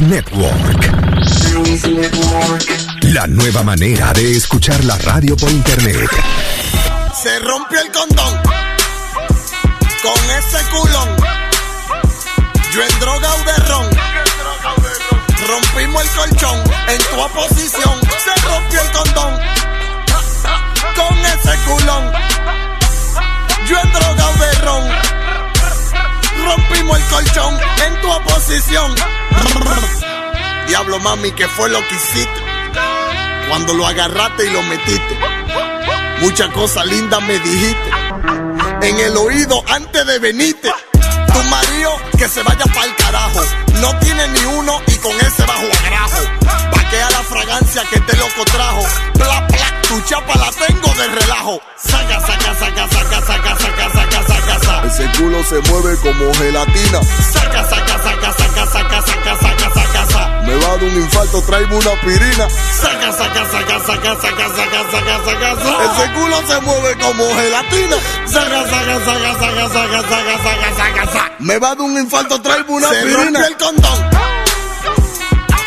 Network. La nueva manera de escuchar la radio por internet. Se rompió el condón con ese culón. Yo en droga de ron. Rompimos el colchón en tu oposición. Se rompió el condón con ese culón. Yo en droga de ron rompimos el colchón en tu oposición. Diablo mami, ¿qué fue lo que hiciste? Cuando lo agarraste y lo metiste. Muchas cosas lindas me dijiste. En el oído antes de venirte. Tu marido que se vaya pa'l carajo. No tiene ni uno y con ese bajo agrajo. Paquea la fragancia que te loco trajo. Tu chapa la tengo de relajo. Saca, saca, saca, saca, saca, saca, saca. Ese culo se mueve como gelatina. Saca, saca, saca, saca, saca, saca, saca, saca, saca. Me va a dar un infarto, traigo una aspirina. Saca, saca, saca, saca, saca, saca, saca, saca, saca. Ese culo se mueve como gelatina. Saca, saca, saca, saca, saca, saca, saca, saca, saca. Me va a dar un infarto, traigo una Se aspirina. rompió el condón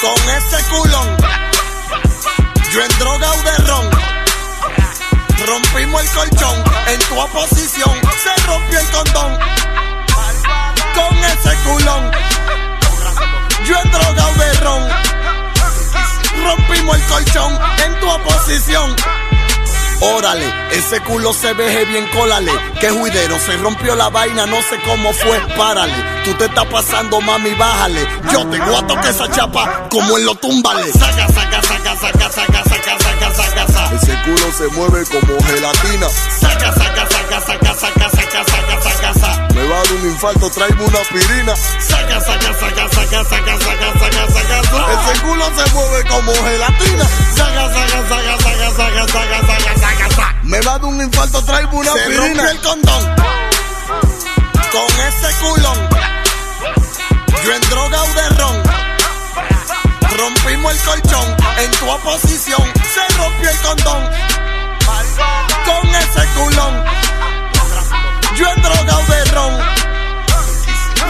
con ese culón. Yo en droga o de ron. Rompimos el colchón en tu oposición. Se rompió el condón con ese culón. Yo en droga o de. Rompimos el colchón en tu oposición. Órale, ese culo se veje bien, cólale. Que juidero, se rompió la vaina, no sé cómo fue, párale. Tú te estás pasando, mami, bájale. Yo te a tocar esa chapa como en lo túmbale. Saca, saca, saca, saca, saca, saca, saca, saca, saca. Ese culo se mueve como gelatina. Saca, saca, saca, saca, saca, saca, saca, saca, saca. Me va a dar un infarto, traigo una aspirina. Saca, saca, saca, saca, saca, saca, saca, saca, saca. Ese culo se mueve como gelatina. Saca, saca, saca, saca, saca, saca, saca, saca, saca. Me va a dar un infarto, traigo una Se aspirina. rompió el condón con ese culón. Yo en droga o de ron. Rompimos el colchón en tu oposición. Se rompió el condón con ese culón. Yo en droga o de ron.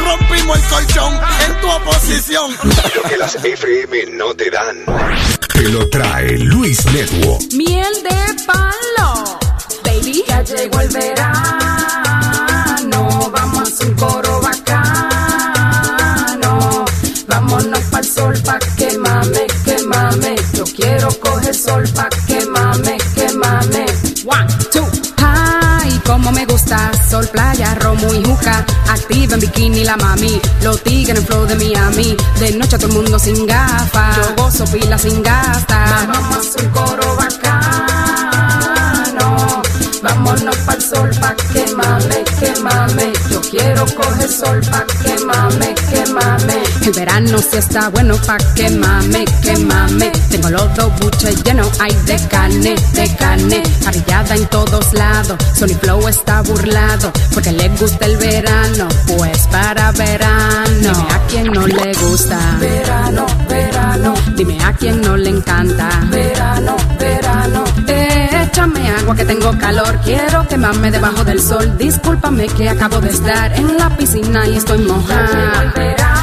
Rompimos el colchón en tu oposición. Lo que las FM no te dan. Te lo trae Luis Network. Miel de palo, baby. Ya llegó el verano. Vamos a un coro bacano. Quiero coger sol pa' que mame, que mame. One, two. Ay, como me gusta. Sol, playa, romo y juca. Activa en bikini la mami. Los tigres en flow de Miami. De noche todo el mundo sin gafas. Yo gozo pila sin gastar. Vamos a hacer un coro bacano. Vámonos pa'l sol pa' que mame, que mame. Yo quiero coger sol pa' que mame, que mame. El verano sí está bueno pa' que mame, que mame. Tengo los dos buches llenos, hay de carne, de carne. Parrillada en todos lados. Sony Flow está burlado porque le gusta el verano. Pues para verano. Dime a quien no le gusta. Verano, verano. Dime a quien no le encanta. Verano, verano. Échame agua que tengo calor. Quiero quemarme debajo del sol. Discúlpame que acabo de estar en la piscina y estoy mojada.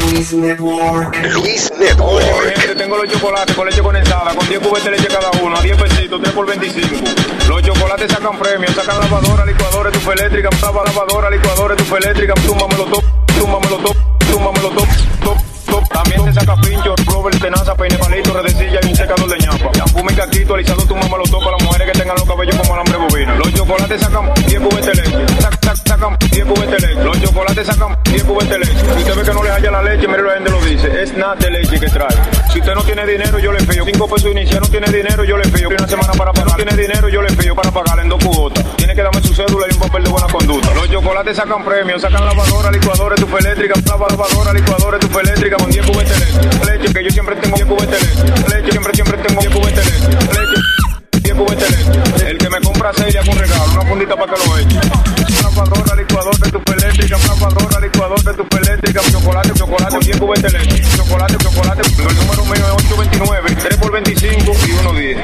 Luis Network. Luis Oye, Network. gente, tengo los chocolates con leche condensada, con 10 cubetas de leche cada uno, a 10 pesitos, 3 por 25. Los chocolates sacan premios, sacan lavadora, licuadora, estufa eléctrica, lava lavadora, licuadora, estufa eléctrica, túmbamelo top, túmbamelo top, túmbamelo top, top, También te saca pincho, rover, tenaza, peine, palito, redecilla y un secador de ñapa. Shampoo, caquito, alisado, túmbamelo top para las mujeres que tengan los cabellos como alambre bovino. Los chocolates sacan 10 cubetas de leche, sac, sac, sacan 10 cubetas de leche. Los chocolates sacan 10 cubetas de leche. Usted ve que no le haya la leche, mire la gente lo dice, es nada de leche que trae. Si usted no tiene dinero, yo le fío. Cinco pesos inicial, no tiene dinero, yo le fío. Una semana para pagar. No tiene dinero, yo le fío para pagarle en dos cuotas. Tiene que darme su cédula y un papel de buena conducta. Los chocolates sacan premios, sacan lavadora, licuadora, estufa eléctrica, lavadora, licuadora, estufa eléctrica con 10 cubetas de leche. Que yo siempre tengo 10 cubetas de leche. Siempre, siempre tengo 10 cubetas de leche. Leche, 10 cubetas de leche. El que me compra seis le hago un regalo, una fundita para que lo eche. Lavadora, licuadora, licuadora, estufa eléctrica, chocolate, chocolate, 10 cubetas de leche. Chocolate, chocolate, el número mío es 829, 3 por 25 y 1 10.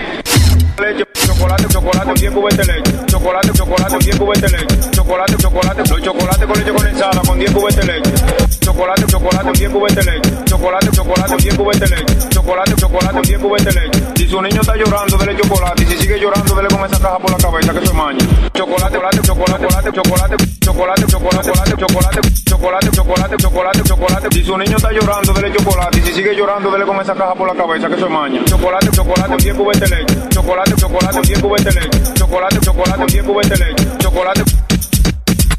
Leche, chocolate, chocolate, 10 cubetas de leche. Chocolate, chocolate, 10 cubetas de leche. Chocolate, chocolate, los chocolates con leche condensada con 10 cubetas de leche. Chocolate, chocolate, 10 cubetas de leche. Chocolate, chocolate, 10 cubetas de leche. Chocolate, chocolate, 10 cubetas de leche. Si su niño está llorando, dele chocolate. Sigue llorando, dele con esa caja por la cabeza que se maña. Chocolate, chocolate, chocolate, chocolate, chocolate, chocolate, chocolate, chocolate, chocolate, chocolate, chocolate, chocolate. Si su niño está llorando, dele chocolate. Si sigue llorando, dele con esa caja por la cabeza que se maña. Chocolate, chocolate, 10 cubetas de leche. Chocolate, chocolate, 10 cubetas de leche. Chocolate, chocolate, 10 cubetas de leche. Chocolate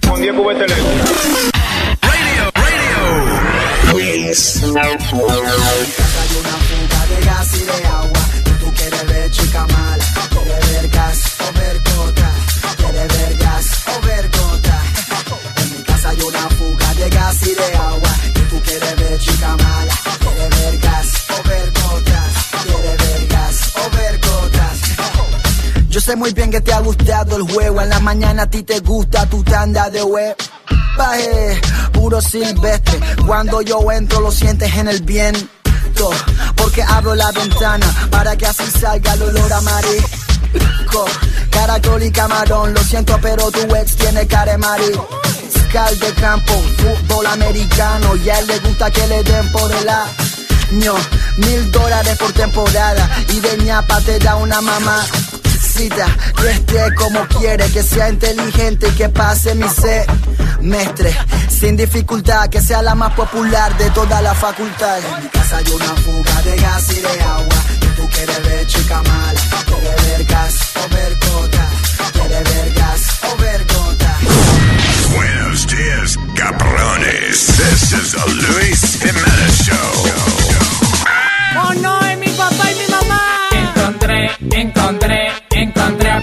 con 10 cubetas de leche. Luis Hay una fuga de gas y de agua. Chica mala. Quieres ver gas o ver gota. Quieres ver gas o. En mi casa hay una fuga de gas y de agua. Y tú quieres ver chica mala. Quieres ver gas o ver gotas. Quieres ver gas o. Yo sé muy bien que te ha gustado el juego. En la mañana a ti te gusta tu tanda de web. Baje, puro silvestre. Cuando yo entro lo sientes en el Porque abro la ventana para que así salga el olor a marisco. Caracol y camarón, lo siento, pero tu ex tiene cara de marisco. Cal de campo, fútbol americano. Y a él le gusta que le den por el año. Mil dólares por temporada. Y de ñapa te da una mamá cita, que esté como quiere, que sea inteligente y que pase mi semestre sin dificultad, que sea la más popular de toda la facultad. En mi casa hay una fuga de gas y de agua. Y tú quieres ver chica mala, quieres ver gas o ver gota, quieres ver o ver. Buenos días, cabrones. This is the Luis Jimenez Show.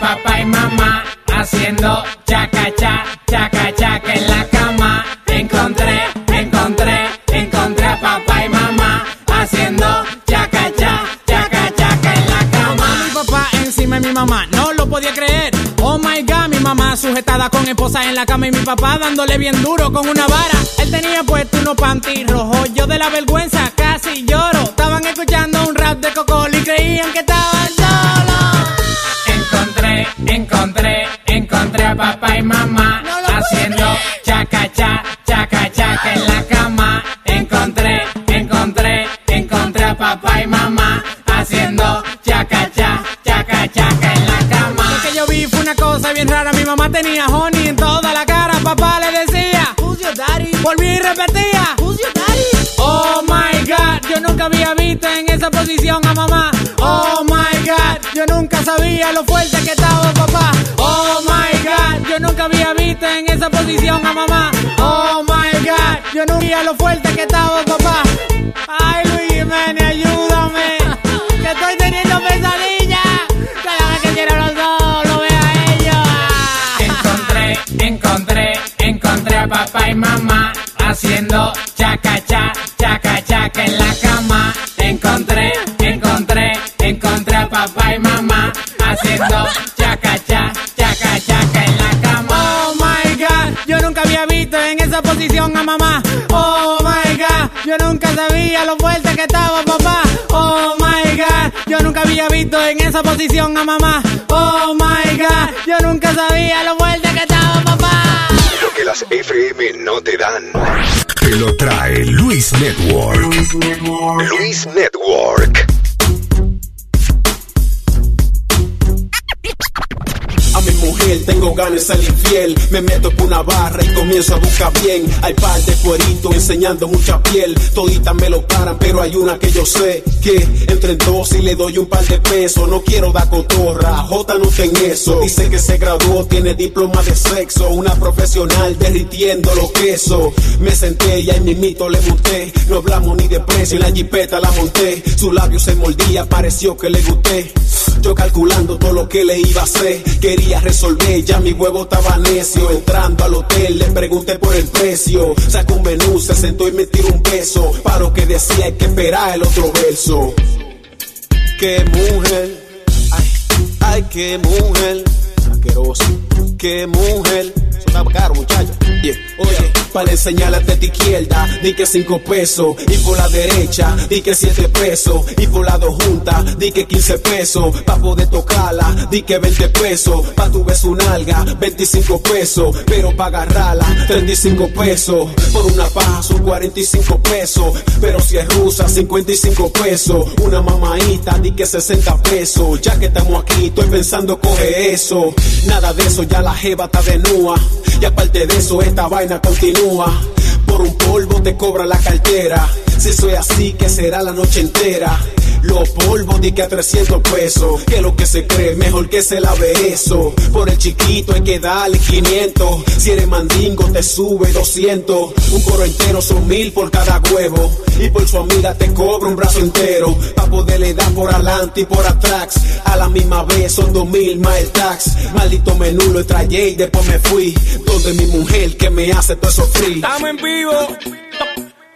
Papá y mamá haciendo chaca cha, chaca chaca en la cama. Encontré, encontré, encontré a papá y mamá haciendo chaca cha, chaca chaca en la cama. Mi papá encima de mi mamá, no lo podía creer. Oh my god, mi mamá sujetada con esposa en la cama y mi papá dándole bien duro con una vara. Él tenía puesto unos panty rojos, yo de la vergüenza casi lloro. Estaban escuchando un rap de Cocol y creían que estaban papá y mamá haciendo chaca cha, chaca chaca en la cama. Encontré, encontré, encontré a papá y mamá haciendo chaca cha, chaca chaca en la cama. Lo que yo vi fue una cosa bien rara. Mi mamá tenía honey en toda la cara. Papá le decía, Who's your daddy? Volví y repetía, Who's your daddy? Oh my god, yo nunca había visto en esa posición a mamá. Oh my god, yo nunca sabía lo fuerte que estaba papá. Oh my god, yo nunca había visto en esa posición a mamá. Oh my god, yo nunca sabía lo fuerte que estaba papá. Ay Luis Jiménez, ayúdame, que estoy teniendo pesadillas. Cada vez que quiero los dos, lo veo a ellos. Encontré, encontré, encontré a papá y mamá haciendo chaca cha, chaca chaca en la cama. Encontré, encontré, encontré a papá y mamá haciendo en esa posición a mamá. Oh my god, yo nunca sabía lo fuerte que estaba papá. Oh my god, yo nunca había visto en esa posición a mamá. Oh my god, yo nunca sabía lo fuerte que estaba papá. Lo que las FM no te dan. Te lo trae Luis Network. Luis Network. Luis Network. Tengo ganas de ser infiel. Me meto por una barra y comienzo a buscar bien. Hay par de cueritos enseñando mucha piel. Toditas me lo paran, pero hay una que yo sé que entre en dos y le doy un par de pesos. No quiero dar cotorra, J no ten eso. Dice que se graduó, tiene diploma de sexo. Una profesional derritiendo los quesos. Me senté y ahí mito le monté. No hablamos ni de precio, y la jipeta la monté. Su labio se mordía, pareció que le gusté. Yo calculando todo lo que le iba a hacer. Quería resolver, ya mi huevo estaba necio. Entrando al hotel, le pregunté por el precio. Sacó un menú, se sentó y me tiró un beso. Para lo que decía, hay que esperar el otro verso. Qué mujer, ay, ay, qué mujer. Asqueroso, qué mujer. Caro, muchacho. Oye, para enseñarle a tu izquierda, di que cinco pesos. Y por la derecha, di que siete pesos. Y por la dos juntas, di que 15 pesos. Pa' poder tocarla, di que 20 pesos. Pa' tu beso un alga, 25 pesos. Pero pa' agarrarla, 35 pesos. Por una paja son 45 pesos. Pero si es rusa, 55 pesos. Una mamaita, di que 60 pesos. Ya que estamos aquí, estoy pensando coge eso. Nada de eso, ya la jeva está de nua. Y aparte de eso, esta vaina continúa. Por un polvo te cobra la cartera. Si soy así, que será la noche entera. Los polvos di que a 300 pesos. Que lo que se cree, mejor que se lave eso. Por el chiquito hay que darle 500. Si eres mandingo, te sube 200. Un coro entero son mil por cada huevo. Y por su amiga te cobra un brazo entero. Pa' poderle dar por adelante y por atrás. A la misma vez son dos mil más el tax. Maldito menú lo y después me fui. Donde mi mujer que me hace todo eso free. Vivo.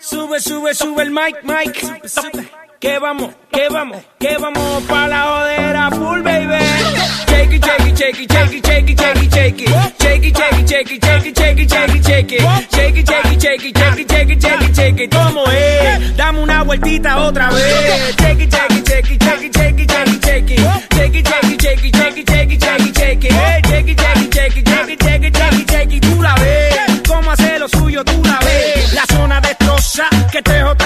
Sube, sube, sube el mic, mic. Que vamos, que vamos, que vamos pa' la jodera full, baby. Shake it, shake it, shake it, shake it, shake it, shake it, shake it. Shake it, shake it, shake it, shake it, shake it, shake it, shake it. Shake it, shake it, shake it, shake it, shake it, shake it, shake it. ¿Cómo es? Dame una vueltita otra vez. Shake it, shake it, shake it, shake it, shake it, shake it, shake it. Shake it, shake it, shake coqueteo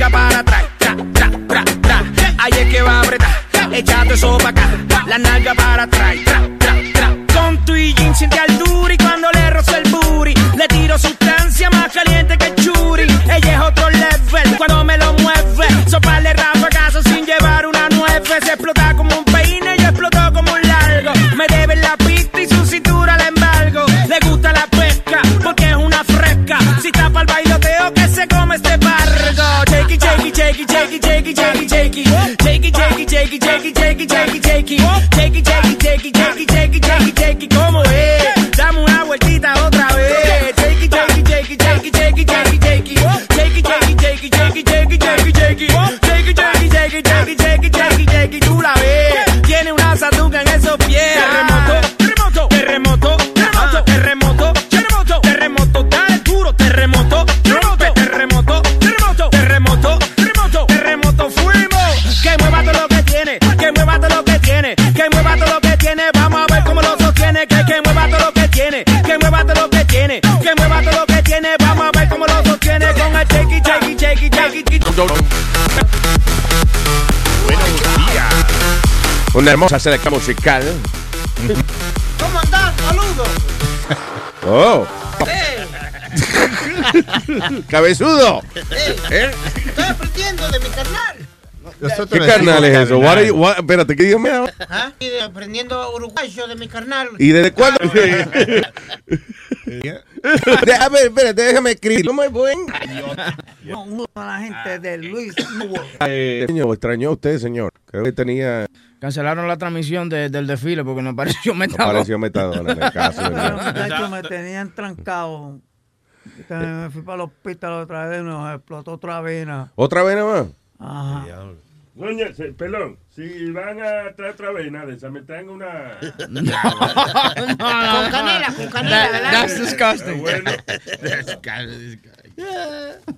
Nalga para atrás, tra, tra, tra, tra. Ahí es que va a apretar, echando eso para acá. La nalga para atrás, tra, tra, tra. Con tu y jean siente al duri cuando le rozo el booty. Le tiro sustancia más caliente que churi. Ella es otro level cuando me lo mueve. Soparle rafagazo sin llevar una nueve. Se explota como un peine y explotó como un largo. Me debe la pista y su cintura la embargo. Le gusta la pesca porque es una fresca. Si tapa el bailoteo que se come it, shake it, shake it, shake it, shake it, shake it, shake it. Shake it, shake it, shake it, shake it, shake it, shake it, shake it. Shake it, shake it, shake it, shake it, shake it, shake it, shake it. ¿Cómo es? Dame una vueltita otra vez. Shake it, shake it, shake it, shake it, shake it, shake it, shake it. Shake it, shake it, shake it, shake it, shake it, shake it, shake it. Una hermosa selección musical. ¿Cómo andás? Saludos. Oh, cabezudo. Eh, ¿Eh? Estoy aprendiendo de mi carnal. ¿Qué carnal es eso? What you- what- espérate, ¿qué dígame ahora? ¿Ah? Y de- aprendiendo uruguayo de mi carnal. ¿Y desde cuándo? déjame, espérate, déjame escribir. ¿Cómo es buen? Saludo a la gente de Luis Network. Eh, señor, extrañó a usted, señor. Creo que tenía. Cancelaron la transmisión de- del desfile porque nos pareció metadona. pareció metadona en el caso, me tenían trancado. Me fui para el hospital otra vez, nos explotó otra vena. ¿Otra vez nomás? Ajá. Doña, pelón, si van a traer otra vez nada de esa, me traen una. Con canela, con canela, That- ¿verdad? that's disgusting. Bueno.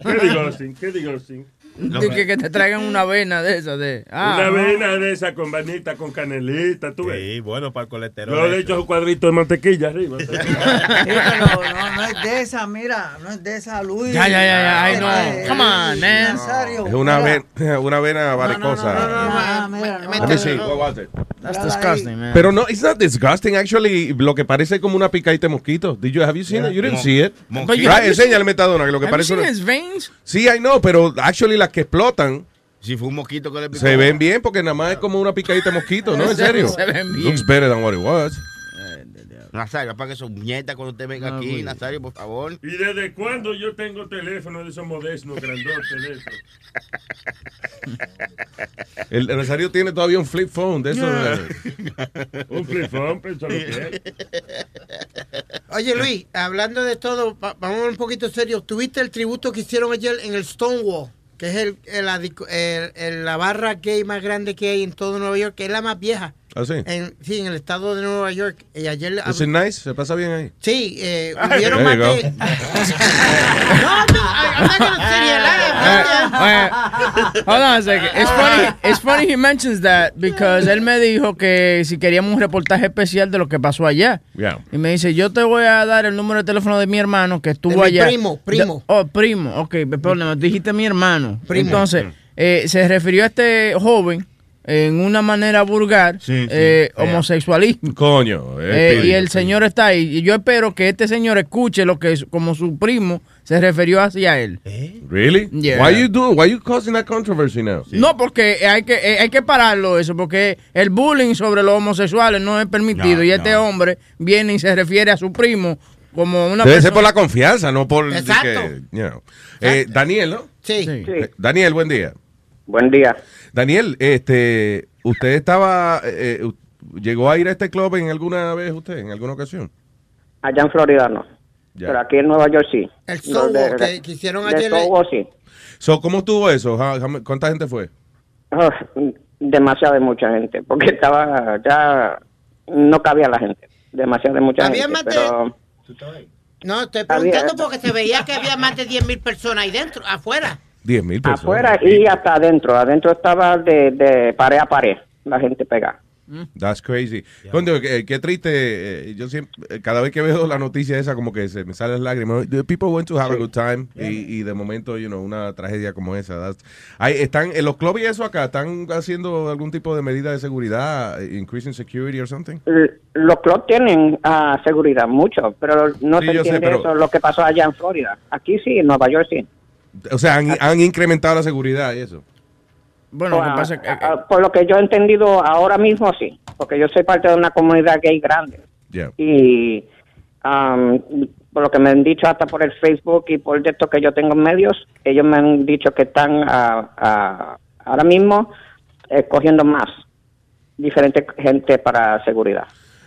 ¿Qué digo, sin? ¿Qué digo, sin? De que, que te traigan una vena de esa de. Ah, una no. avena de esa con vanita, con canelita, tú ves. Sí, bueno, para el colesterol. Yo le echo un cuadrito de mantequilla arriba. Sí, pero no, no es de esa, mira, no es de esa, Luis. Ya, ya, ya, ya, know. eh, Come on, man. Es una, ven- una vena varicosa. Ah, mira, no. What was it? That's Mírala disgusting, ahí. man. Pero no, it's not disgusting. Actually, lo que parece como una picadita de mosquito. Did you, have you seen it? You didn't Mo- see it. you- Right, you el metadona, que lo que have you parece seen una- his veins? Sí, I know, pero actually las que explotan Si fue un mosquito que le picó. se ven bien porque nada más es como una picadita de mosquito, ¿no? En Se- serio. se ven bien. Looks better than what it was. Nazario, para que son nietas cuando usted venga No, aquí, güey. Nazario, por favor. ¿Y desde cuándo yo tengo teléfono de esos modernos, grandotes de esos? El Nazario tiene todavía un flip phone de eso. Un flip phone, pensó lo que es. Oye, Luis, hablando de todo, va- vamos un poquito serio. ¿Tuviste el tributo que hicieron ayer en el Stonewall? Que es el, el- la, disco- el- el- la barra gay más grande que hay en todo Nueva York, que es la más vieja. ¿Ah, sí? En, sí, en el estado de Nueva York. Y ayer... It nice? ¿Se pasa bien ahí? Sí, eh, hubieron más de... no, no, I'm not gonna say it live. Hold on a second. It's funny, it's funny he mentions that because él me dijo que si queríamos un reportaje especial de lo que pasó allá. Yeah. Y me dice, yo te voy a dar el número de teléfono de mi hermano que estuvo De mi allá. primo, primo. Oh, primo. Ok, perdón, dijiste mi hermano. Primo. Entonces, eh, se refirió a este joven en una manera vulgar, Sí, sí. eh, homosexualismo. Coño. Eh, y el señor está ahí. Y yo espero que este señor escuche lo que es, como su primo se refirió hacia él. Really? Yeah. Why you doing? Why you causing that controversy now? No, porque hay que, eh, hay que pararlo eso, porque el bullying sobre los homosexuales no es permitido. No, y este hombre viene y se refiere a su primo como una Debe persona. ser por la confianza, no por de Exacto. que, you know. Eh, Daniel, ¿no? Sí. Eh, Daniel, buen día. Buen día. Daniel, este, usted estaba, eh, eh, llegó a ir a este club en alguna vez usted, en alguna ocasión. Allá en Florida no. Ya. Pero aquí en Nueva York sí. El Stonewall de- que, que hicieron de ayer. Stonewall sí. So, ¿cómo estuvo eso? ¿Cuánta gente fue? Oh, demasiada mucha gente, porque estaba ya no cabía la gente. Demasiada mucha Había gente. más No, estoy preguntando porque se veía que había más de 10 mil personas ahí dentro, afuera. 10 mil personas. afuera y hasta adentro. Adentro estaba de, de pared a pared la gente pegada. That's crazy. Coño, qué, qué triste. eh, yo siempre, eh, cada vez que veo la noticia esa, como que se me salen las lágrimas. The people went to have a good time. Y, y de momento, you know, una tragedia como esa. that's- Hay, están, en los clubes y eso acá, ¿están haciendo algún tipo de medida de seguridad? Increasing security or something? L- Los clubs tienen ah, seguridad, mucho, pero no Sí, se yo sé, entiende pero- eso, lo que pasó allá en Florida. Aquí sí, en Nueva York sí. O sea, han, han incrementado la seguridad y eso. Bueno, Ah, ah, por lo que yo he entendido ahora mismo sí, porque yo soy parte de una comunidad gay grande. Yeah. Y am, por lo que me han dicho hasta por el Facebook y por esto que yo tengo en medios, ellos me han dicho que están ah, ahora mismo escogiendo más diferente gente para seguridad.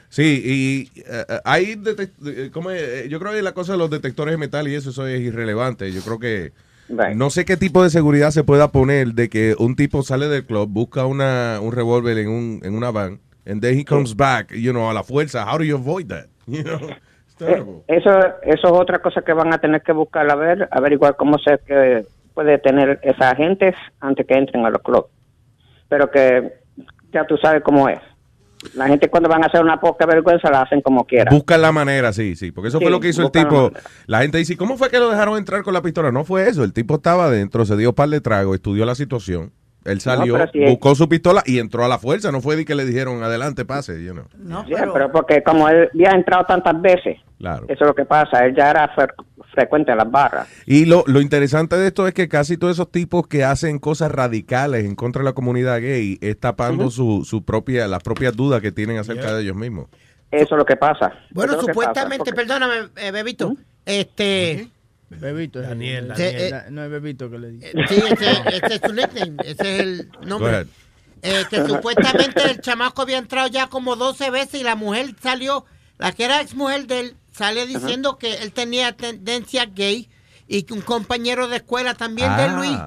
Sí, y eh, eh, hay eh, ¿cómo es? Eh, yo creo que la cosa de los detectores de metal y eso, eso es irrelevante. Yo creo que no sé qué tipo de seguridad se pueda poner de que un tipo sale del club, busca una, un revólver en, un, en una van, and then he comes back, you know, a la fuerza. How do you avoid that? You know, it's terrible. Eso, eso es otra cosa que van a tener que buscar a ver, averiguar cómo se que puede tener esas agentes antes que entren a los clubs. Pero que ya tú sabes cómo es. La gente cuando van a hacer una poca vergüenza la hacen como quieran. Buscan la manera, sí, sí, porque eso fue lo que hizo el la tipo. La gente dice, ¿cómo fue que lo dejaron entrar con la pistola? No fue eso, el tipo estaba adentro, se dio par de tragos, estudió la situación, él salió, pero si- buscó su pistola y entró a la fuerza, no fue de que le dijeron, adelante, pase, you know. Sí, pero... porque como él había entrado tantas veces, Claro. eso es lo que pasa. Él ya era fre- frecuenten las barras. Y lo, lo interesante de esto es que casi todos esos tipos que hacen cosas radicales en contra de la comunidad gay es tapando su, su propia, las propias dudas que tienen acerca de ellos mismos. Eso es lo que pasa. Bueno, Eso supuestamente, pasa, porque- perdóname, eh, Bebito, este... Bebito. Daniel, Daniel. eh, no es Bebito que le dice. Sí, ese, ese es su nickname, ese es el nombre. Eh, que supuestamente el chamaco había entrado ya como 12 veces y la mujer salió, la que era ex mujer de él, sale diciendo que él tenía tendencia gay y que un compañero de escuela también de Luis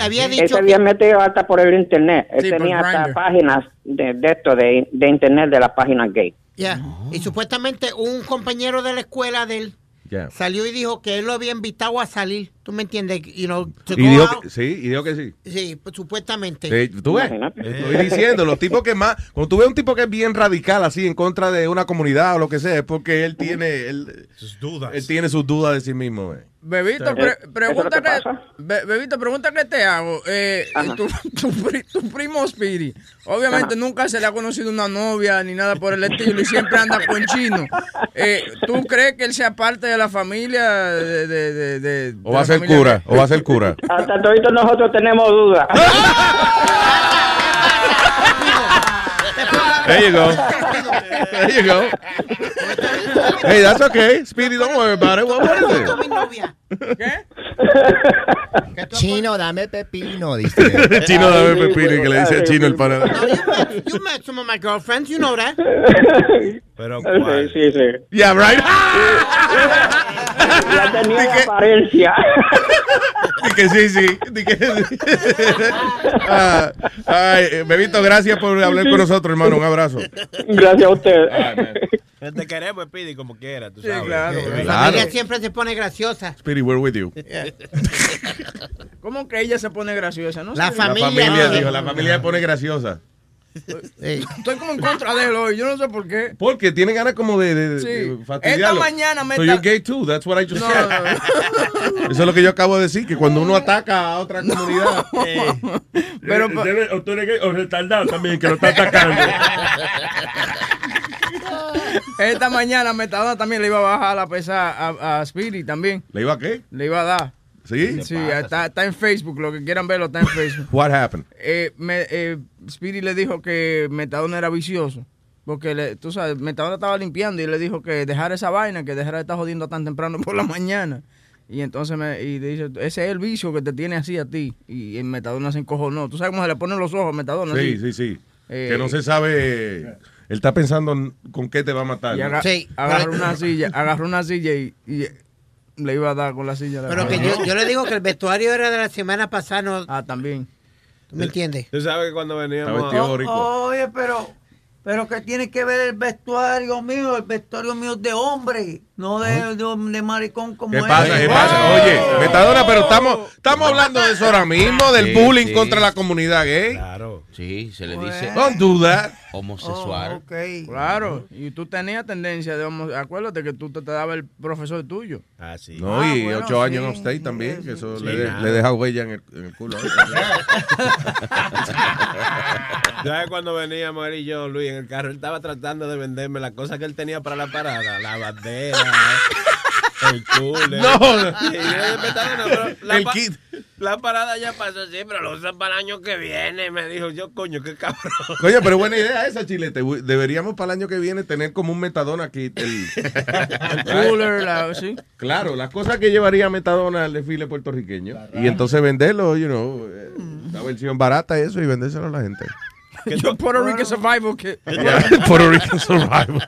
había Él dicho se había que- metido hasta por el internet. Él Sí, tenía hasta Grindr. páginas de, de esto, de, de internet de las páginas gay. Ya. Y supuestamente un compañero de la escuela de él salió y dijo que él lo había invitado a salir. ¿Tú me entiendes? You know, to Y go dijo out. que, sí, y dijo que sí. Sí, pues, supuestamente. Sí, tú ves, estoy diciendo, los tipos que más, cuando tú ves un tipo que es bien radical así en contra de una comunidad o lo que sea, es porque él tiene, él, sus dudas. Él tiene sus dudas de sí mismo. eh. Bebito, Sí. pre- ¿Eso es lo pregunta que? Be- Bebito, pregunta que te hago. Eh, tu, tu pri- tu primo Spiri, obviamente nunca se le ha conocido una novia ni nada por el estilo y siempre anda con chino. Eh, ¿Tú crees que él sea parte de la familia de, de, de- de- O va a la ser cura, o va a ser cura. Hasta todito nosotros tenemos dudas. There you go. There you go. Hey, that's okay. Speedy, don't worry about it. What, what is it? Chino, dame pepino, dice. Chino dame pepino y que le dice a Chino el panadero. You met some of my girlfriends, you know that. Pero Sí, sí, sí. Yeah, right. Ya tenía apariencia. Di que sí, sí. Di que sí. Ah, ay, eh, Bebito, gracias por hablar con nosotros, hermano. Un abrazo. Gracias a usted. Te queremos, Pidi, como quiera, tú Sí, sabes. claro. La Claro. familia siempre se pone graciosa. Speedy, we're with you. ¿Cómo que ella se pone graciosa? No La sé. familia- La familia, Ah. dijo, la familia se pone graciosa. Estoy como en contra de él hoy, yo no sé por qué. Porque tiene ganas como de, de, de Sí. fastidiarlo. Esta mañana me So you're gay too, that's what I just No, said. Eso es lo que yo acabo de decir, que cuando uno ataca a otra comunidad... Pero, Eh, o tú eres gay o retardado también, que lo está atacando. Esta mañana Metadona también le iba a bajar la pesa a, a Speedy también. ¿Le iba a qué? Le iba a dar. ¿Sí? Sí, está, está en Facebook, lo que quieran verlo está en Facebook. What happened? Eh, me, eh, Speedy le dijo que Metadona era vicioso. Porque, le- tú sabes, Metadona estaba limpiando y le dijo que dejara esa vaina, que dejara de estar jodiendo tan temprano por la mañana. Y entonces me y dice, ese es el vicio que te tiene así a ti. Y en Metadona se encojonó. ¿Tú sabes cómo se le ponen los ojos a Metadona? Sí, así? sí, sí. Eh, que no se sabe... Él está pensando en con qué te va a matar. Aga- agarró una silla, agarró una silla y, y le iba a dar con la silla. Pero que yo, yo le digo que el vestuario era de la semana pasada. No, ah, también. ¿Tú me entiendes? Tú sabes que cuando veníamos... O- Oye, pero, pero que tiene que ver el vestuario mío, el vestuario mío de hombre, no de, de, de maricón como ¿Qué él. pasa? ¿Qué pasa? Oye, Metadona, pero estamos, estamos hablando de eso ahora mismo, del Sí, bullying sí. contra la comunidad gay. Claro. Sí, se le dice Don't do that. homosexual. Claro, y tú tenías tendencia de homo- acuérdate que tú te, te daba el profesor tuyo. Ah, sí. No, Ah, y bueno, ocho años en upstate también, que eso Sí, le, de- le deja huella en el, en el culo. ¿Sabes cuando veníamos él y yo, Luis, en el carro? Él estaba tratando de venderme las cosas que él tenía para la parada. La bandera, el cooler. No. Y yo le dije, "Metadona, pero la, El pa- kit. la parada ya pasó, sí, pero lo usan para el año que viene. Me dijo yo, coño, qué cabrón. Coño, pero buena idea esa, Chilete. Deberíamos para el año que viene tener como un metadona kit. El, El cooler, la- sí. Claro, las cosas que llevaría metadona al desfile puertorriqueño. Y entonces venderlo, you know, eh, la versión barata eso, y vendérselo a la gente. Yo Puerto Rican Survival Yeah, Puerto Rican Survival.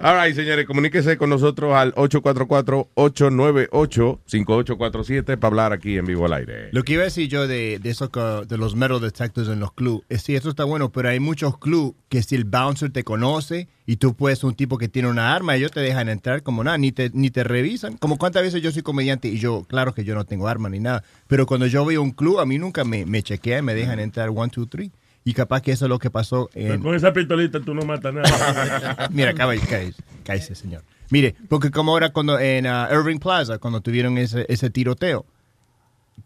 All right, señores, comuníquese con nosotros al 844-898-5847 para hablar aquí en vivo al aire. Lo que iba a decir yo de, de eso de los metal detectors en los clubs, es sí, eso está bueno, pero hay muchos clubs que si el bouncer te conoce y tú puedes un tipo que tiene una arma, ellos te dejan entrar como nada, ni te, ni te revisan. Como cuántas veces yo soy comediante y yo, claro que yo no tengo arma ni nada, pero cuando yo voy a un club, a mí nunca me, me chequean y me dejan entrar one, two, three. Y capaz que eso es lo que pasó en... Con esa pistolita tú no matas nada. Mira, cállese, señor. Mire, porque como ahora cuando en ah, Irving Plaza, cuando tuvieron ese, ese tiroteo,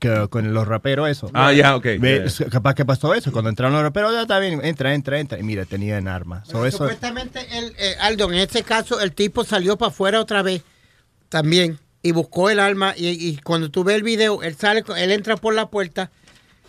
que- con los raperos eso. Ah, ya, ok, Ve, ya. Capaz que pasó eso. Cuando entraron los raperos, ya está bien, entra, entra, entra. Y mira, tenían armas. So, eso, Supuestamente, el, eh, Aldo, en este caso, el tipo salió para afuera otra vez también y buscó el arma. Y, y cuando tú ves el video, él sale, él entra por la puerta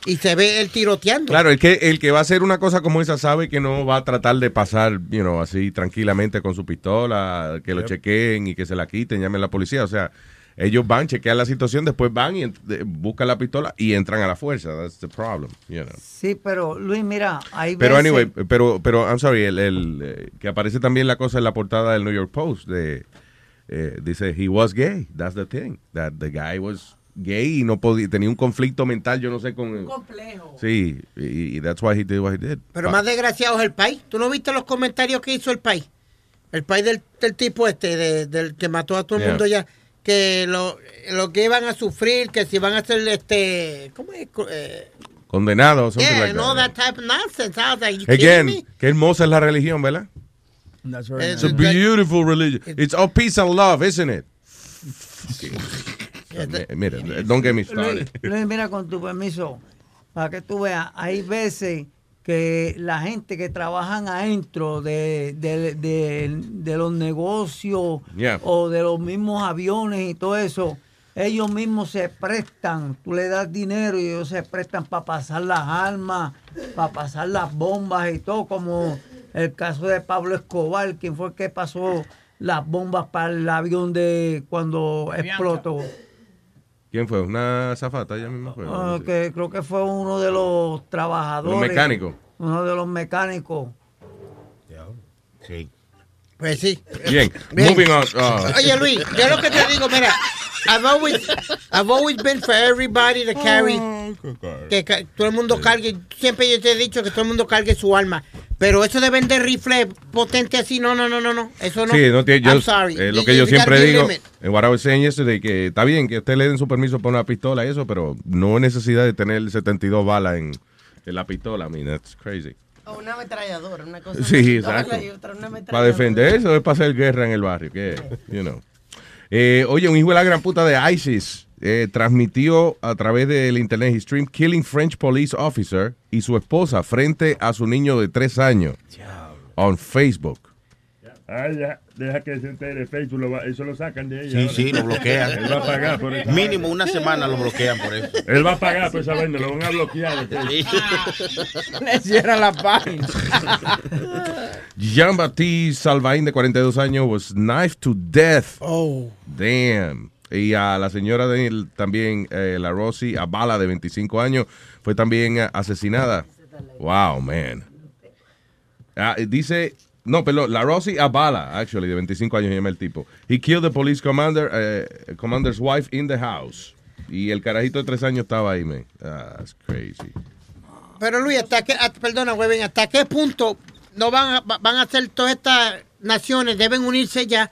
y se ve él tiroteando. Claro, el que, el que va a hacer una cosa como esa sabe que no va a tratar de pasar, you know, así tranquilamente con su pistola, que lo chequeen y que se la quiten, llamen a la policía. O sea, ellos van, chequean la situación, después van y buscan la pistola y entran a la fuerza. That's the problem, you know. Sí, pero Luis, mira, hay Pero veces... anyway, pero, pero, I'm sorry, el, el, eh, que aparece también la cosa en la portada del New York Post de, eh, dice, he was gay, that's the thing, that the guy was gay y no podía, tenía un conflicto mental, yo no sé con... complejo. Sí, y, y that's why he did what he did. Pero más desgraciado es el país. ¿Tú no viste los comentarios que hizo el país? El país del, del tipo este, de- del que mató a todo el Yeah. mundo ya. Que lo, lo que iban a sufrir, que si van a hacer este. ¿Cómo es? Eh, Condenado o something yeah, like all that. that type of nonsense. I was like, Again, me? qué hermosa es la religión, ¿verdad? That's It's a beautiful religion. It's all peace and love, isn't it? Mira, don't get me started. Luis, Luis, mira, con tu permiso, para que tú veas, hay veces que la gente que trabajan adentro de, de, de- de los negocios Yeah. o de los mismos aviones y todo eso, ellos mismos se prestan, tú le das dinero y ellos se prestan para pasar las armas, para pasar las bombas y todo, como el caso de Pablo Escobar, quien fue el que pasó las bombas para el avión de cuando explotó. ¿Quién fue? ¿Una zafata? Ya mismo fue. Que creo que fue uno de los trabajadores. Los mecánicos. Uno de los mecánicos. Sí. Pues sí. Bien, Bien. moving on. uh, Oye, Luis, yo lo que te digo, mira, I've always, I've always been for everybody to carry, que ca- todo el mundo cargue, siempre yo te he dicho que todo el mundo cargue su arma, pero eso de vender rifles potentes así, no, no, no, no, no, eso no. Sí, no tiene, yo, I'm sorry. eh, lo You- que yo siempre digo, en what I was saying yesterday, que está bien que usted le den su permiso para una pistola y eso, pero no hay necesidad de tener 72 balas en, en la pistola. I mean, that's crazy. O una ametralladora, una cosa. Sí, exacto. y otra, una Para ametralladora. defenderse o es para hacer guerra en el barrio, que, you know. Eh, oye, un hijo de la gran puta de ISIS eh, transmitió a través del internet stream killing French police officer y su esposa frente a su niño de tres años on Facebook. Ah, ya, deja que se entere Facebook, lo va- eso lo sacan de ella. Sí, ahora. sí, lo bloquean. Él va a pagar por eso. Mínimo una semana lo bloquean por eso. Él va a pagar por esa vaina, lo van a bloquear. Le cierran la página. Jean-Baptiste Salvain, de 42 años, was knifed to death. Oh. Damn. Y a la señora de él también, eh, la Rosy Abala, de 25 años, fue también asesinada. Wow, man. Ah, dice, no, perdón, la Rosy Abala, actually, de 25 años se llama el tipo. He killed the police commander, eh, commander's wife in the house. Y el carajito de tres años estaba ahí, man. Ah, That's crazy. Pero Luis, ¿hasta qué, hasta- perdona, Weben, ¿hasta qué punto no van a, van a hacer todas estas naciones, deben unirse ya,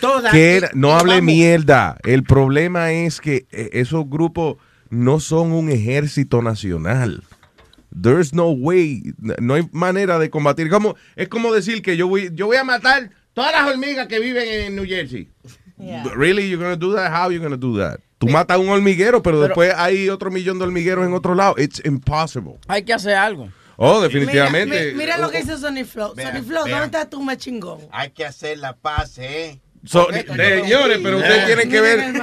todas? Que no hable vamos- mierda. El problema es que eh, esos grupos no son un ejército nacional. There's no way, no hay manera de combatir. Como, es como decir que yo voy, yo voy a matar todas las hormigas que viven en New Jersey. Really, you're gonna do that? How you gonna do that? Tú matas un hormiguero, pero, Pero- después hay otro millón de hormigueros en otro lado. It's impossible. Hay que hacer algo. Oh, definitivamente. mi- mira lo que dice Sony Flow. Sony Flow, ¿dónde está tu machingón? Hay que hacer la paz, ¿eh? So- señores, pero ustedes tienen que ver.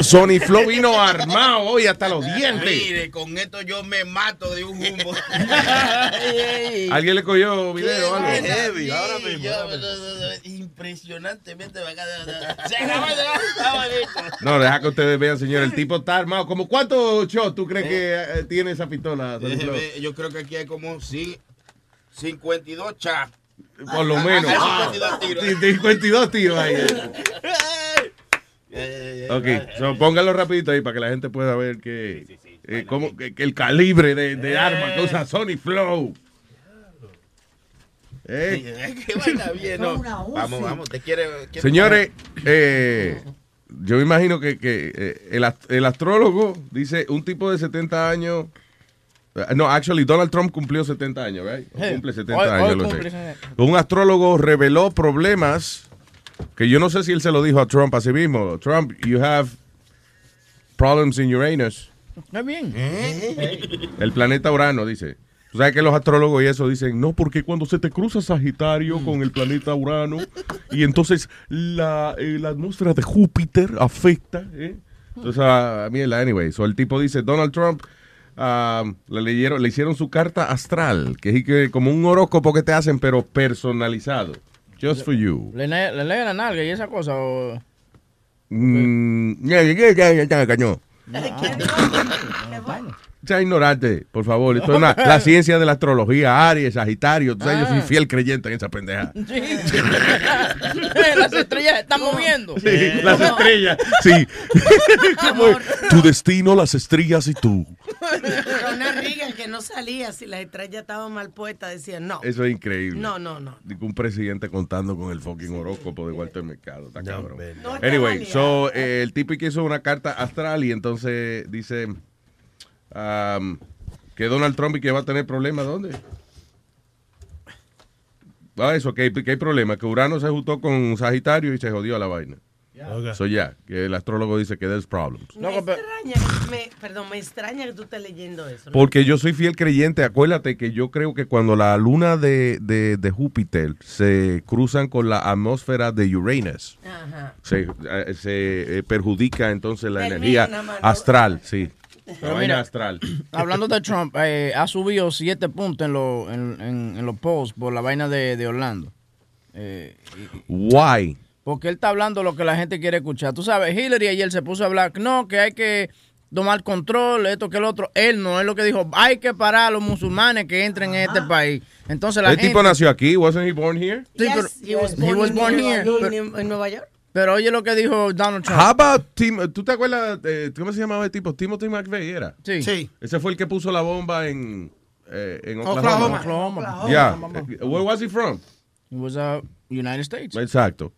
Sony Flow vino armado hoy hasta los dientes. Mire, con esto yo me mato de un humo. ¿Alguien le cogió video o algo? Qué heavy, ahora mismo. impresionantemente se acabó. No, deja que ustedes vean, señor. El tipo está armado. ¿Cómo cuántos shots tú crees que eh, tiene esa pistola? Sony Flow? Yo creo que aquí hay como sí, 52 chas. Por lo menos. Ah, 52 tiros. Sí, 52 tiros ahí. Ok, so, póngalo rapidito ahí para que la gente pueda ver que, eh, cómo- que- que el calibre de, de arma que usa Sony Flow. Eh. Qué vaina bien, ¿no? Vamos, vamos, te quiere. quiere- Señores, eh, yo me imagino que, que, eh, el, ast- el astrólogo dice un tipo de 70 años. Eh, No, actually, Donald Trump cumplió 70 años, right? O Sí. Cumple 70 Hoy- años. hoy lo sé. cumple. Un astrólogo reveló problemas que yo no sé si él se lo dijo a Trump a sí mismo. Trump, you have problems in Uranus. Está bien. El planeta Urano, dice. Tú sabes que los astrólogos y eso dicen, no, porque cuando se te cruza Sagitario con el planeta Urano, y entonces la, eh, la atmósfera de Júpiter afecta, ¿eh? Entonces, a a mí, anyway, so el tipo dice, Donald Trump ah, le, leyeron, le hicieron su carta astral, que es que como un horóscopo que te hacen, pero personalizado. Just for you. Le, ne- le lee la nalga y esa cosa. O... Mm, ya, ya, ya, ya, ya, cañó. Sea ignorante, por favor. Esto es una- la ciencia de la astrología, Aries, Sagitario. Tú sabes, yo soy Ah. fiel creyente en esa pendeja. Las estrellas se están moviendo. Sí, las estrellas. Sí. Como tu destino, las estrellas y tú. Ronald Reagan que no salía si las estrellas estaban mal puestas, decía no. Eso es increíble. No, no, no. Digo, un presidente contando con el fucking horóscopo de Walter Mercado. Está cabrón. No, Anyway, so, eh, el tipo que hizo una carta astral y entonces dice um, que Donald Trump y que va a tener problemas. ¿Dónde? Ah, eso, que, hay- que hay problema. Que Urano se juntó con Sagitario y se jodió la vaina. Eso ya, que el astrólogo dice que there's problems. Me extraña, me- perdón, me extraña que tú estés leyendo eso. ¿no? Porque yo soy fiel creyente. Acuérdate que yo creo que cuando la luna de, de- de Júpiter se cruzan con la atmósfera de Uranus, Ajá. se, eh, se, eh, perjudica entonces la Termina, energía mano. astral, sí. Pero mira, astral. Hablando de Trump, eh, ha subido siete puntos en, lo- en, en- en los posts por la vaina de, de Orlando. Eh, Why? Porque él está hablando lo que la gente quiere escuchar. Tú sabes, Hillary ayer se puso a hablar, no, que hay que tomar control, esto que el otro. Él no, es lo que dijo, hay que parar a los musulmanes que entren en este país. Entonces la El gente... tipo nació aquí, wasn't he born here? Sí, pero- He was he was born in here. Nueva- Pero- en Nueva York. Pero oye lo que dijo Donald Trump. How about Tim, ¿Tú te acuerdas? eh, ¿Cómo se llamaba el tipo? Timothy McVeigh era. Sí. Sí. Ese fue el que puso la bomba en, eh, en Oklahoma. Oklahoma. Oklahoma. Yeah. Where was he from? It was uh, United States. Exacto.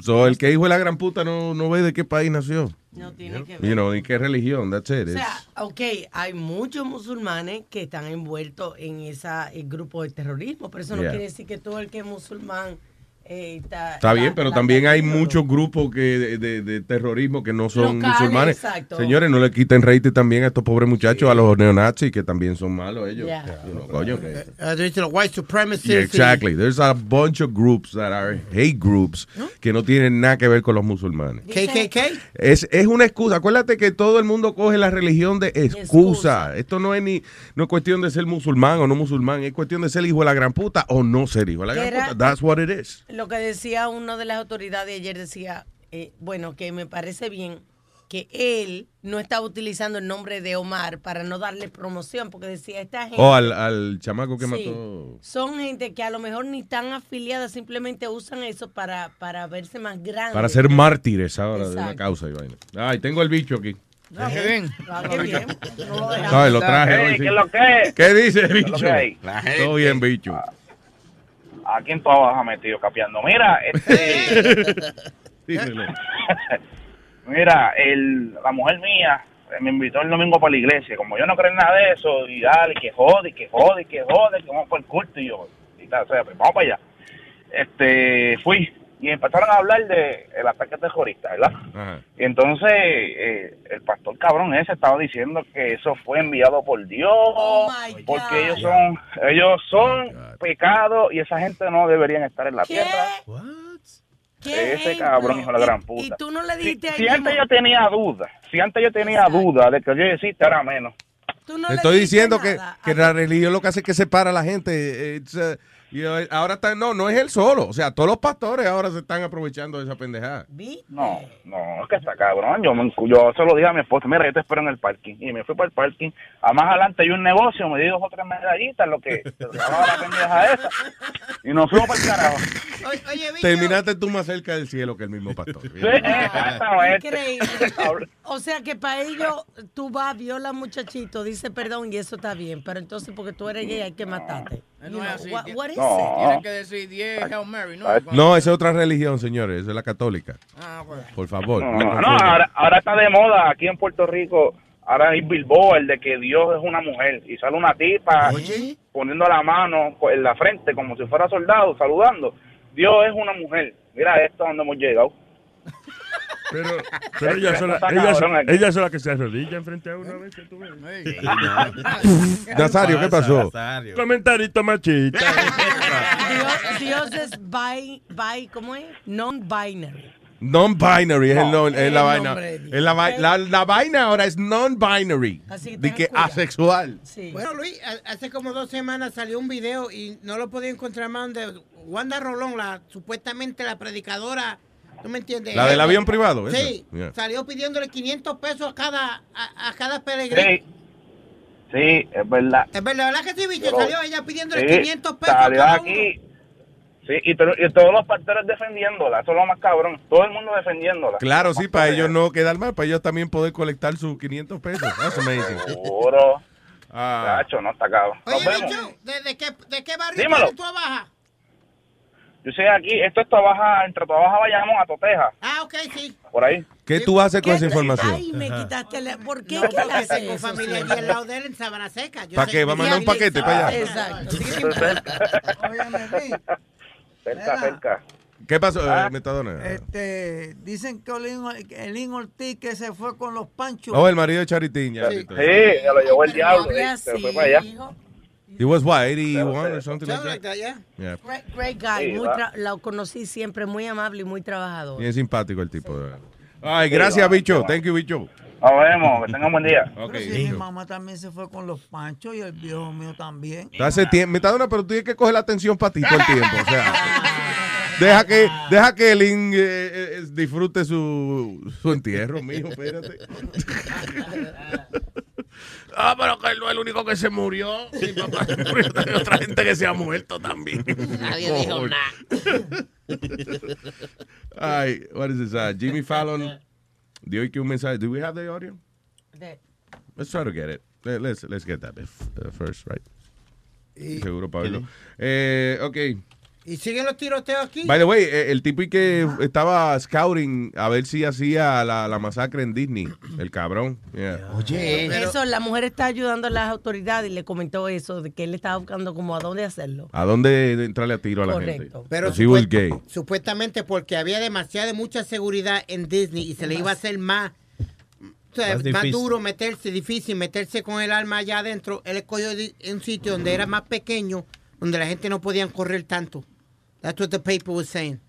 So, el que hijo de la gran puta no, no ve de qué país nació. No tiene que ver. You know, ni qué religión. That's it. O sea, ok, hay muchos musulmanes que están envueltos en ese grupo de terrorismo, pero eso no Yeah. quiere decir que todo el que es musulmán eh, está... Está bien, pero la- también hay muchos grupos que de, de- de terrorismo que no son Locales, musulmanes. exacto. Señores, no le quiten rating también a estos pobres muchachos, a los neonazis, que también son malos ellos. Yeah. You know, coño, que- Uh, dice los white supremacists. Yeah, exactly. There's a bunch of groups that are hate groups que no tienen nada que ver con los musulmanes. KKK. Es, es una excusa. Acuérdate que todo el mundo coge la religión de excusa. Esto no es ni no es cuestión de ser musulmán o no musulmán. Es cuestión de ser hijo de la gran puta o no ser hijo de la gran puta. That's what it is. Lo que decía uno de las autoridades ayer decía, eh, bueno, que me parece bien que él no estaba utilizando el nombre de Omar para no darle promoción, porque decía, esta gente... O Oh, al, al chamaco que Sí. mató. Son gente que a lo mejor ni están afiliadas, simplemente usan eso para, para verse más grandes. Para ser mártires ahora de una causa y vaina. Ay, tengo el bicho aquí. Qué bien. Ah, qué bien. No lo traje hoy. ¿qué sí. es lo que? ¿Qué dice, ¿Qué es lo bicho? Todo bien, bicho. ¿A quién tú has metido capeando? Mira, este, Dímelo. mira, el, la mujer mía me invitó el domingo para la iglesia. Como yo no creo en nada de eso, y dale, que jode, y que jode, que jode, que vamos por el culto. Y yo, y tal, o sea, pues vamos para allá. Este, fui y empezaron a hablar de el ataque terrorista, ¿verdad? Ajá. Y entonces eh, el pastor cabrón ese estaba diciendo que eso fue enviado por Dios, porque ellos son ellos son pecados y esa gente no deberían estar en la ¿Qué? tierra. ¿Qué Ese ejemplo? cabrón hijo de la gran puta. Y tú no le Si, dijiste a si ella, antes yo tenía dudas, si antes yo tenía dudas de que Dios existe, ahora menos. tú no Te le estoy diciendo que, que la religión lo que hace es que separa a la gente. It's, uh, you know, ahora está, no, no es él solo. O sea, todos los pastores ahora se están aprovechando de esa pendejada. No, no, es que está cabrón. Yo, me- yo se lo dije a mi esposa, mira, yo te espero en el parking. Y me fui para el parking. A más adelante hay un negocio, me di dos o tres medallitas, lo que se la pendeja esa. Y nos fuimos para el carajo. Terminaste tú más cerca del cielo que el mismo pastor. Sí, exactamente. Increíble. O sea que para ellos tú vas, viola muchachito, dice perdón y eso está bien, pero entonces porque tú eres gay hay que matarte. You No es know, así. what- what is No. it? Tienen que decir 10 Hail Mary, ¿no? No, esa es otra religión, señores. Esa es la católica. Ah, pues. Por favor. No, no no, confundan. ahora, ahora está de moda aquí en Puerto Rico. Ahora hay billboard de que Dios es una mujer y sale una tipa poniendo la mano en la frente como si fuera soldado, saludando. Dios es una mujer. Mira esto donde hemos llegado. Pero, pero ella, sola, Está ella, ella sola que se arrodilla enfrente a uno a veces. tú ves. Nazario, ¿qué pasó? Comentarito machista. Dios, Dios es bi, bi, ¿cómo es? Non-binary. Non-binary es, el no- es la vaina. Es la, vai- la, la vaina ahora es non-binary. Así que De que cuidado. asexual. Bueno, Luis, hace como dos semanas salió un video y no lo podía encontrar más donde Wanda Rolón, la supuestamente la predicadora, ¿no me entiendes? La del avión privado. Sí, Yeah. salió pidiéndole 500 pesos a cada a, a cada peregrino. Sí. Sí, es verdad. Es verdad, ¿verdad que sí, bicho? Pero- Salió ella pidiéndole Sí, 500 pesos a salió cada aquí. Sí, y, y todos los partidarios defendiéndola. Eso es lo más cabrón. Todo el mundo defendiéndola. Claro, sí, para ellos no quedar mal, para ellos también poder colectar sus 500 pesos. That's amazing. Seguro. Ah. Cacho, no está cabrón. Nos Oye, vemos. bicho, ¿de, de qué, ¿de qué barrio tú trabajas? Yo soy aquí. Esto es trabaja, entre trabaja Bayamón a Toteja. Ah, ok, sí. Por ahí. ¿Qué tú haces con esa información? Ay, me quitaste la... ¿Por qué? No, ¿Qué porque le hace tengo eso, familia allí al lado de él en Sabana Seca. Yo ¿Pa' sé- qué? ¿Va a mandar un paquete para allá? Exacto. Cerca, cerca. ¿Qué pasó, Ah. eh, Metadona? Este, dicen que Olin, Elín Ortiz que se fue con los panchos. Oh, el marido de Charitín. Ya, Sí, ya lo llevó el diablo. Eh, Se fue para allá. He was what, 81 or something like Something that? like that, yeah. Yeah. Great, great guy. Sí, muy lo conocí siempre muy amable y muy trabajador. Bien simpático el tipo. de verdad. Ay, Sí, gracias, bicho. Thank you, bicho. Nos vemos. Que tengan buen día. Ok, Sí, mi bicho. mamá también se fue con los panchos y el viejo mío también. Hace tiempo, Metadona, pero tú tienes que coger la atención para ti todo el tiempo. O sea, deja que, deja que Lin eh, eh, disfrute su, su entierro, mijo, espérate. Ah, pero que él no es el único que se murió. Mi papá se murió. Hay otra gente que se ha muerto también. Nadie dijo Cojones. Ay, what is this? Uh, Jimmy Fallon dio aquí un mensaje. Do we have the audio? Let's try to get it. Let- Let's, let's get that first, right? Y- Seguro, Pablo. Eh, ok. ¿Y siguen los tiroteos aquí? By the way, eh, el tipo y que estaba scouting a ver si hacía la, la masacre en Disney. El cabrón. Yeah. Oye, Eso, la mujer está ayudando a las autoridades y le comentó eso, de que él estaba buscando como a dónde hacerlo. ¿A dónde entrarle a tiro a la Correcto. gente? Pero supuest- gay. supuestamente porque había demasiada mucha seguridad en Disney y se le iba a hacer más, o sea, Más duro meterse, difícil meterse con el arma allá adentro. Él escogió un sitio donde era más pequeño, donde la gente no podía correr tanto. That's what the paper was saying.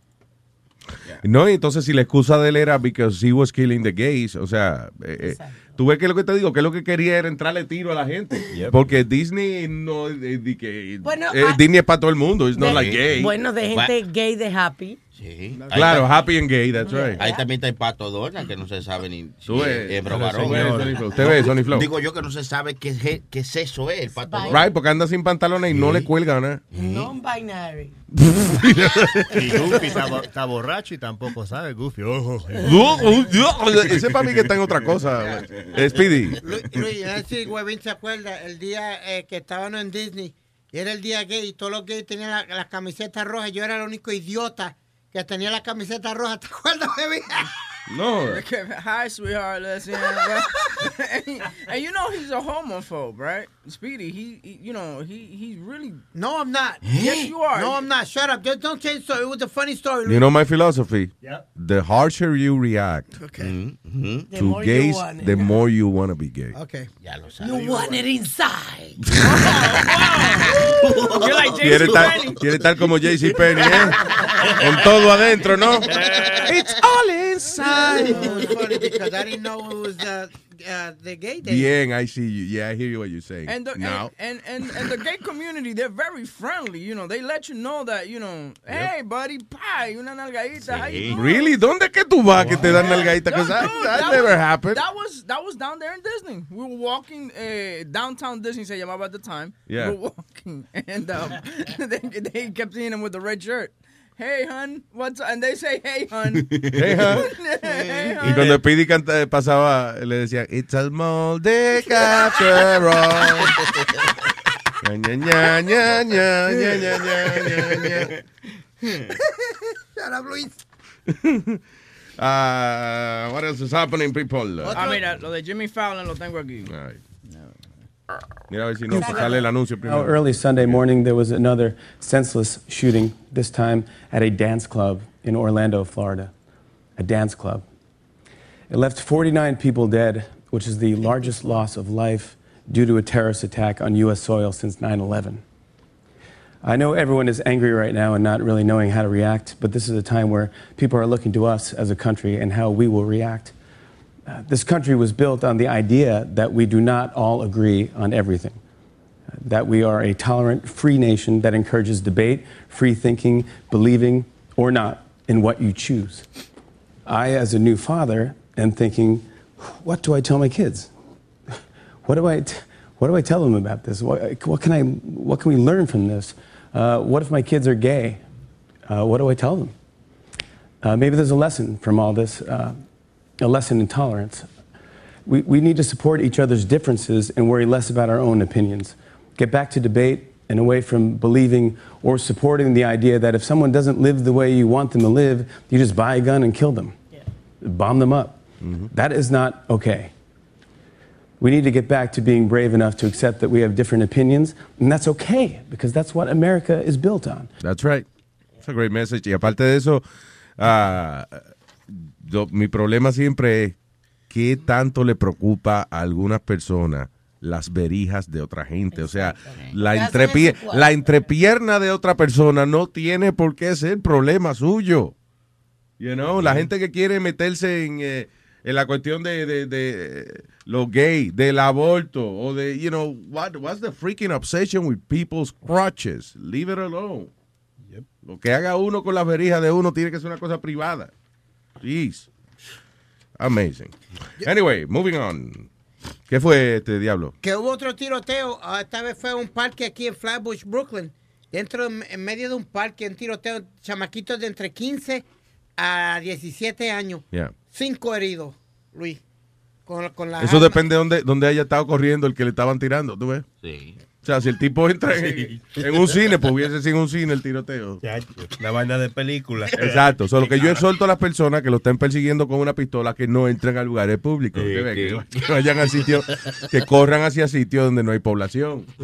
No, y entonces si la excusa de él era because he was killing the gays, o sea, eh, eh, tú ves que lo que te digo, que lo que quería era entrarle tiro a la gente. Porque Disney no eh, di que, Bueno, eh, ah, Disney es para todo el mundo, it's not like gay. Bueno, de gente gay de happy. Sí. Claro, happy and gay, that's right. Ahí también está el pato Dona, que no se sabe ni si Tú es ves, hembra o pero varón. Usted ve, Sony Flow. Digo yo que no se sabe qué, es- qué es eso, es el pato Dona. Right, porque anda sin pantalones y no le cuelga nada. Non-binary. Y Goofy está, está borracho y tampoco sabe, Goofy. Ojo. Ese para mí que está en otra cosa. Eh, Speedy. Luis, si Huevín se acuerda el día eh, que estábamos en Disney y era el día gay y todos los gays tenían la- las camisetas rojas. Yo era el único idiota que tenía la camiseta roja. ¿Te acuerdas, Huevín? No. Hi, sweetheart. Listen, and, and you know he's a homophobe, right? Speedy, he, he you know, he he's really. No, I'm not. Yes, you are. No, I'm not. Shut up. Just don't change the story. It was a funny story. You know my philosophy? Yeah. The harsher you react Okay. The to more gays, the more you want to be gay. Okay. Ya lo You want it inside. You're like Quiere estar, quiere estar como JC Penny, ¿eh? Con todo adentro, ¿no? It's all inside. it was funny because I didn't know it was uh, uh, the gay day. Bien, I see you. Yeah, I hear you what you're saying. And the now, and, and, and and the gay community, they're very friendly. You know, they let you know that you know, hey, buddy, pie, una nalgadita. How you doing? really, ¿dónde que tú vas que te dan nalgadita? Because that, that that never was- happened. That was that was down there in Disney. We were walking uh, downtown Disney, se llamaba at the time. Yeah. We were walking, and um, they, they kept seeing him with the red shirt. Hey, hun, what's and they say, hey, hun. Hey, hun. Hey, Y hun. cuando Speedy canta, pasaba, le decían, It's a small dick after all. Ña, ña, ña, ña, ña, ña, ña, ña. Shut up, Luis. Ah, what else is happening, people? Ah, mira, lo de Jimmy Fallon lo tengo aquí. Mira a ver si no sale el anuncio primero. early Sunday morning, there was another senseless shooting, this time at a dance club in Orlando, Florida. A dance club. It left 49 people dead, which is the largest loss of life due to a terrorist attack on U.S. soil since 9 11. I know everyone is angry right now and not really knowing how to react, but this is a time where people are looking to us as a country and how we will react. Uh, this country was built on the idea that we do not all agree on everything, uh, that we are a tolerant, free nation that encourages debate, free thinking, believing or not in what you choose. I, as a new father, am thinking, what do I tell my kids? What do I, t- what do I tell them about this? What, what, can, I, what can we learn from this? Uh, what if my kids are gay? Uh, what do I tell them? Maybe there's a lesson from all this, a lesson in tolerance. We, we need to support each other's differences and worry less about our own opinions. Get back to debate and away from believing or supporting the idea that if someone doesn't live the way you want them to live, you just buy a gun and kill them, yeah. bomb them up. Mm-hmm. That is not okay. We need to get back to being brave enough to accept that we have different opinions, and that's okay because that's what America is built on. That's right. It's a great message. Y aparte de eso, ah, yo- mi problema siempre es qué tanto le preocupa a algunas personas las verijas de otra gente. O sea, la, la entrepierna de otra persona no tiene por qué ser problema suyo. You know, la gente que quiere meterse en, eh, en la cuestión de, de, de lo gay, del aborto, o de, you know, what, what's the freaking obsession with people's crotches? Leave it alone. Lo que haga uno con las verijas de uno tiene que ser una cosa privada. Jeez. Amazing. Anyway, moving on. ¿Qué fue este diablo? Que hubo otro tiroteo, ah, esta vez fue a un parque aquí en Flatbush, Brooklyn. Dentro, en medio de un parque, un tiroteo, chamaquitos de entre 15 a 17 años. Yeah. Cinco heridos, Luis. Con, con la Eso depende de dónde, dónde haya estado corriendo el que le estaban tirando, ¿tú ves? Sí. O sea, si el tipo entra en, en un cine, pues hubiese sido un cine el tiroteo. La vaina de película. Exacto. Solo que yo exhorto a las personas que lo estén persiguiendo con una pistola que no entren a lugares públicos. Sí, que, sí. que vayan a sitios, que corran hacia sitios donde no hay población.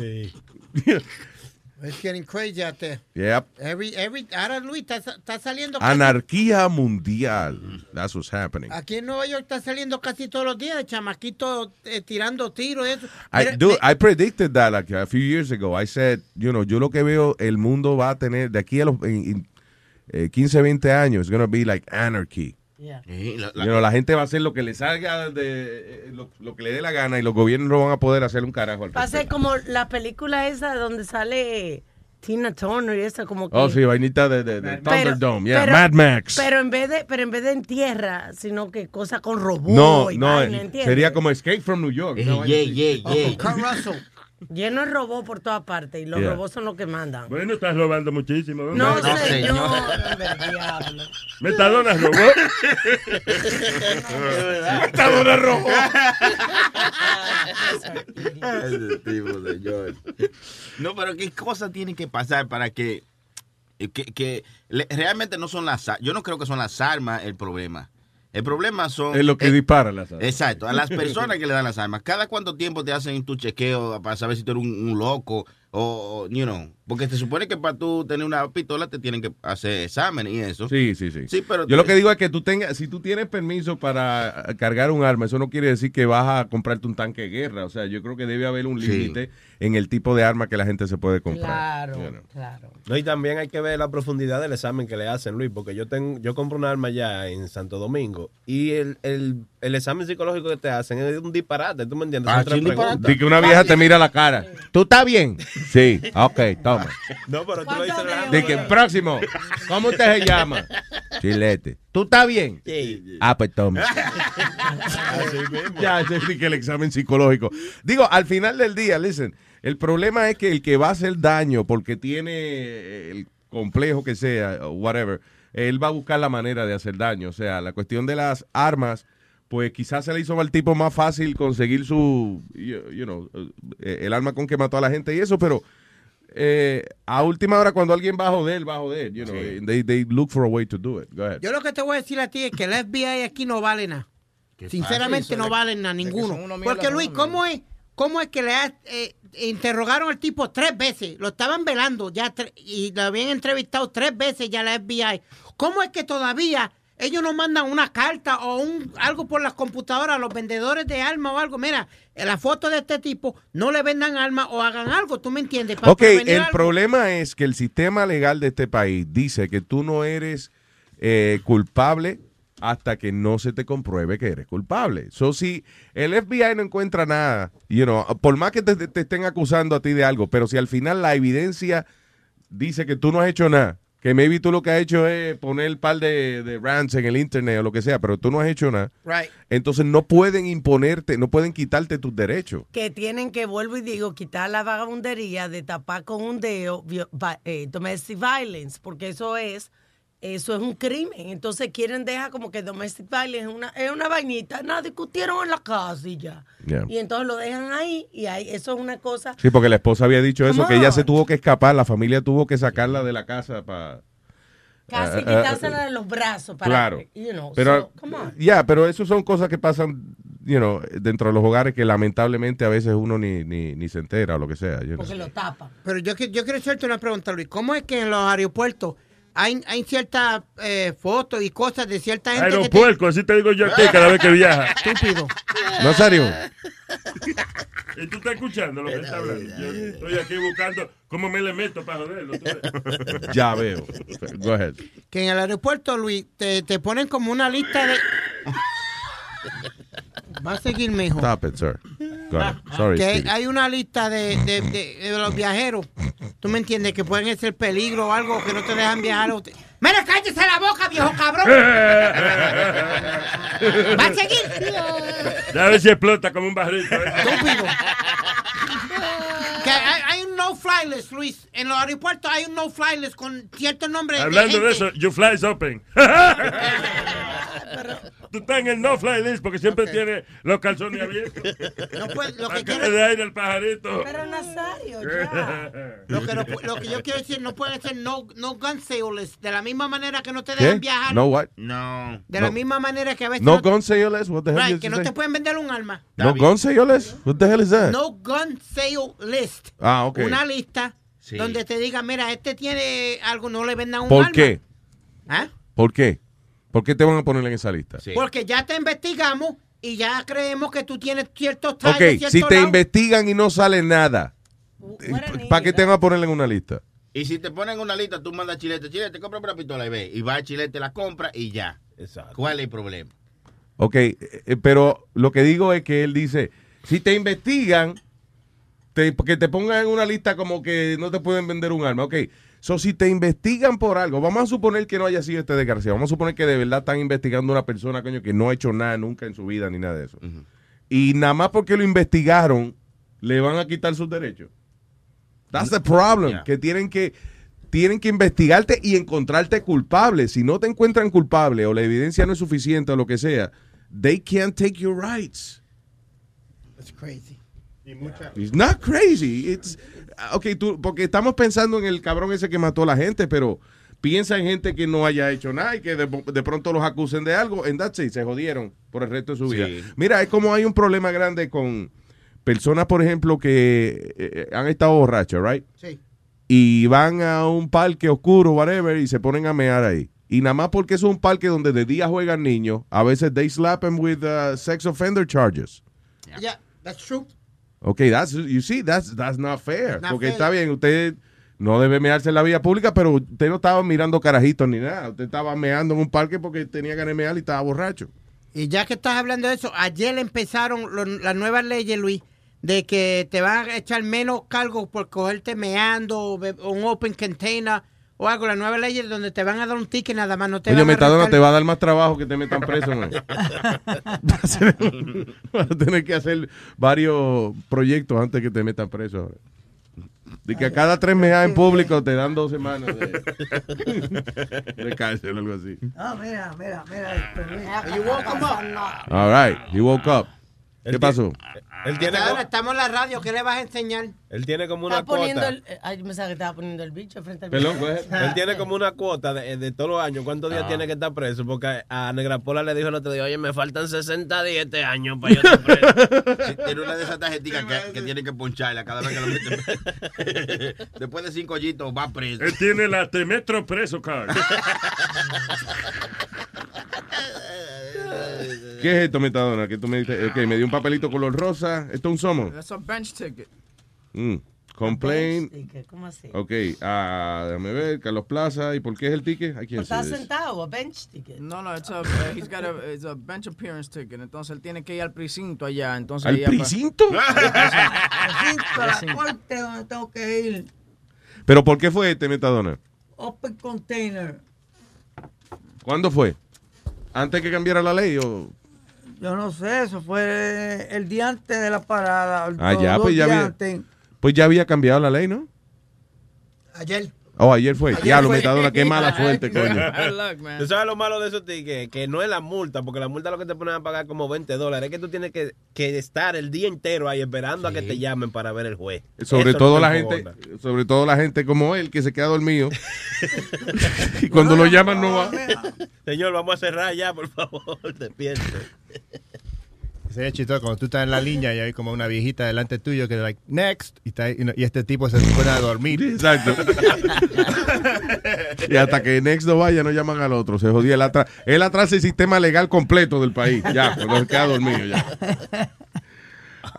It's getting crazy out there. Yep. Every, every, ahora Luis está, está saliendo. Anarquía mundial. That's what's happening. Aquí en Nueva York está saliendo casi todos los días, chamaquitos eh, tirando tiros. Eso. I, Mira, dude, me- I predicted that like a few years ago. I said, you know, yo lo que veo, el mundo va a tener, de aquí a los en- en, eh, 15, 20 años, it's going to be like anarchy. Sí, la- la- know, la gente va a hacer lo que le salga de eh, lo, lo que le dé la gana y los gobiernos no van a poder hacer un carajo al Va a ser como la película esa donde sale Tina Turner y esa como que... Oh, sí, vainita de, de, de Pero- Thunderdome. Yeah, pero- Mad Max. Pero en vez de, pero en vez de en tierra, sino que cosa con robots no, y no, vaina, eh, sería como Escape from New York. una vaina así. Oh, Kurt Russell. Lleno de robots por todas partes y los Yeah. robots son los que mandan. Bueno, estás robando muchísimo. ¿verdad? No, señor. hombre, diablo. Metadona robó. Metadona robó. Ese tipo, señor. No, pero ¿qué cosas tienen que pasar para que, que, que le- realmente no son las armas? Yo no creo que son las armas el problema. El problema son... Es lo que eh, dispara las armas. Exacto, a las personas que le dan las armas. ¿Cada cuánto tiempo te hacen tu chequeo para saber si tú eres un, un loco o, o, you know? Porque se supone que para tú tener una pistola te tienen que hacer examen y eso. Sí, sí, sí. Sí, pero Yo lo que digo es que tú tengas, si tú tienes permiso para cargar un arma, eso no quiere decir que vas a comprarte un tanque de guerra. O sea, yo creo que debe haber un Sí. límite en el tipo de arma que la gente se puede comprar. Claro, You know. claro. No, y también hay que ver la profundidad del examen que le hacen, Luis, porque yo tengo, yo compro un arma ya en Santo Domingo y el, el, el examen psicológico que te hacen es un disparate, ¿tú me entiendes? Ah, sí, un disparate. que una vieja te mira la cara. ¿Tú estás bien? Sí. Ok, toma. No, pero tú lo dices De que próximo. ¿Cómo usted se llama? Chilete. ¿Tú estás bien? Sí. Ah, pues toma. Ya, ese es que el examen psicológico. Digo, al final del día, listen, el problema es que el que va a hacer daño porque tiene el complejo que sea, o whatever, él va a buscar la manera de hacer daño. O sea, la cuestión de las armas, pues quizás se le hizo al tipo más fácil conseguir su, you, you know, eh, el arma con que mató a la gente y eso, pero eh, a última hora cuando alguien va a joder, va a joder. You know, they, they look for a way to do it. Go ahead. Yo lo que te voy a decir a ti es que el FBI aquí no vale nada. Sinceramente no Eso valen nada ninguno. Porque Luis, ¿cómo es, cómo es que le has, eh, interrogaron al tipo tres veces? Lo estaban velando ya y lo habían entrevistado tres veces ya la FBI. ¿Cómo es que todavía ellos nos mandan una carta o un algo por las computadoras a los vendedores de armas o algo. Mira, en la foto de este tipo, no le vendan armas o hagan algo, ¿tú me entiendes? Pa- Ok, el algo. problema es que el sistema legal de este país dice que tú no eres eh, culpable hasta que no se te compruebe que eres culpable. So, si el FBI no encuentra nada, you know, por más que te, te estén acusando a ti de algo, pero si al final la evidencia dice que tú no has hecho nada, que maybe tú lo que has hecho es poner el par de, de rants en el internet o lo que sea, pero tú no has hecho nada, Right. entonces no pueden imponerte, no pueden quitarte tus derechos. Que tienen que, vuelvo y digo, quitar la vagabundería de tapar con un dedo eh, domestic violence, porque eso es eso es un crimen. Entonces quieren dejar como que domestic violence es una, es una vainita, nada, discutieron en la casa y ya. Yeah. Y entonces lo dejan ahí y ahí, eso es una cosa. Sí, porque la esposa había dicho eso, que ella se tuvo que escapar, la familia tuvo que sacarla de la casa para... Casi Ah, ah, quitársela de los brazos para Claro. you know, Pero, so, come on. ya, pero eso son cosas que pasan, you know, dentro de los hogares que lamentablemente a veces uno ni, ni, ni se entera o lo que sea. you know. Porque lo tapan. Pero yo, que- yo quiero hacerte una pregunta, Luis. ¿Cómo es que en los aeropuertos hay, hay ciertas eh, fotos y cosas de cierta gente que te- así te digo yo a ti cada vez que viaja. Estúpido. Nazario. ¿Y tú estás escuchando lo que está hablando? Yo estoy aquí buscando cómo me le meto para joderlo. Ya veo. Go ahead. que en el aeropuerto, Luis, te, te ponen como una lista de... Va a seguir mejor. Stop it, sir. Ahead. Sorry, que hay una lista de, de- de- de los viajeros, tú me entiendes, que pueden ser peligro o algo que no te dejan viajar. o te- Mira, cállese la boca, viejo cabrón. ¿Va a seguir? Ya a ver si explota como un barrito. ¿eh? Estúpido. Que hay, hay un no-fly list, Luis. En los aeropuertos hay un no-fly list con ciertos nombres Hablando de gente. eso, you fly is open. Tú estás en el no fly list porque siempre tiene los calzones abiertos. No puede- lo que Para quiero- le dé aire al pajarito. Pero Nazario, ya. Lo que, no pu- lo que yo quiero decir, no pueden ser no, no gun sale list. De la misma manera que no te dejan ¿Qué? viajar. No what? No. De la No. misma manera que a veces. No gun sales? What the hell Right, que no say? te pueden vender un arma. No gun sales? What the hell is that? No gun sale list. Ah, ok. Una lista Sí. donde te diga, mira, este tiene algo, no le vendan un ¿Por arma. qué? ¿Ah? ¿Por qué? ¿Por qué te van a poner en esa lista? Porque ya te investigamos y ya creemos que tú tienes ciertos tallos, Ok, ciertos si te investigan y no sale nada, ¿para qué te van a poner en una lista? Y si te ponen una lista, tú mandas a Chilete, Chilete, compra una pistola y ve. Y va a Chilete, la compra y ya. ¿Cuál es el problema? Ok, eh, eh, pero lo que digo es que él dice, si te investigan, te, que te pongan en una lista como que no te pueden vender un arma. Ok, so si te investigan por algo, vamos a suponer que no haya sido este desgraciado, vamos a suponer que de verdad están investigando a una persona, coño, que no ha hecho nada nunca en su vida ni nada de eso. Y nada más porque lo investigaron, le van a quitar sus derechos. That's the problem, que tienen que tienen que investigarte y encontrarte culpable. Si no te encuentran culpable o la evidencia no es suficiente o lo que sea, they can't take your rights. That's crazy. It's not crazy. It's okay, tú, porque estamos pensando en el cabrón ese que mató a la gente, pero piensa en gente que no haya hecho nada y que de, de pronto los acusen de algo, en that's it, se jodieron por el resto de su Sí. vida. Mira, es como hay un problema grande con personas, por ejemplo, que eh, han estado borrachas, right? Sí. y van a un parque oscuro, whatever, y se ponen a mear ahí. Y nada más porque es un parque donde de día juegan niños, a veces they slap them with uh, sex offender charges. Yeah, that's true. Okay, that's, you see, that's, that's not fair. Not porque fair. está bien, usted no debe mearse en la vía pública, pero usted no estaba mirando carajitos ni nada. Usted estaba meando en un parque porque tenía ganas de mear y estaba borracho. Y ya que estás hablando de eso, ayer empezaron lo- las nuevas leyes, Luis, de que te van a echar menos cargos por cogerte meando un open container o algo. Las nuevas leyes donde te van a dar un ticket nada más, no te Oye, van Metadona, te va a dar más trabajo que te metan preso, man. Vas a tener que hacer varios proyectos antes que te metan preso. De que a cada tres meses en público te dan dos semanas de, de cárcel o algo así. Ah, mira, mira, mira. esto, Luis. You woke up. All right, he woke up. ¿Qué pasó? Él tiene, Ahora co- estamos en la radio, ¿qué le vas a enseñar? él tiene como una Está poniendo cuota. el. Ay, pensaba que estaba poniendo el bicho frente al Perdón, bicho. Él tiene como una cuota de, de todos los años. ¿Cuántos días Ah. tiene que estar preso? Porque a Negra Pola le dijo el otro día, oye, me faltan 60 días este año para yo estar preso. Tiene una de esas tarjeticas que, que tiene que poncharla cada vez que lo meten. Después de cinco hoyitos va preso. Él tiene la Temetro preso card. ¿Qué es esto, Metadona? Que tú me diste, ok, me dio un papelito color rosa. ¿Esto es un somo? That's a bench ticket. Mm. Complain. ¿Cómo así? Ok, ah, déjame ver, Carlos Plaza. ¿Y por qué es el ticket? ¿A quién Está se sentado, a bench ticket. No, no, it's a, uh, he's got a, it's a bench appearance ticket. Entonces él tiene que ir al precinto allá. Entonces ¿Al precinto? Precinto, a la corte donde tengo que ir. ¿Pero por qué fue este, Metadona? Open container. ¿Cuándo fue? ¿Antes que cambiara la ley o...? Yo no sé, eso fue el día antes de la parada. Ah, ya, pues ya había, pues ya había cambiado la ley, ¿no? Ayer. Oh, ayer fue. Ayer ya, lo. Metadona, qué mala suerte, coño. Tú sabes lo malo de esos tickets, que no es la multa, porque la multa lo que te ponen a pagar como 20 dólares. Es que tú tienes que, que estar el día entero ahí esperando a que te llamen para ver el juez. Sobre Eso todo no la te gente, sobre todo la gente como él que se queda dormido. y cuando lo llaman no va. Señor, vamos a cerrar ya, por favor, despierte. Sería chistoso cuando tú estás en la línea y hay como una viejita delante tuyo que like, next, y, está- y no- y este tipo se pone a dormir. Exacto. Y hasta que Next no vaya, no llaman al otro. Se jodía. Él, atra él atrasa el sistema legal completo del país. Ya, cuando se queda dormido ya.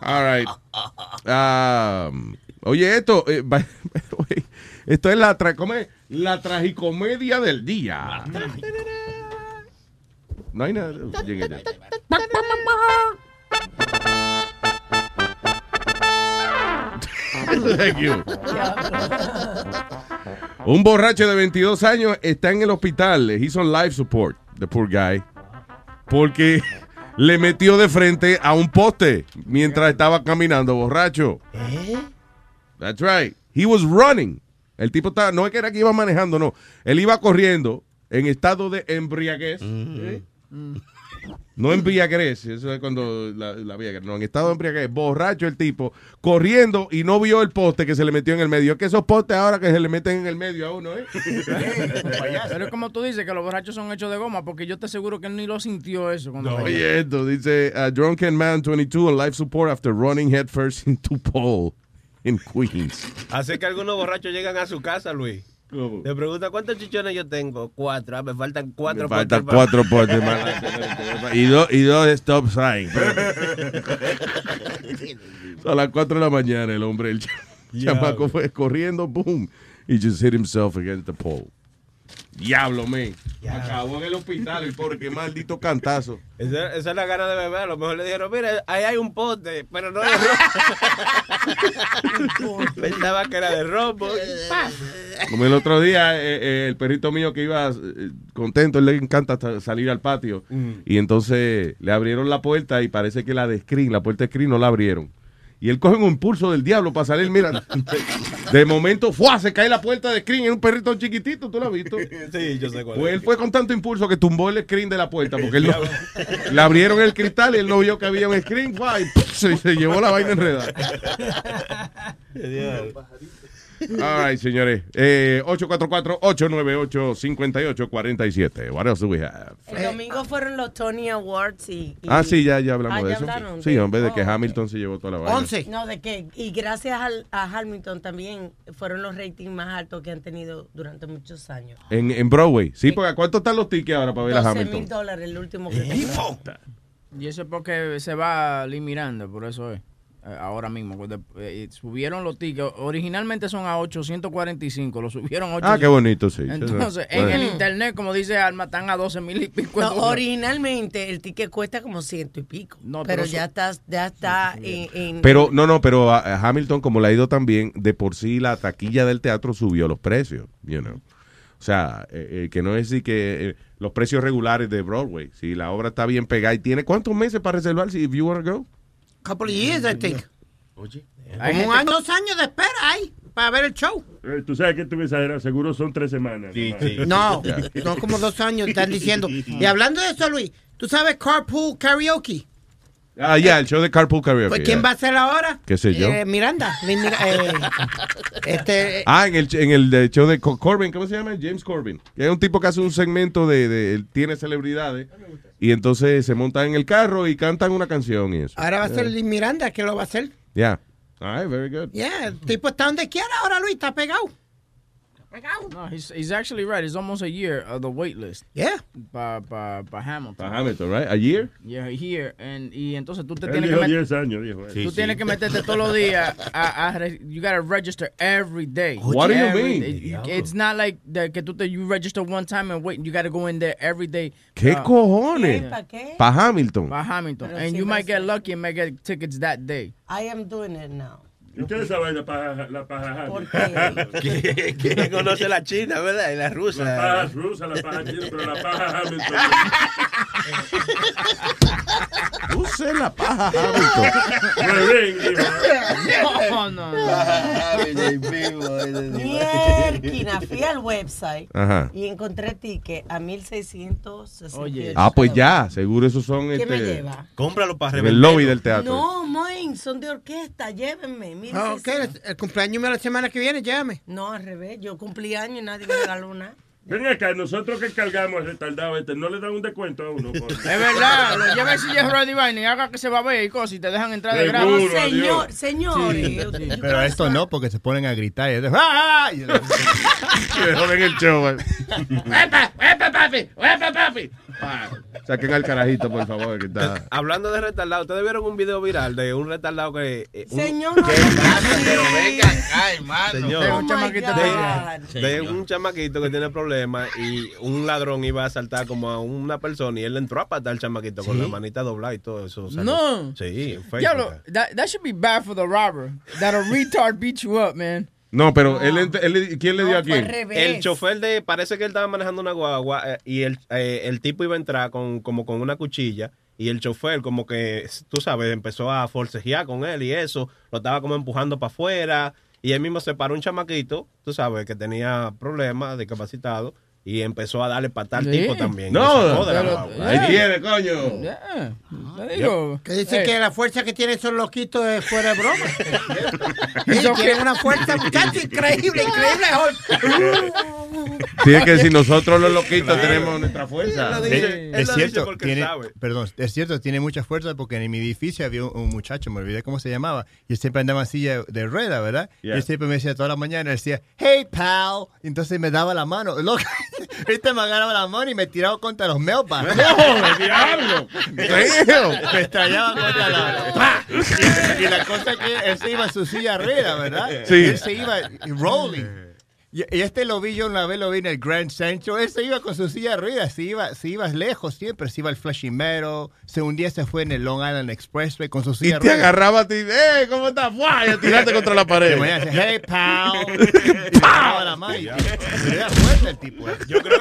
All right. Um, oye, esto, eh, by- by the way, esto es la, tra ¿cómo es? la tragicomedia del día. No hay nada. Llegué ya. Thank you. Un borracho de 22 años está en el hospital. He's on life support, the poor guy. Porque le metió de frente a un poste mientras estaba caminando borracho. That's right. He was running. El tipo estaba, no es que era que iba manejando, no. Él iba corriendo en estado de embriaguez. ¿eh? No embriaguez, eso es cuando la, la no, en estado de embriaguez, borracho el tipo, corriendo y no vio el poste que se le metió en el medio. Es que esos postes ahora que se le meten en el medio a uno, ¿eh? Pero es como tú dices que los borrachos son hechos de goma, porque yo te aseguro que él ni lo sintió eso. Cuando lo- Oye, esto dice: A drunken man 22 on life support after running headfirst into pole in Queens. Así que algunos borrachos llegan a su casa, Luis. Le pregunta cuántos chichones yo tengo. Cuatro. Ah, me faltan cuatro. Me faltan cuatro y, dos y dos stop sign. A las 4 de la mañana el hombre, el ch- chamaco fue corriendo, boom, y just hit himself against the pole. Diablo, men. Acabó en el hospital el pobre, qué maldito cantazo. Esa, esa es la gana de beber. A lo mejor le dijeron, mira, ahí hay un poste, pero no de robo. Pensaba que era de robo. ¡paf! Como el otro día, eh, eh, el perrito mío que iba eh, contento, él le encanta ta- salir al patio. Y entonces le abrieron la puerta y parece que la de screen, la puerta de screen no la abrieron. Y él coge un impulso del diablo para salir, mira. De momento, ¡fua! se cae la puerta de screen. Es un perrito chiquitito, ¿tú lo has visto? Sí, yo sé cuál Pues es. él fue con tanto impulso que tumbó el screen de la puerta porque él no, le abrieron el cristal y él no vio que había un screen ¡fua! y ¡pum! se, se llevó la vaina enredada. All right, señores. Eh, 844-898-5847. What else do we have? El domingo fueron los Tony Awards y... y- Ah, sí, ya, ya hablamos Ah, de ¿ya eso. hablaron Sí, de- hombre, de que Hamilton se llevó toda la vaina. No, de que, y gracias al- a Hamilton también fueron los ratings más altos que han tenido durante muchos años. En, en Broadway. Sí, porque ¿a ¿cuánto están los tickets ahora para ver a 12 Hamilton? mil dólares el último que. Y eso es porque se va eliminando, por eso es. Eh, Ahora mismo, pues, eh, subieron los tickets. Originalmente son a 845, lo subieron a 800. Ah, qué bonito, sí. Entonces, en el internet, como dice Alma, están a 12 mil y pico. No, originalmente el ticket cuesta como ciento y pico. No, pero, pero ya está, ya está en, en- Pero, no, no, pero a, a Hamilton, como le ha ido tan bien, de por sí la taquilla del teatro subió los precios, you know. O sea, eh, eh, que no es decir que eh, los precios regulares de Broadway, si la obra está bien pegada y tiene cuántos meses para reservar si if you wanna go? Couple of years, I think. Oye. Como un año, dos años de espera ahí para ver el show. Eh, Tú sabes que tú me exageras, seguro son tres semanas. No, no como dos años, están diciendo. Y hablando de eso, Luis, ¿tú sabes Carpool Karaoke? Ah, ya, el show de Carpool Karaoke. Pues, ¿quién ya. va a ser ahora? ¿Qué sé yo? Eh, Miranda. Mira- eh, este, Ah, en el, en el de show de Co- Corbin, ¿cómo se llama? James Corbin. Que es un tipo que hace un segmento de, de- él tiene celebridades y entonces se montan en el carro y cantan una canción y eso. ahora va a ser Lin Miranda que lo va a hacer. Yeah. All right, very good. Yeah, el tipo está donde quiera ahora, Luis, está pegado. No, he's, he's actually right. It's almost a year of the wait list. Yeah. Para pa, pa Hamilton. Para Hamilton, right? A year? Yeah, here. And, y entonces tú te Él tienes que dijo met- 10 años, dijo él. Tú tienes que meterte todos los días. A, a re- you gotta register every day. What do you Every mean? day. You- It's not like the, que tú te you register one time and wait. You gotta go in there every day. ¿Qué Uh, cojones? ¿Para qué? Para Hamilton. Pa Hamilton. Pero and sí you va might get lucky and might get tickets that day. I am doing it now. ¿Y ustedes saben la paja? La paja ¿Por ¿Quién quién conoce la China, verdad? Y la rusa. La paja rusa, la paja china, pero la paja Hamilton. Use la paja Hamilton. Dijo. No, no, Mierquina, fui al website Ajá. y encontré ticket a 1668. Ah, pues ya, seguro esos son ¿Quién me este, lleva? Cómpralo para en el lobby del teatro. No, Moin, son de orquesta, llévenme. Ah, ok, el cumpleaños mío la semana que viene, llame. No, al revés, yo cumplí años y nadie me regaló una. Ven acá, nosotros que cargamos el retardado este, no le dan un descuento a uno. por- Es verdad, lo lleva el silla ready vaina y haga que se va a ver y cosas y te dejan entrar de gratis. adiós. Señor, señores. Sí, sí. Pero esto no, porque se ponen a gritar y es de, ¡Ah! Y- Me joden el show. ¡Epa, epa, papi! ¡Epa, papi! Saquen al carajito, por favor, que está. Hablando de retardado, ¿ustedes vieron un video viral de un retardado que... eh, un- Señor, Pero venga acá, hermano. Señor. De un chamaquito de, un chamaquito que tiene problemas y un ladrón iba a asaltar como a una persona y él entró a patar al chamaquito con la manita doblada y todo eso. salió. No. Sí, en Facebook. Diablo, that, that should be bad for the robber. That a retard beat you up, man. No, pero él, ¿quién le dio a quién? El chofer de, parece que él estaba manejando una guagua eh, y el, eh, el tipo iba a entrar con, como con una cuchilla y el chofer como que, tú sabes, empezó a forcejear con él y eso, lo estaba como empujando para afuera y él mismo se paró un chamaquito, tú sabes, que tenía problemas, discapacitado y empezó a darle patada al Sí. tipo también. No, la pero-. Ahí tiene, coño. Yeah. Te digo. Que dicen Eh, que la fuerza que tienen esos loquitos es fuera de broma. ¿Y Sí, son tienen una fuerza, muchacho, increíble, increíble. Tiene que si nosotros los loquitos tenemos nuestra fuerza. Él lo Es, dice- él es lo dice cierto, porque tiene, sabe. perdón, es cierto, tiene mucha fuerza porque en mi edificio había un, un muchacho, me olvidé cómo se llamaba, y él siempre andaba en silla de rueda, ¿verdad? Yeah. Y él siempre me decía toda la mañana, él decía, hey pal, y entonces me daba la mano, loco, este me agarraba la mano y me tiraba contra los mailbags. ¡No, diablo! Me estrellaba contra la... Y, y la cosa es que él se iba a su silla arriba, ¿verdad? Sí. Él se iba rolling. Y, y este lo vi yo una vez, lo vi en el Grand Central. Él se iba con su silla arriba, se iba, se iba lejos siempre. Se iba al Flushing Meadow. Se, un día se fue en el Long Island Expressway con su Y silla te arriba. agarraba a ti, ¡eh! ¿Cómo estás? ¡Fua! Y a tirarte contra la Y pared. mañana decía, hey, pal. Y me daba la mano. y- era fuerte el tipo. ¿eh? Yo creo,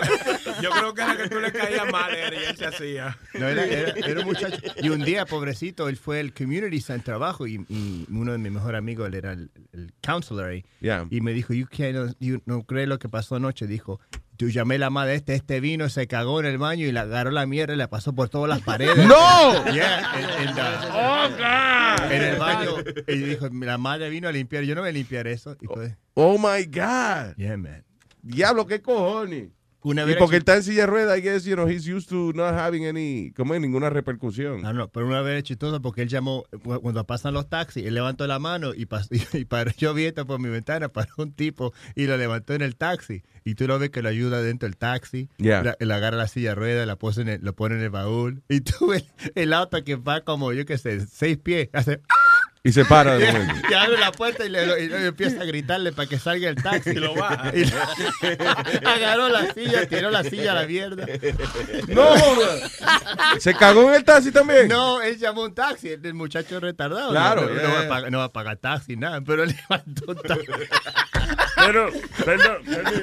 yo creo que era que tú le caías mal y él se hacía. No, era, era- era un muchacho. Y un día, pobrecito, él fue al community center abajo y, y uno de mis mejores amigos, él era el, el counselor ahí. Yeah. Y me dijo, you can't, you no crees lo que pasó anoche. Dijo, yo llamé la madre de este, este vino, se cagó en el baño y le agarró la mierda y la pasó por todas las paredes. ¡No! Yeah, en, en la- en el baño. Y dijo, la madre vino a limpiar. Yo no voy a limpiar eso. Y pues, Oh my God. yeah, man. Diablo, qué cojones. Una Y porque él está en silla de ruedas, I guess, you know, he's used to not having any, como ninguna repercusión. No, no, pero una vez es chistoso porque él llamó, cu- cuando pasan los taxis, él levantó la mano y, pas- y, paró, yo vi esto por mi ventana, paró un tipo y lo levantó en el taxi. Y tú lo ves que lo ayuda dentro del taxi, Yeah. la- le agarra la silla de ruedas, la pone en el, lo pone en el baúl. Y tú ves el auto que va como, yo qué sé, seis pies, hace... Y se para de momento. Y abre la puerta y, le, y le empieza a gritarle para que salga el taxi. Y lo baja. Y agarró la silla, tiró la silla a la mierda. No, ¿Se cagó en el taxi también? No, él llamó un taxi, el, el muchacho es retardado. Claro, no, no, yeah. no va a pagar, no va a pagar taxi, nada, pero él levantó un taxi. Pero, perdón, perdón.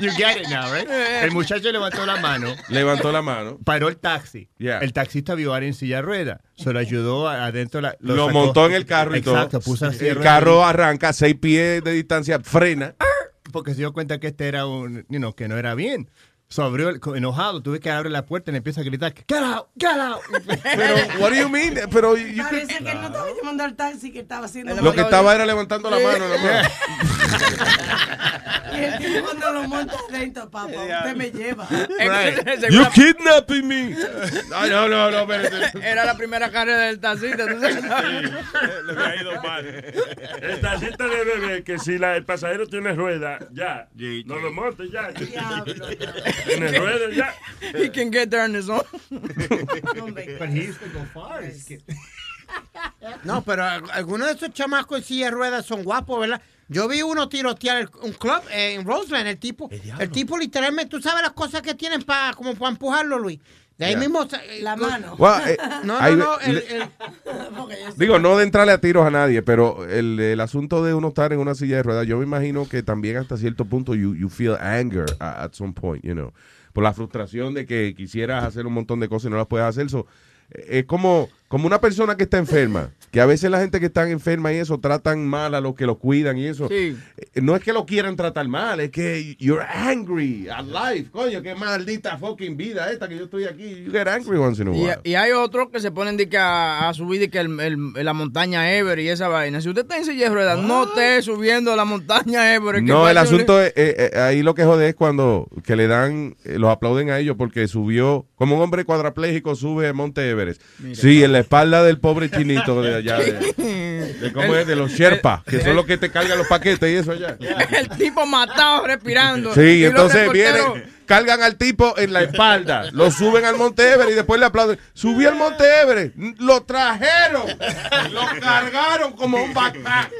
You get it now, right? El muchacho levantó la mano, Levantó la mano. paró el taxi. Yeah. El taxista vio a alguien en silla de rueda. Se lo ayudó a- adentro. La, Lo, sacó- montó en el carro y Exacto, todo. puso el carro arranca, seis pies de distancia, frena. Porque se dio cuenta que este era un, you know, que no era bien. So abrió, el- enojado, tuve que abrir la puerta y le empieza a gritar, get out, get out. Pero, what do you mean? Pero you could- Parece que no estaba llamando al taxi que estaba haciendo lo que estaba era levantando la mano. nada más. Y el tipo cuando lo monta adentro, papá, usted me lleva. You kidnapping me. No, no, no, no, espérate. Era la primera carrera del tacita. entonces- Le había ido mal. El tacita de bebé que si la- el pasajero tiene rueda, ya. No lo monte ya. Tiene rueda ya. He can get there on his own. But he used to go far. No, pero al- algunos de esos chamacos en silla de ruedas son guapos, ¿verdad? Yo vi uno tirotear un club eh, en Roseland, el tipo. El tipo literalmente, tú sabes las cosas que tienen para como para empujarlo, Luis. De ahí Yeah. mismo. La mano. Well, eh, no, no, hay- no. El, le- el- Digo, no de entrarle a tiros a nadie, pero el, el asunto de uno estar en una silla de ruedas, yo me imagino que también hasta cierto punto you, you feel anger a- at some point, you know, por la frustración de que quisieras hacer un montón de cosas y no las puedes hacer. So, eh, es como, como una persona que está enferma, que a veces la gente que está enferma y eso tratan mal a los que lo cuidan y eso. Sí. Eh, No es que lo quieran tratar mal, es que you're angry at life. Coño, qué maldita fucking vida esta que yo estoy aquí. You get angry once in a while. Y, y hay otros que se ponen de que a, a subir de que el, el- la montaña Ever y esa vaina. Si usted está en silla de ruedas, no esté subiendo la montaña Ever. No, el asunto es, eh, eh, ahí lo que jode es cuando que le dan, eh, los aplauden a ellos porque subió, como un hombre cuadrapléjico sube el Monte Everest. sí, en la espalda del pobre chinito de allá, de, de cómo El- es, de los Sherpas, que son los que te cargan los paquetes y eso allá. El tipo matado respirando. Sí, Y entonces vienen, cargan al tipo en la espalda, lo suben al Monte Everest y después le aplauden. Subí al Monte Everest, lo trajeron, lo cargaron como un backpack.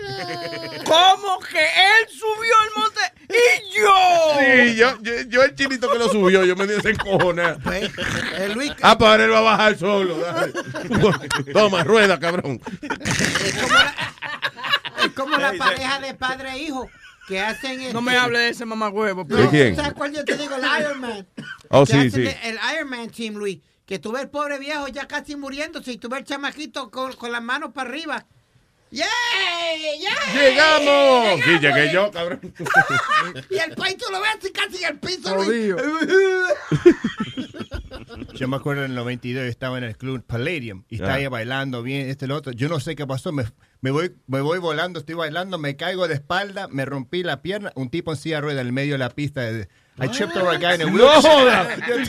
¿Cómo que él subió el monte y yo? Sí, yo, yo, yo el chinito que lo subió, yo me di ese encojona. el Luis, Ah, para él va a bajar solo. dale. Toma, rueda, cabrón. es como la pareja de padre e hijo que hacen. No este- me hable de ese mamagüevo. ¿De quién? ¿Sabes cuál yo te digo? El Iron Man. Oh, Que sí, hacen sí. El Iron Man Team, Luis. Que tú ves el pobre viejo ya casi muriéndose y tú ves el chamaquito con, con las manos para arriba. ¡Yay! ¡Yay! ¡Llegamos! Sí, llegué yo, cabrón. y el país tú lo ves así casi en el piso. Luis. Yo me acuerdo en el 92 yo estaba en el club Palladium y estaba Ya. ahí bailando bien, este, lo otro. Yo no sé qué pasó, me, me voy me voy volando, estoy bailando, me caigo de espalda, me rompí la pierna, un tipo en silla de rueda en el medio de la pista. de- I tripped over a guy in a ¡No joda! Yo, yo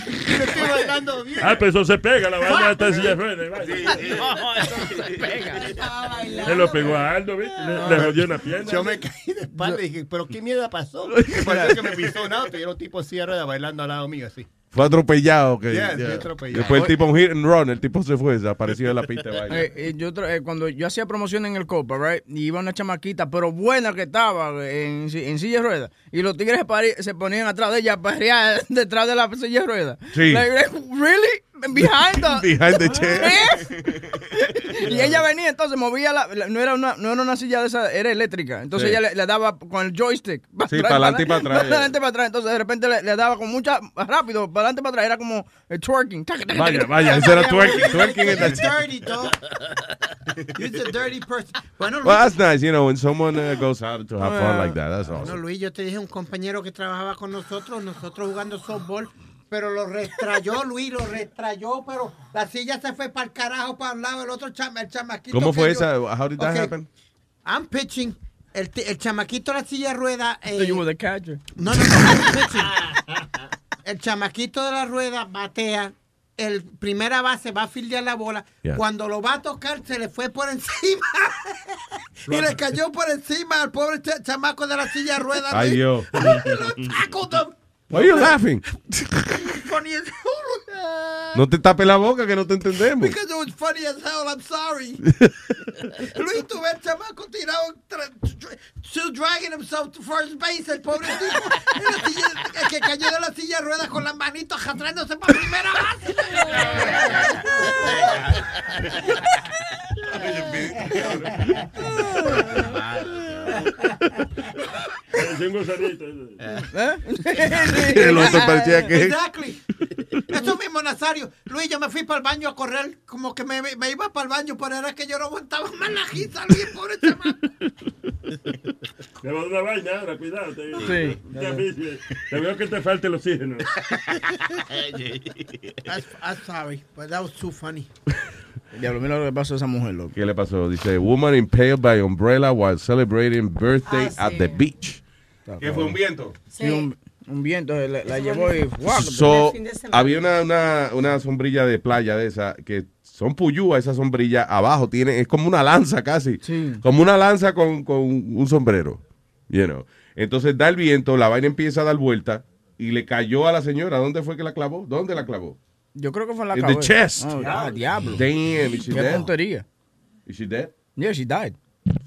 estoy bailando bien. Ah, pero eso se pega, la vaina está en silla de ruedas, vaya. No, eso se pega. Se lo pegó a Aldo, ¿viste? Le, le jodió una pierna. Yo me caí de espalda y dije, ¿pero qué mierda pasó? Pareció que me pisó un auto y era un tipo en silla de rueda bailando al lado mío así. Fue atropellado. Que, Yeah, atropellado. Después el tipo un hit and run, el tipo se fue, desapareció de la pista de baile. Eh, eh, yo eh, cuando yo hacía promoción en el Copa, right, y iba una chamaquita, pero buena que estaba eh, en, en silla de ruedas, y los tigres se, ponían atrás de ella, a perrear detrás de la silla de ruedas. Sí. Like, really? Behind the, Behind the chair. y ella venía, entonces movía la, la- no era una, no era una silla de esa, era eléctrica. Entonces Sí. ella le, le daba con el joystick. Sí, para adelante y para atrás, Para adelante y para atrás. Entonces de repente le, le daba con mucha, rápido, para adelante y para atrás. Era como eh, twerking. Vaya, vaya, eso era twerking. Twerking en la dirty, dog. You're a dirty person. Bueno, Luis, Well, that's nice, you know, when someone uh, goes out to have fun like that. That's Bueno, awesome. Luis, yo te dije un compañero que trabajaba con nosotros, nosotros jugando softball, pero lo restrayó, Luis, lo restrayó, pero la silla se fue para el carajo, para un lado, el otro chama, el chamaquito. ¿Cómo fue esa? How did that Ok, happen? I'm pitching, el, el chamaquito de la silla de rueda. So you eh, were the catcher. no, no, no, I'm pitching. El chamaquito de la rueda batea. El primera base va a fildear la bola. Yeah. Cuando lo va a tocar, se le fue por encima. y le cayó por encima al pobre ch- chamaco de la silla de ruedas. Ay, Dios. lo tackled him. Why are you laughing? Funny as hell. No te tapes la boca que no te entendemos. Because it was funny as hell, I'm sorry. Luis, tú ves el chamaco tirado, still dragging himself to first base, el pobre tipo. la silla- el que cayó de la silla de ruedas con las manitos arrastrándose para primera base. Un gusanito. El otro parecía que- Exactly. Eso mismo, Nazario. Luis, yo me fui para el baño a correr, como que me, me iba para el baño, pero era que yo no aguantaba más la risa, Luis, pobre chamaco. Me va a dar una vaina ahora, cuidado. Te, Sí. te, te veo que te falta el oxígeno. I'm sorry, but that was too funny. Diablo, mira lo que pasó a esa mujer, loco. ¿Qué le pasó? Dice, woman impaled by umbrella while celebrating birthday Ah, at the beach. ¿Qué fue un viento? Sí, un, un viento eh, la, la llevó y... ¡guau! So, había una, una, una sombrilla de playa de esa que son puyúas esa sombrilla abajo tiene es como una lanza casi como una lanza con, con un sombrero you know. entonces da el viento la vaina empieza a dar vuelta y le cayó a la señora ¿dónde fue que la clavó? ¿dónde la clavó? Yo creo que fue en la In the chest. Oh, ah, diablo. Damn, is she Qué dead? puntería. Is she dead? Yeah, she died.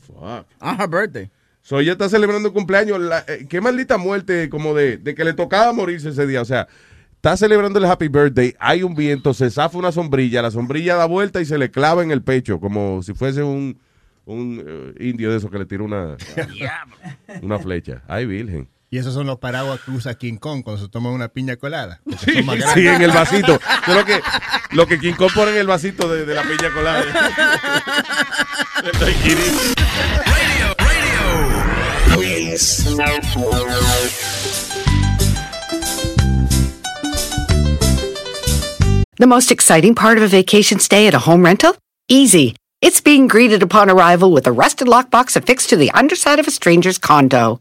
Fuck. On her birthday. So ella está celebrando un cumpleaños. La- eh, qué maldita muerte como de, de que le tocaba morirse ese día. O sea, está celebrando el happy birthday, hay un viento, se zafa una sombrilla, la sombrilla da vuelta y se le clava en el pecho, como si fuese un, un eh, indio de esos que le tira una, una flecha. Ay, virgen. Y esos son los paraguas que usa King Kong cuando se toma una piña colada. Sí, sí, en el vasito. Lo que, lo que King Kong pone en el vasito de, de la piña colada. El daiquiri. The most exciting part of a vacation stay at a home rental? Easy. It's being greeted upon arrival with a rusted lockbox affixed to the underside of a stranger's condo.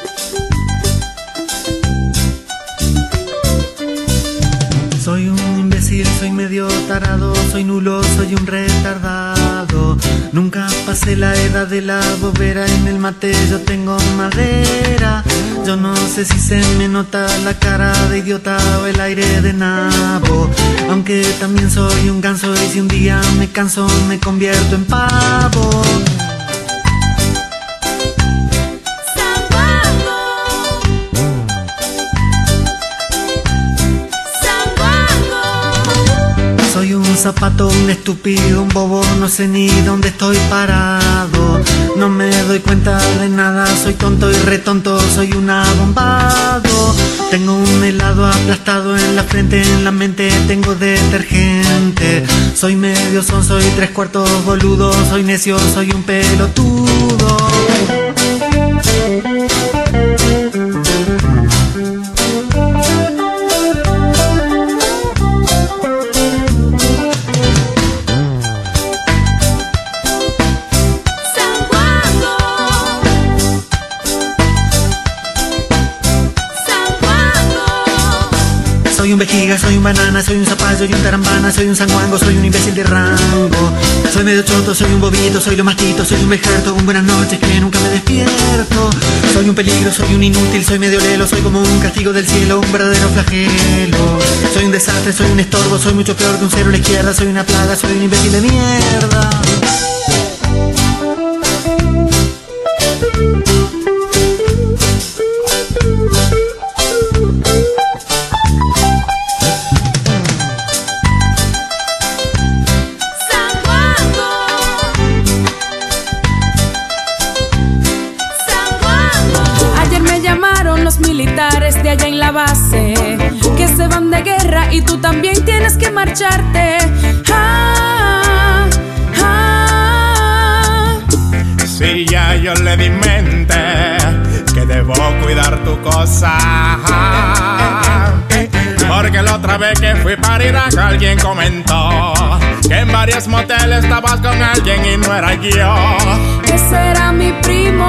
Medio tarado, soy nulo, soy un retardado. Nunca pasé la edad de la bobera, en el mate yo tengo madera. Yo no sé si se me nota la cara de idiota o el aire de nabo. Aunque también soy un ganso y si un día me canso me convierto en pavo. Zapato, un estúpido, un bobo, no sé ni dónde estoy parado. No me doy cuenta de nada, soy tonto y retonto, soy un abombado. Tengo un helado aplastado en la frente, en la mente tengo detergente. Soy medio son, soy tres cuartos boludo, soy necio, soy un pelotudo. Vejiga, soy un banana, soy un zapallo y un tarambana, soy un sanguango, soy un imbécil de rango. Soy medio choto, soy un bobito, soy lo mastito, soy un vejerto, un buenas noches que nunca me despierto. Soy un peligro, soy un inútil, soy medio lelo, soy como un castigo del cielo, un verdadero flagelo. Soy un desastre, soy un estorbo, soy mucho peor que un cero a la izquierda, soy una plaga, soy un imbécil de mierda. También tienes que marcharte. Ah, ah. Si ya yo le di mente que debo cuidar tu cosa. Porque la otra vez que fui para Irak alguien comentó que en varios moteles estabas con alguien y no era yo. Que será mi primo.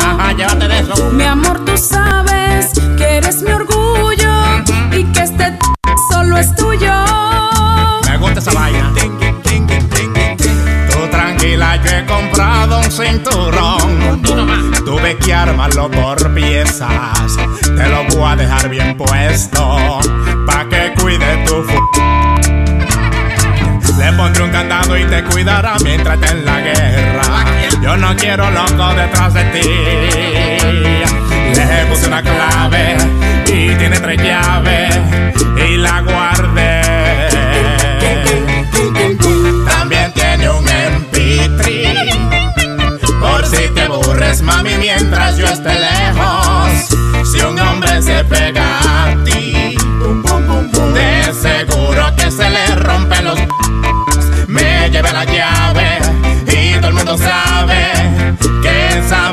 Ajá, llévate de eso. Mi amor, tú sabes que eres mi orgullo es tuyo. Me gusta esa vaina. Tú tranquila, yo he comprado un cinturón. Tuve que armarlo por piezas. Te lo voy a dejar bien puesto. Pa' que cuide tu. Le pondré un candado y te cuidará mientras esté en la guerra. Yo no quiero loco detrás de ti. Le puse una clave y tiene tres llaves y la guardé. También tiene un MP3 por si te aburres, mami, mientras yo esté lejos. Si un hombre se pega a ti, de seguro que se le rompen los me llevé la llave y todo el mundo sabe que esa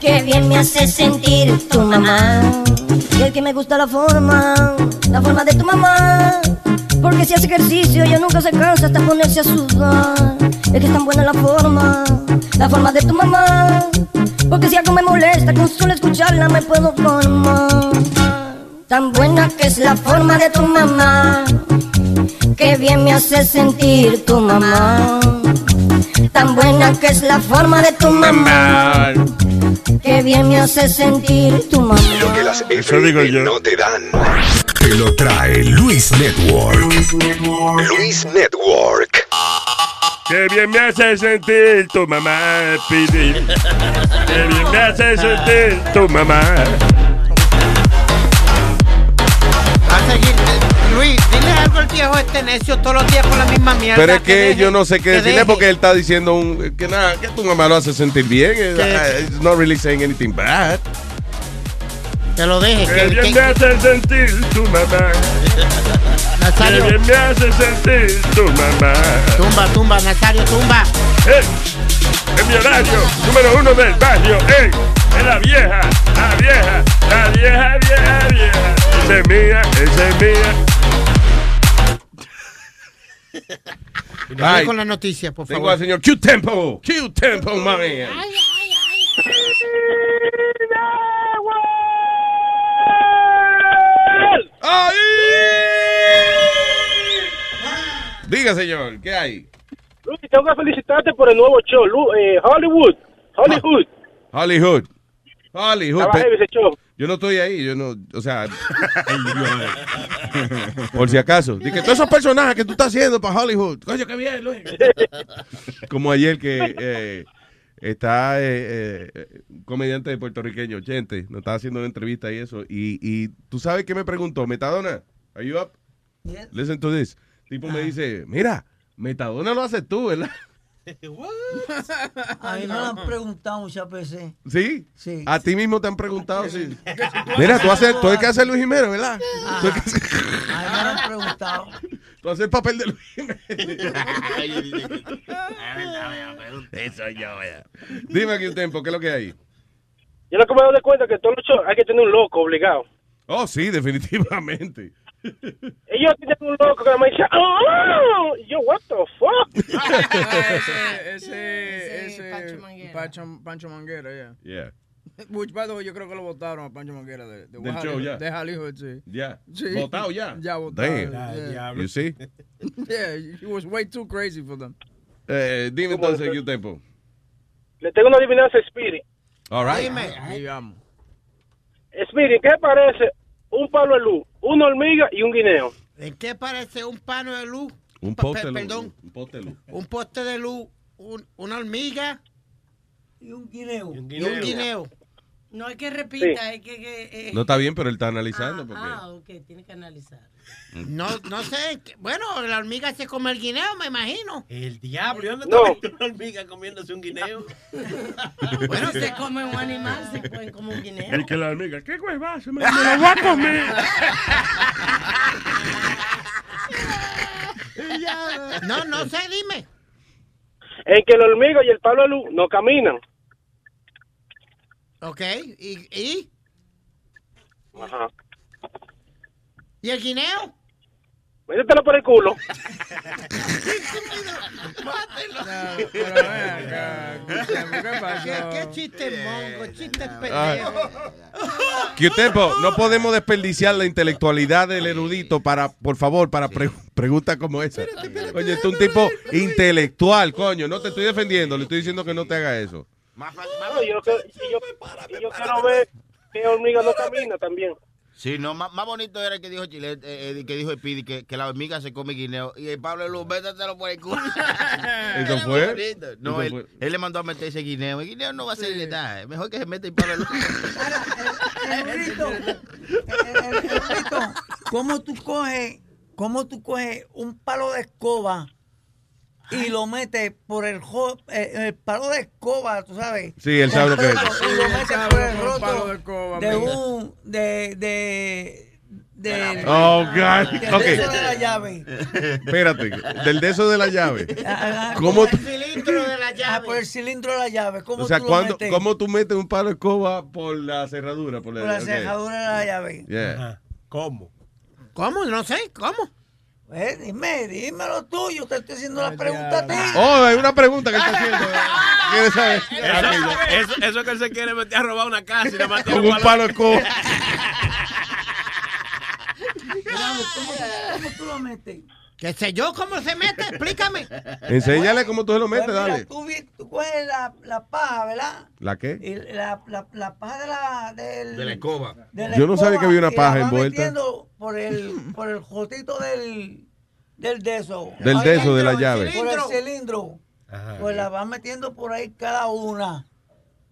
Que bien me hace sentir tu mamá. Y es que me gusta la forma, la forma de tu mamá. Porque si hace ejercicio ella nunca se cansa hasta ponerse a sudar. Es que es tan buena la forma, la forma de tu mamá. Porque si algo me molesta, con solo escucharla me puedo formar. Tan buena que es la forma de tu mamá. Que bien me hace sentir tu mamá. Tan buena que es la forma de tu mamá. Que bien me hace sentir tu mamá. Lo que las FM no te dan. Te lo trae Luis Network. Luis Network. Qué bien me hace sentir tu mamá, Pidi. Qué bien me hace sentir tu mamá. A seguir. Luis, dile algo al viejo este necio todos los días con la misma mierda. Pero es que deje, yo no sé qué que decirle deje. porque él está diciendo un, que nada, que tu mamá lo hace sentir bien. eh, Que- It's not really saying anything bad. Que lo deje. Que, bien que- me hace sentir tu mamá. Nazario. bien me hace sentir tu mamá. Tumba, tumba, Nazario, tumba. ¡Eh! En mi horario, número uno del barrio, ¡ey! Es la vieja, la vieja, la vieja, vieja, vieja. Esa es mía, esa es mía. Y nos con las noticias, por Tengo favor. al señor Q Tempo. Q Tempo, mami. ¡Ay! Diga, señor, ¿qué hay? Luis, tengo que felicitarte por el nuevo show, Lu- eh, Hollywood. Hollywood. Hollywood. Show. Yo no estoy ahí, yo no, o sea, por si acaso. Dije, todos esos personajes que tú estás haciendo para Hollywood. Coño, qué bien, Luis. Como ayer que eh, está eh, eh, un comediante puertorriqueño, Chente, nos estaba haciendo una entrevista y eso. Y, y tú sabes qué me preguntó, Metadona, are you up? Listen to this. Tipo me dice, mira, Metadona lo haces tú, ¿verdad? A mí me lo han preguntado muchas veces. ¿Sí? Sí. A ti mismo te han preguntado si... Mira, tú haces, tú el que hace Luis Jiménez, ¿verdad? Tú el que hace- A mí me lo han preguntado. Tú haces el papel de Luis Jiménez. Eso yo, vaya. Dime aquí un tiempo, ¿qué es lo que hay? Yo lo que me doy cuenta es que shows hay que tener un loco obligado. Oh, sí, definitivamente. Ellos tienen un loco que me dice, ¡Oh! Yo, what the fuck? ese, ese, ese, Pancho, Pancho Manguera, yeah. Yeah. Which, by the way, yo creo que lo votaron a Pancho Manguera de, de Del Hollywood- show, ya. De Hollywood, sí. Ya. Sí. Votado ya. Ya votado. Damn. yeah. You see? Yeah, he was way too crazy for them. Eh, dime entonces, ¿qué tiempo? Le tengo una adivinanza a Spirit. All right. Dime. Digamos. Speedy, ¿qué parece un palo de luz, una hormiga y un guineo? ¿En qué parece un pano de luz? Un poste de luz. Perdón. Un poste de luz. Un poste de luz, un- una hormiga y un guineo. y un guineo. No es que repita, es que... que, eh, No está bien, pero él está analizando. Porque... Ah, ok, tiene que analizar. No, no sé. Bueno, la hormiga se come el guineo, me imagino. El diablo, ¿y dónde No. está una hormiga comiéndose un guineo? Bueno, se come un animal, se pueden comer un guineo. El que la hormiga, ¿qué huevazo? Me, me lo voy a comer. No, no sé, dime. En que la hormiga y el palo de luz no caminan. Ok, ¿y, y, Ajá. ¿Y el guineo? Métetelo por el culo. ¿Qué, qué chiste mongo, chiste pendejo. ¿Qué tiempo? No podemos desperdiciar la intelectualidad del erudito para, por favor, para pre- preguntas como esa. Oye, tú es un tipo intelectual, coño. No te estoy defendiendo, le estoy diciendo que no te haga eso. No, yo, que- y yo, y yo quiero ver que hormiga no camina también. Sí, no, más, más bonito era el que dijo Chile, eh, eh, que dijo Speedy, que, que la hormiga se come guineo. Y el Pablo Luz, métetelo por el culo. ¿Eso fue? No, ¿Eso él, fue? él le mandó a meterse guineo. El guineo no va a hacerle nada. Es mejor que se meta el Pablo Luz. Erudito, er- erudito, ¿cómo tú coges, cómo tú coges un palo de escoba y lo metes por el, jo- eh, el palo de escoba, tú sabes? Sí, él sabe lo que es. Y lo metes sabe por el roto de escoba, de un, de, de, de, Oh, God. del Ok. beso de la llave. Espérate, del de eso de la llave. ¿Cómo tú, El cilindro de la ah, llave. por el cilindro de la llave. ¿Cómo o sea, tú lo cuando, metes? ¿cómo tú metes un palo de escoba por la cerradura? Por, Por la cerradura de la llave. Yeah. ¿Cómo? ¿Cómo? No sé, ¿cómo? Eh, dime, dímelo tú, yo te estoy haciendo la pregunta a ti. Oh, hay una pregunta que está haciendo. ¿Quieres saber? Eso, eso, eso que él se quiere meter a robar una casa y mete Con un palo de ¿Cómo, cómo tú lo metes? ¿Qué sé yo cómo se mete? Explícame. Enséñale cómo tú se lo metes, Pues mira, dale. Tú, vi- tú coges la, la paja, ¿verdad? ¿La qué? Y la, la, la paja de la, del, De la escoba. de la Yo no sabía que había una paja vas envuelta. metiendo por el, por el jotito del, del deso. Del deso de la llave. Por el cilindro. Pues la vas metiendo por ahí cada una.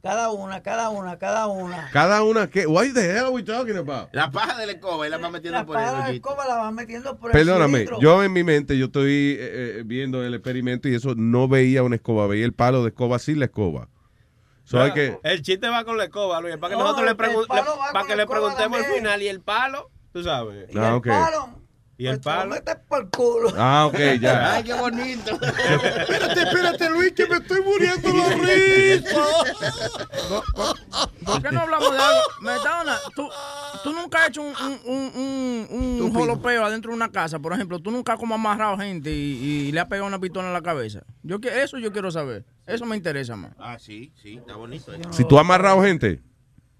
Cada una, cada una, cada una. Cada una que. What the hell are we talking about? La paja de la escoba y la va metiendo La por el paja de la escoba la vas metiendo por el Perdóname, cilindro. yo en mi mente, yo estoy eh, eh, viendo el experimento y eso no veía una escoba, veía el palo de escoba sin la escoba. So hay que, El chiste va con la escoba, Luis, para que No, nosotros le, le- para que la le preguntemos al final. Y el palo, tú sabes. Y Ah, el ok. palo, Y el pues palo. por el culo. Ah, ok, ya. Ay, qué bonito. Espérate, espérate, Luis, que me estoy muriendo la risa. ¿Por qué no hablamos de algo? Metadona, tú, tú nunca has hecho un, un, un, un, un jolopeo adentro de una casa, por ejemplo. Tú nunca has como amarrado gente y, y le has pegado una pistola en la cabeza. Yo que Eso yo quiero saber. Eso me interesa más. Ah, sí, sí, está bonito. eso. Si tú has amarrado gente.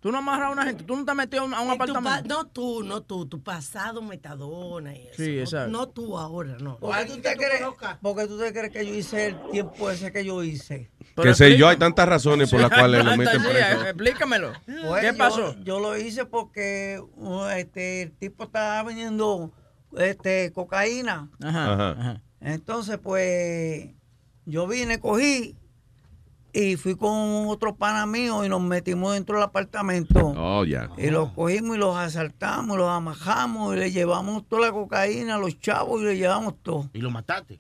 Tú no has amarrado a una gente. Tú no te has metido a un, a un apartamento. no tú, no tú, tu pasado metadona y eso. Sí, No- exacto. No, tú ahora, no. ¿Por qué, tú te crees, por qué tú te crees que yo hice el tiempo ese que yo hice? Que sé yo, hay tantas razones por las cuales lo meten preso. Explícamelo. Pues ¿Qué yo- pasó? Yo, lo hice porque uh, este, el tipo estaba vendiendo este, cocaína. Ajá. Ajá. ajá. Entonces, pues, yo vine, cogí y fui con otro pana mío y nos metimos dentro del apartamento. Oh, ya. Y los cogimos y los asaltamos, los amajamos y le llevamos toda la cocaína a los chavos y le llevamos todo. Y lo mataste.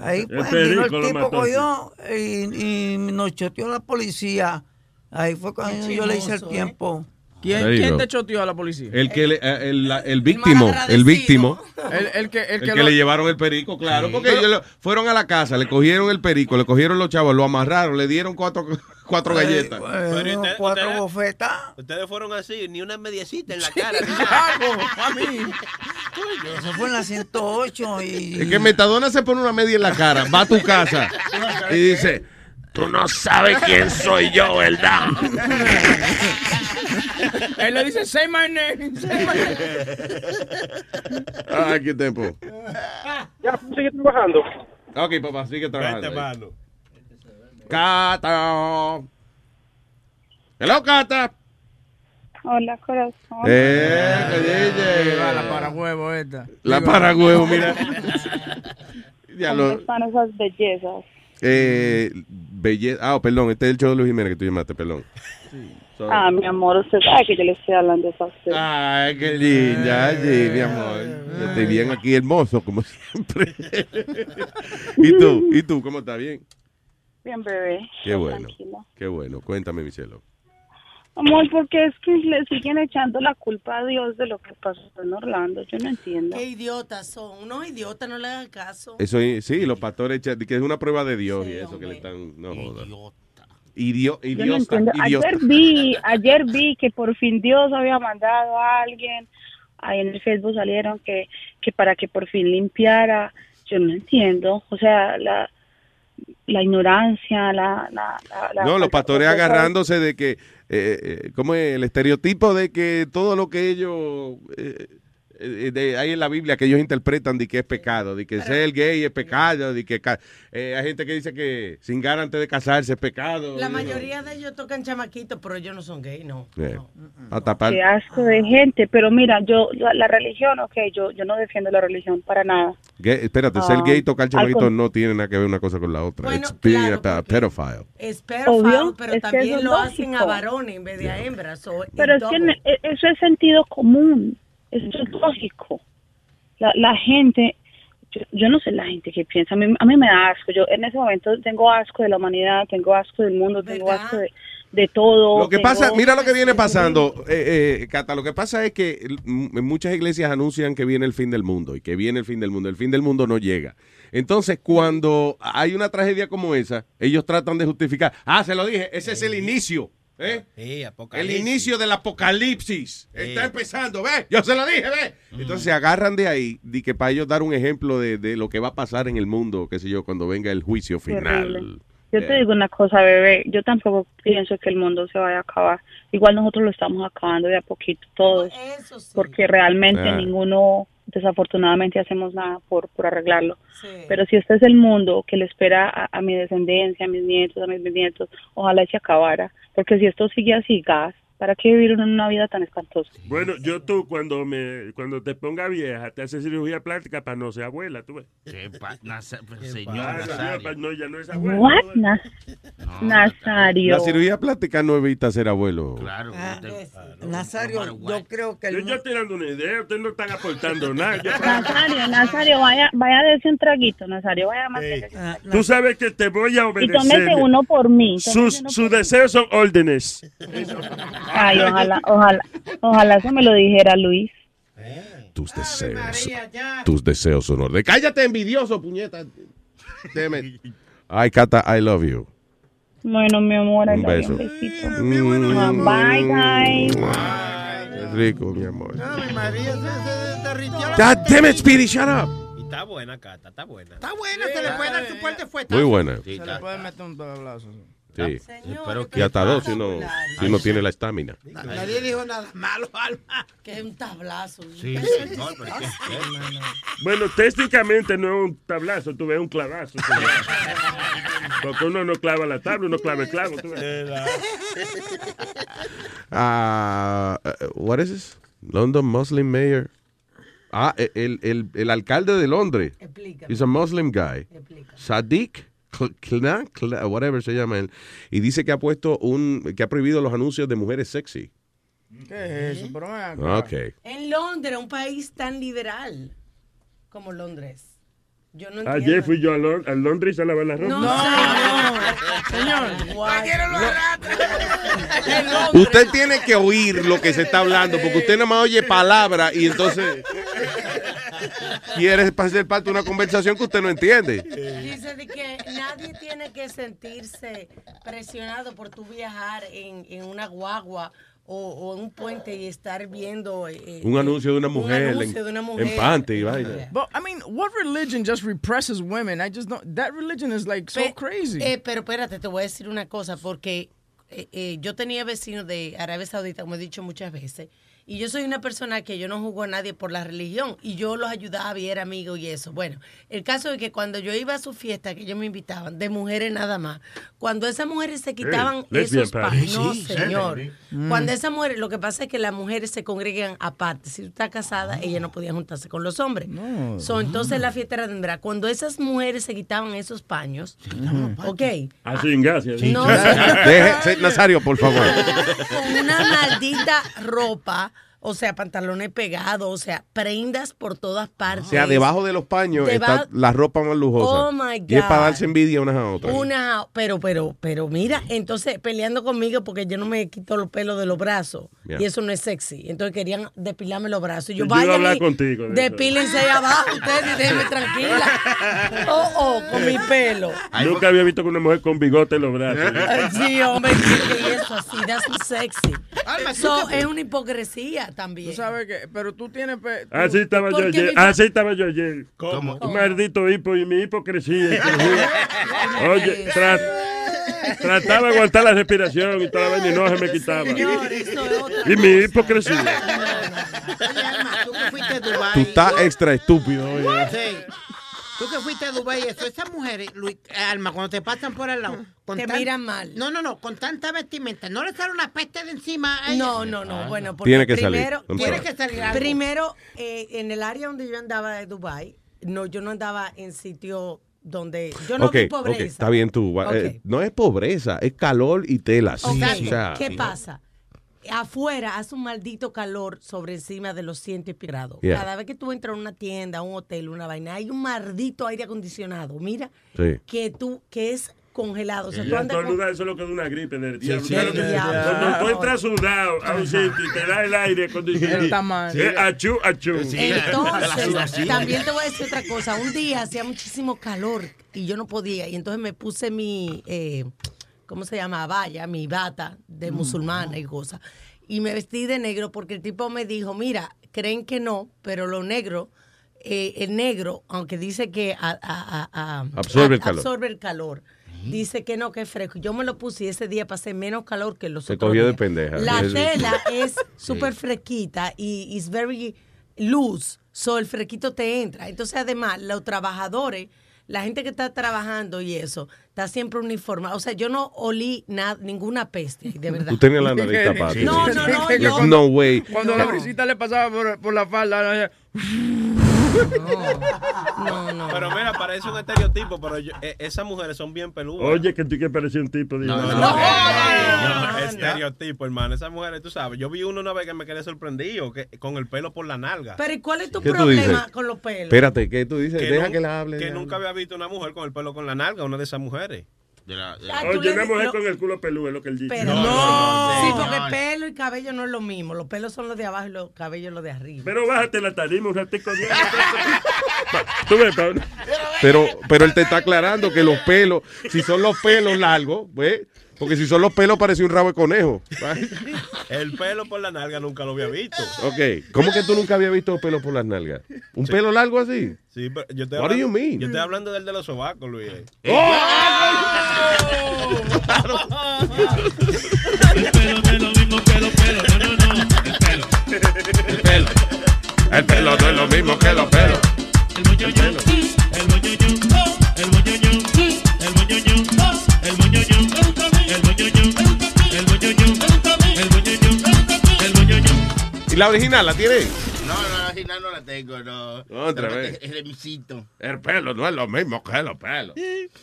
Ahí El pues vino el lo tipo cogió y, y nos choteó la policía. Ahí fue cuando Qué yo le hice el chismoso, ¿eh? ¿Quién, quién te choteó a la policía? El que le- eh, el, la- el víctimo, el víctimo, El, el que, el el que, que lo- le llevaron el perico, claro, porque ellos lo- fueron a la casa, le cogieron el perico, le cogieron los chavos, lo amarraron, le dieron cuatro, cuatro galletas. Pero usted- cuatro usted- bofetas. Ustedes fueron así, ni una mediecita en la cara. Algo, a mí. Eso fue en la 108 y... Es que Metadona se pone una media en la cara, va a tu casa y dice, tú no sabes quién soy yo, ¿verdad? Él le dice, say my name. Say my name. Ay, qué tiempo. Ya, sigue trabajando. Ok, papá, sigue trabajando. ahí. mano. Cata. Hello, Cata. Hola, corazón. Eh, ¿qué dice? Va la para huevo esta. La Digo- para huevo, mira. Ya ¿Cómo lo- están esas bellezas? eh, belle- Ah, perdón, este es el show de Luis Jiménez que tú llamaste, perdón. So- Ah, mi amor, usted sabe que yo le estoy hablando eso a usted. Ay, qué linda, sí, mi amor. Yo estoy bien aquí, hermoso, como siempre. ¿Y tú? ¿Y tú? ¿Cómo estás? ¿Bien? Bien, bebé. Qué bueno. Tranquila. Qué bueno. Cuéntame, mi cielo. Amor, porque es que le siguen echando la culpa a Dios de lo que pasó en Orlando. Yo no entiendo. Qué idiotas son. Unos idiotas, no le hagan caso. Eso es- sí, los pastores echan- que es una prueba de Dios y eso que le están no Idio, Yo no idiota, entiendo. idiota. Ayer vi, ayer vi que por fin Dios había mandado a alguien. Ahí en el Facebook salieron que, que para que por fin limpiara. Yo no entiendo. O sea, la, la ignorancia, la... la, la- la No, los pastores agarrándose de que, eh, eh, como el estereotipo de que todo lo que ellos, eh, de, hay en la Biblia que ellos interpretan de que es pecado, de que ser gay es pecado, de que eh, hay gente que dice que cingar antes de casarse es pecado. La mayoría de ellos tocan chamaquitos, pero ellos no son gay, no. Eh, a tapar. Qué asco de gente, pero mira, yo, la, la religión, ok, yo, yo no defiendo la religión para nada. Gay- espérate, ser Ah, gay y tocar al chamaquito con- no tiene nada que ver una cosa con la otra. Bueno, It's being claro, pedophile. Es pedophile, Obvio, pero es también es lo hacen a varones en vez de a hembras. so Pero it's es que e- eso es sentido común, eso es lógico. La, la gente, yo, yo no sé la gente que piensa, a mí, a mí me da asco, yo en ese momento tengo asco de la humanidad, tengo asco del mundo, tengo asco de, de todo. Lo que tengo- pasa, mira lo que viene pasando, eh, eh, Cata, lo que pasa es que muchas iglesias anuncian que viene el fin del mundo y que viene el fin del mundo. El fin del mundo no llega. Entonces, cuando hay una tragedia como esa, ellos tratan de justificar, ah, se lo dije, ese es el inicio. ¿Eh? Sí, El inicio del apocalipsis. Está empezando, ¿ves? Yo se lo dije, ¿ves? Entonces se agarran de ahí, de que para ellos dar un ejemplo de, de lo que va a pasar en el mundo, qué sé yo, cuando venga el juicio final. Yo te digo una cosa, bebé, yo tampoco pienso que el mundo se vaya a acabar. Igual nosotros lo estamos acabando de a poquito todos, porque realmente Ah. ninguno, desafortunadamente, hacemos nada por, por arreglarlo. Pero si este es el mundo que le espera a, a mi descendencia, a mis nietos, a mis bisnietos, ojalá se acabara. Porque si esto sigue así, gas, ¿para qué vivir en una vida tan espantosa? Bueno, yo tú cuando me cuando te ponga vieja te haces cirugía plástica para no ser abuela, tú ves. señor Ah, Nazario. no, no, ya no es abuela. What? Na- Nazario. La cirugía plástica no evita ser abuelo. Claro. Ah, Nazario, yo creo que el Yo, yo estoy dando una idea, ustedes no están aportando nada. Yo- Nazario, Nazario, vaya, vaya a darse un traguito, Nazario, vaya a mantenerse. Tú sabes que te voy a Y obedecer. tómese uno por mí. Sus, uno sus por mí. deseos son órdenes. Ay, ojalá, ojalá, ojalá eso me lo dijera Luis. Tus deseos. Tus deseos son orden. Cállate, envidioso, puñeta. Ay, Cata, I love you. Bueno, mi amor, Un beso. un besito. Mm. Bye, guys. Qué rico, mi amor. Ay, María se, se God damn it, Speedy, shut up. Y está buena, Cata, está buena. Está buena, se le puede dar su fuerte fuerte. Muy buena. Se le puede meter un tablazo. Sí. Y hasta dos si no, si no tiene la estamina. Na- Nadie dijo nada malo, Alma. Que es un tablazo. Sí, señor, pero ¿qué es eso? Bueno, técnicamente no es un tablazo, tú ves un clavazo. tú ves. Porque uno no clava la tabla, uno clava el clavo. Ah, uh, what is this? London Muslim Mayor. Ah, el, el, el alcalde de Londres. He's a Muslim guy. Sadiq Kla- whatever se llama él. Y dice que ha puesto un, que ha prohibido los anuncios de mujeres sexy. ¿Qué es eso? Pero ven acá. Ok. En Londres, un país tan liberal como Londres. Yo no entiendo. Ayer fui yo a, Lon- a Londres a lavar la ropa. No, señor. Señor. Usted tiene que oír lo que se está hablando, porque usted nada más oye palabras y entonces quiere ser parte de una conversación que usted no entiende. Dice de que nadie tiene que sentirse presionado por tu viajar en, en una guagua o, o en un puente y estar viendo eh, Un anuncio de una un mujer, anuncio en, de una mujer. en pante y vaina. But I mean, what religion just represses women? I just don't. That religion is like so Pe- crazy. eh, pero espérate, te voy a decir una cosa, porque eh, eh, yo tenía vecinos de Arabia Saudita, como he dicho muchas veces, Y yo soy una persona que yo no juzgo a nadie por la religión y yo los ayudaba y era amigo y eso. Bueno, el caso es que cuando yo iba a su fiesta, que ellos me invitaban, de mujeres nada más, cuando esas mujeres se quitaban lesbian esos party. paños, no Sí, señor. sí. Mm. Cuando esas mujeres, lo que pasa es que las mujeres se congregan aparte. Si tú estás casada, ellas no podían juntarse con los hombres. So, entonces la fiesta era tendrá. Cuando esas mujeres se quitaban esos paños, ok, Así en gracias. No, Deje- Nazario, por favor. con una maldita ropa, o sea, pantalones pegados, o sea, prendas por todas partes. O sea, debajo de los paños Deba- está la ropa más lujosa. Oh, my Y es para God. darse envidia unas a otras. Una, pero, pero, pero mira, entonces peleando conmigo porque yo no me quito los pelos de los brazos y eso no es sexy. Entonces querían depilarme los brazos. Y yo, Yo iba a vaya hablar y contigo de eso. depílense ahí abajo ustedes y déjenme tranquila. Oh, oh, con mi pelo. Nunca había visto que una mujer con bigote en los brazos. Sí, hombre, que eso así, that's not sexy. So, es una hipocresía también. Tú sabes que, pero tú tienes... pe- tú- Así estaba yo ayer. mi Así estaba yo ayer. ¿Cómo? Un maldito hipo y mi hipocresía. hipocresía. Oye, tra- trataba de aguantar la respiración y toda la vaina y no se me quitaba. Señor, eso es otra Y mi hipocresía. Tú que fuiste a Dubái. Tú estás extra estúpido. oye. Sí. Tú que fuiste a Dubái, eso, esas mujeres, Luis, Alma, cuando te pasan por al lado. Con Te miran mal. No, no, no, con tanta vestimenta. ¿No le sale una peste de encima a ella? No, no, no. Bueno, porque Tiene que salir. primero, Tiene que salir algo. primero eh, en el área donde yo andaba de Dubai, no, yo no andaba en sitio donde yo no ok, vi pobreza. está bien tú. Eh, no es pobreza, es calor y telas. Ok, O sea, ¿Qué pasa? Afuera hace un maldito calor sobre encima de los ciento y pico grados. Yeah. Cada vez que tú entras a una tienda, a un hotel, una vaina, hay un maldito aire acondicionado. Mira, Sí. que tú, que es congelado. O sea, Y tú andas con- estornudar, eso es lo que da una gripe del diablo. sí, ¿Sabes lo que- del diablo. Cuando tú entras sudado a un sitio y te da el aire acondicionado. Está mal. Es achú, achú. Entonces, también te voy a decir otra cosa. Un día hacía muchísimo calor y yo no podía. Y entonces me puse mi, eh, ¿cómo se llama? Valla, mi bata de musulmana y cosas. Y me vestí de negro porque el tipo me dijo, mira, creen que no, pero lo negro, eh, el negro, aunque dice que a- a- a- a- Absorbe el calor. absorbe el calor, Dice que no, que es fresco. Yo me lo puse y ese día pasé menos calor que los Se otros cogió de días. pendeja. La Eso- tela es súper fresquita y es very loose. So el fresquito te entra. Entonces, además, los trabajadores, la gente que está trabajando y eso, está siempre uniformada. O sea, yo no olí nada, ninguna peste, de verdad. Tú tenías la nariz tapada. No, no, no, There's yo- no way. Cuando la brisita le pasaba por, por la falda, No, no. Pero mira, parece un estereotipo, pero yo- eh, esas mujeres son bien peludas. Oye, que tú que parecía un tipo de. No, no, no, no, estereotipo, hermano. Esas mujeres, tú sabes. Yo vi uno una vez que me quedé sorprendido que, con el pelo por la nalga. Pero ¿y cuál es tu ¿Qué tú problema dices? con los pelos? Espérate, ¿qué tú dices? Deja nun- que la hable. Que nunca había visto una mujer con el pelo con la nalga, una de esas mujeres. Ah, le una di- mujer lo- con el culo peludo es lo que él dice. Pero no, sí, porque pelo y cabello no es lo mismo. Los pelos son los de abajo y los cabellos los de arriba. Pero bájate la tarima un ratico. Tú ves, Pablo. Pero, pero él te está aclarando que los pelos, si son los pelos largos, ¿ves? Porque si son los pelos parece un rabo de conejo. El pelo por la nalga nunca lo había visto. Ok, ¿cómo que tú nunca habías visto pelos por las nalgas? ¿Un pelo largo así? Sí, pero yo estoy What do you hablando, mean? Yo estoy hablando del de los sobacos, Luis. El pelo. El pelo no es lo mismo que los pelos. ¿Y la original la tiene? No, no, la original no la tengo, no. Otra Pero vez. Es de misito. El pelo no es lo mismo que los pelos.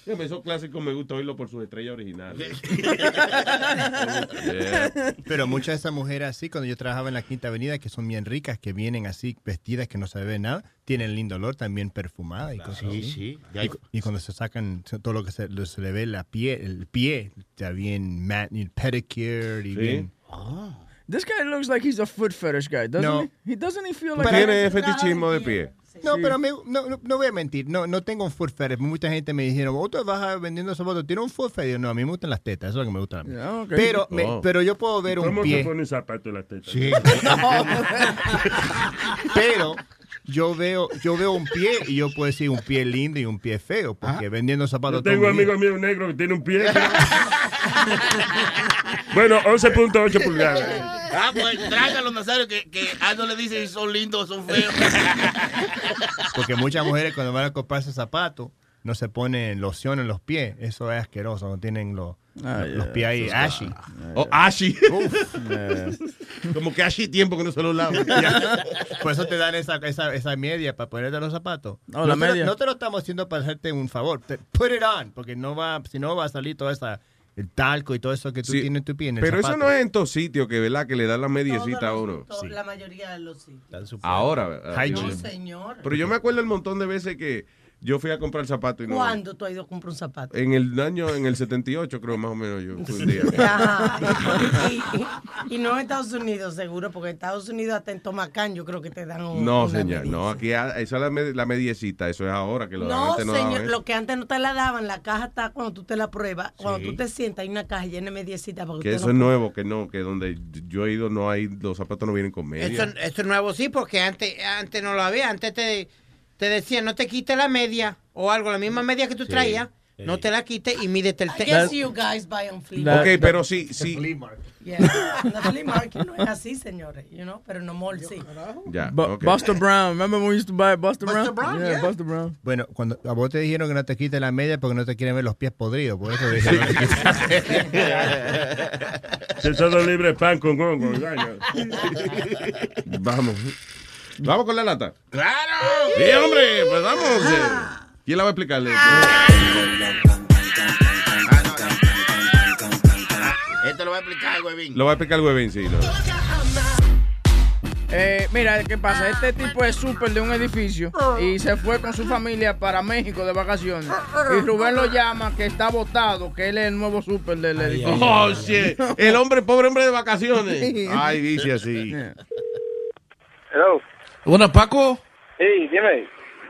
Esos clásicos me gusta oírlo por sus estrellas originales. Pero muchas de esas mujeres así, cuando yo trabajaba en la Quinta Avenida, que son bien ricas, que vienen así vestidas, que no se ve nada, tienen lindo olor, también perfumada y cosas Sí, así. sí. Y, cu- y cuando se sacan todo lo que se, lo- se le ve la pie, el pie, está bien mat, y pedicure y Sí. bien... This guy looks like he's a foot fetish guy, doesn't No. he? He doesn't he feel like Tiene fetichismo de pie. No, pero me- no, no, no voy a mentir, no, no tengo un foot fetish. Mucha gente me dijeron, vos te vas a vendiendo zapatos, ¿tiene un foot fetish? No, a mí me gustan las tetas, eso es lo que me gusta a mí. Yeah, ok. pero, me- Oh. pero yo puedo ver un ¿Cómo pie. se pone un zapato en la teta? Sí. Pero yo veo, yo veo un pie y yo puedo decir un pie lindo y un pie feo, porque vendiendo zapatos. Yo tengo vida. amigos míos negros que tienen un pie. bueno, 11.8 pulgadas. Ah, pues trágalo, Nazario, que, que a no le dicen si son lindos o son feos. Porque muchas mujeres cuando van a comprarse zapatos no se ponen loción en los pies. Eso es asqueroso. No tienen los, Ah, los yeah, pies ahí ashy. Oh, ashy. Como que así tiempo que no se lo lavo. Por eso te dan esa, esa, esa media para ponerte los zapatos. No, la te, media. Lo, no te lo estamos haciendo para hacerte un favor. Put it on, porque no va, si no va a salir todo esa, el talco y todo eso que tú Sí, tienes en tu pie. en el Pero eso no es en todos sitios que, ¿verdad? Que le dan la mediecita a uno. La mayoría de los sitios. Ahora. ¿verdad? No, señor. Pero yo me acuerdo el montón de veces que yo fui a comprar zapatos y no. ¿Cuándo tú has ido a comprar un zapato? En el año, en el 78, creo, más o menos, yo fui un día. Ajá. Y, y- y no en Estados Unidos, seguro, porque en Estados Unidos hasta en Tomacán yo creo que te dan un. No, señor, no, aquí esa es la, med- la mediecita, eso es ahora que lo No, antes no señor, lo que antes no te la daban, la caja está cuando tú te la pruebas. Cuando tú te sientas, hay una caja llena de mediecitas que eso no es nuevo, que no, que donde yo he ido no hay, los zapatos no vienen con media. Esto, esto es nuevo, sí, porque antes, antes no lo había. Antes te, te decían, no te quites la media o algo, la misma media que tú Sí, traías, no te la quites y mídete el I te- guess you guys buy on flea Ok, market. pero sí, sí. Yeah. En la flea market no es así, señores, you know, pero no mall sí. Ya, Bu- ok. Buster Brown. Remember when we used to buy Buster, Buster Brown? Brown, yeah, yeah. Buster Brown. Bueno, cuando a vos te dijeron que no te quites la media porque no te quieren ver los pies podridos, por eso Si son libre pan con hongo. Vamos. Vamos con la lata. ¡Claro! Sí, hombre, pues vamos. eh. ¿Quién la va a explicarle? Esto lo va a explicar, huevín. Lo va a explicar el huevín, sí. Eh, mira, ¿qué pasa? Este tipo es súper de un edificio y se fue con su familia para México de vacaciones. Y Rubén lo llama que está votado, que él es el nuevo súper del edificio. Oh, shit. El hombre, pobre hombre de vacaciones. Ay, dice así. Hello. Buenas, Paco. Sí, dime.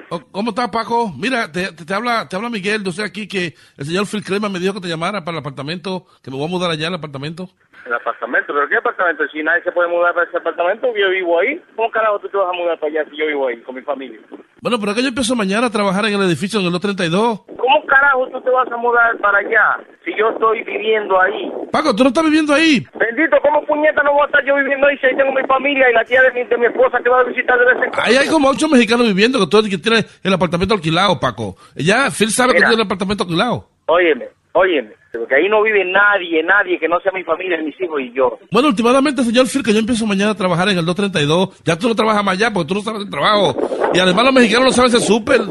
Oh, ¿Cómo estás, Paco? Mira, te, te- te habla, te habla Miguel. Yo estoy aquí que el señor Phil Crema me dijo que te llamara para el apartamento, que me voy a mudar allá al apartamento. El apartamento, ¿pero qué apartamento? Si nadie se puede mudar para ese apartamento, yo vivo ahí. ¿Cómo carajo tú te vas a mudar para allá si yo vivo ahí con mi familia? Bueno, pero que yo empiezo mañana a trabajar en el edificio en el 232. ¿Cómo carajo tú te vas a mudar para allá si yo estoy viviendo ahí? Paco, tú no estás viviendo ahí. Bendito, ¿cómo puñeta no voy a estar yo viviendo ahí si ahí tengo mi familia y la tía de mi, de mi esposa que va a visitar de vez en cuando? Ahí hay como ocho mexicanos viviendo que tú que tienes el apartamento alquilado, Paco. Ya Phil sabe que Mira. tiene el apartamento alquilado. Óyeme, óyeme, porque ahí no vive nadie, nadie que no sea mi familia, mis hijos y yo. Bueno, últimamente, señor Phil, que yo empiezo mañana a trabajar en el 232. Ya tú no trabajas más allá porque tú no sabes el trabajo. Y además los mexicanos no saben hacer súper.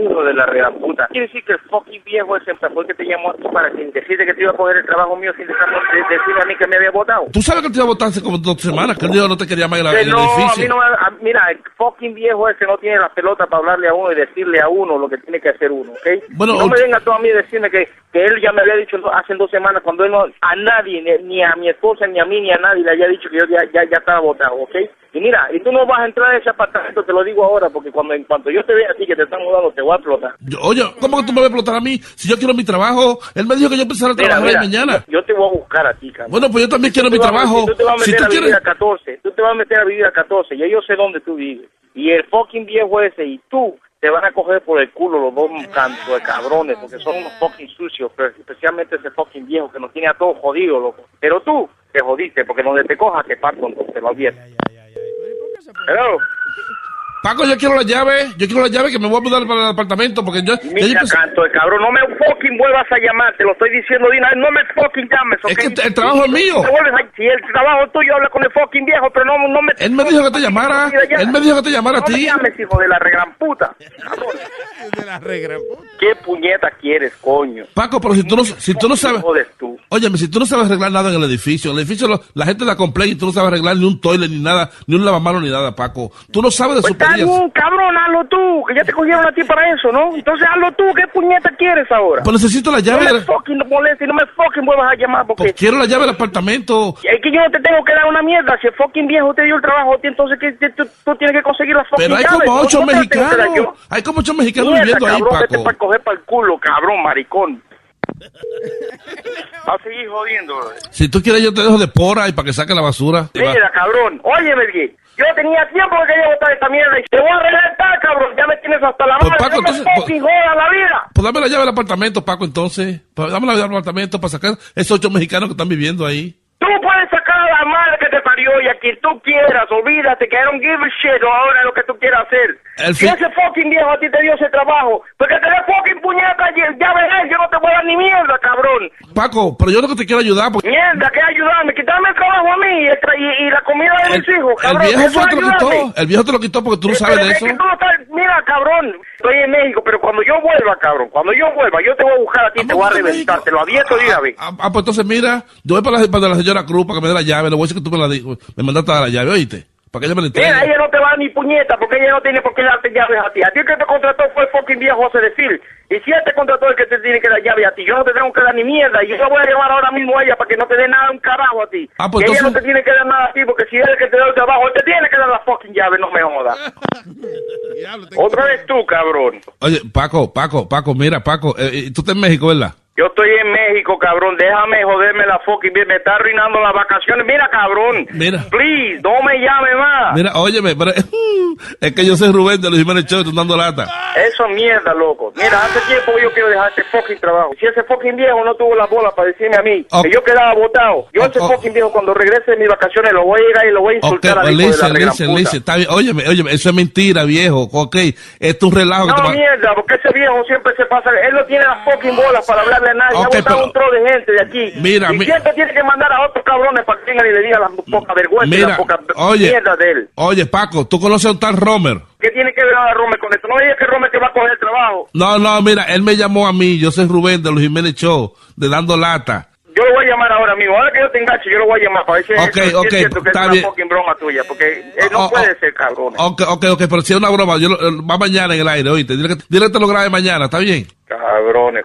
Hijo de la real puta. Quiere decir que el fucking viejo ese fue el que te llamó aquí para decirte que te iba a coger el trabajo mío sin decirme a mí que me había votado. Tú sabes que te iba a votar hace como dos semanas, que él dijo no te quería más en, la- Que en el no, a mí no a- mira, el fucking viejo ese no tiene la pelota para hablarle a uno y decirle a uno lo que tiene que hacer uno, ¿ok? Bueno, no me venga tú a mí a decirme que, que él ya me había dicho hace dos semanas cuando él no, a nadie, ni, a mi esposa, ni a mí, ni a nadie le había dicho que yo ya, ya, ya estaba votado, ¿ok? Y mira, y tú no vas a entrar a ese apartamento, te lo digo ahora, porque cuando en cuanto yo te vea así que te están mudando, te voy a explotar. Yo- oye, ¿cómo que tú me vas a explotar a mí si yo quiero mi trabajo? Él me dijo que yo empezara a trabajar mira, mañana. Yo te voy a buscar a ti, cabrón. Bueno, pues yo también quiero mi vas trabajo. Tú te vas a Si meter tú a vivir quieres- a 14. Tú te vas a meter a vivir a 14. Ya yo sé dónde tú vives. Y el fucking viejo ese y tú te van a coger por el culo los dos cantos de cabrones porque son unos fucking sucios. Pero especialmente ese fucking viejo que nos tiene a todos jodidos, loco. Pero tú te jodiste porque donde te cojas te parto entonces, te lo advierto. Hello. Paco, yo quiero la llave. Yo quiero la llave que me voy a mudar para el apartamento porque yo... yo Mira, empecé- canto de cabrón, no me fucking vuelvas a llamar, te lo estoy diciendo de una vez, no me fucking llames, ¿ok? Es que el- el trabajo es mío. Te vuelves a- Si el trabajo tuyo habla con el fucking viejo, pero no, no me... Él me dijo que te llamara. Él me dijo que te llamara a No me ti. llames, hijo de la regran puta. De la regla. ¿Qué puñeta quieres, coño? Paco, pero si tú no, si tú no sabes... Tú. Óyeme, si tú no sabes arreglar nada en el edificio, en el edificio lo- la gente la completa y tú no sabes arreglar ni un toilet ni nada, ni un lavamanos ni nada, Paco. Tú no sabes de Pues está cabrón, hazlo tú, que ya te cogieron a ti para eso, ¿no? Entonces hazlo tú, ¿qué puñeta quieres ahora? Pero necesito la llave. No me fucking molestes, no me fucking vuelvas a llamar porque... Pues quiero la llave del apartamento. Es que yo no te tengo que dar una mierda. Si el fucking viejo te dio el trabajo, entonces ¿qué, qué- tú, tú tienes que conseguir la fucking Pero hay llave. como ocho ¿No te la tengo que mexicanos. Hay como ocho mexicanos Mierda, viviendo ahí, cabrón, vete Paco. para coger para el culo, cabrón, maricón. Va a seguir jodiendo, bro. Si tú quieres, yo te dejo de pora y para que saque la basura. Mira, cabrón, óyeme bien. Yo tenía tiempo que quería botar esta mierda y te voy a reventar, cabrón. Ya me tienes hasta la Pues, madre. Paco, no me entonces, fucking jodas la vida. Pues dame la llave del apartamento, Paco, entonces. Pues dame la llave del apartamento para sacar esos ocho mexicanos que están viviendo ahí. Tú puedes la madre que te parió y a quien tú quieras, olvídate que I don't give a shit ahora lo que tú quieras hacer. Si ese fucking viejo a ti te dio ese trabajo, porque te dé fucking puñeta, ya, verás, yo no te voy a dar ni mierda, cabrón. Paco, pero yo lo que te quiero ayudar porque Mierda, que ayudarme, quitarme el trabajo a mí y, el tra- y- y la comida de mis hijos, el viejo fue es lo quitó. El viejo te lo quitó porque tú no sabes de es eso. no sabes- mira, cabrón, estoy en México, pero cuando yo vuelva, cabrón, cuando yo vuelva, yo te voy a buscar a ti, te voy a reventar, te lo advierto de una vez. Ah, ah, pues entonces mira, yo voy para la, para la señora Cruz para que me dé la llave. Le voy a decir que tú me la di- me mandaste a dar la llave, oíste. Para que ella me la entregue. Mira, ella no te va a dar ni puñeta porque ella no tiene por qué darte llaves a ti. A ti el que te contrató fue el fucking viejo José de Phil. Y si él te contrató el que te tiene que dar llave a ti, yo no te tengo que dar ni mierda. Y yo la voy a llamar ahora mismo a ella para que no te dé nada un carajo a ti. Ah, pues que ella no entonces- te tiene que dar nada a ti porque si él es el que te da el trabajo, él te tiene que dar la fucking llave, no me jodas. Otra vez tú, cabrón. Oye, Paco, Paco, Paco, mira, Paco, eh, eh, tú estás en México, ¿verdad? Yo estoy en México, cabrón. Déjame joderme la fucking. Me está arruinando las vacaciones. Mira, cabrón. Mira. Please, no me llame más. Mira, óyeme, pero, es que yo soy Rubén de los Jiménez Show, tú dando lata. Eso es mierda, loco. Mira, hace tiempo yo quiero dejar este fucking trabajo. Si ese fucking viejo no tuvo la bola para decirme a mí que yo quedaba votado, yo ese fucking viejo cuando regrese de mis vacaciones lo voy a llegar y lo voy a insultar a pues, hijo de la listen, listen, listen, está bien. Óyeme, óyeme, eso es mentira, viejo. Ok, esto es un relajo que te No, mierda, porque ese viejo siempre se pasa. Él no tiene las fucking bolas para hablarle a nadie. Ok, ha botado pero- un tro de gente de aquí. Mira, y mi- siempre tiene que mandar a otros cabrones para que vengan y le digan la poca vergüenza Mira, la poca oye, mierda de él. oye, Paco, ¿tú conoces a un tal Romer? ¿Qué tiene que ver ahora Romer con esto? No digas que Romer te va a coger el trabajo. No, no, mira, él me llamó a mí, yo soy Rubén de los Jiménez Show, de Dando Lata. Yo lo voy a llamar ahora mismo. Ahora que yo te enganche, yo lo voy a llamar para ver si es- Ok, si es, ok, cierto que está es una bien. fucking broma tuya. Porque eh, no Oh, oh, puede ser, cabrón. Ok, ok, ok, pero si es una broma, yo lo- eh, va mañana en el aire, oíste. Dile que, dile que te lo grabe mañana, ¿está bien? Cabrones.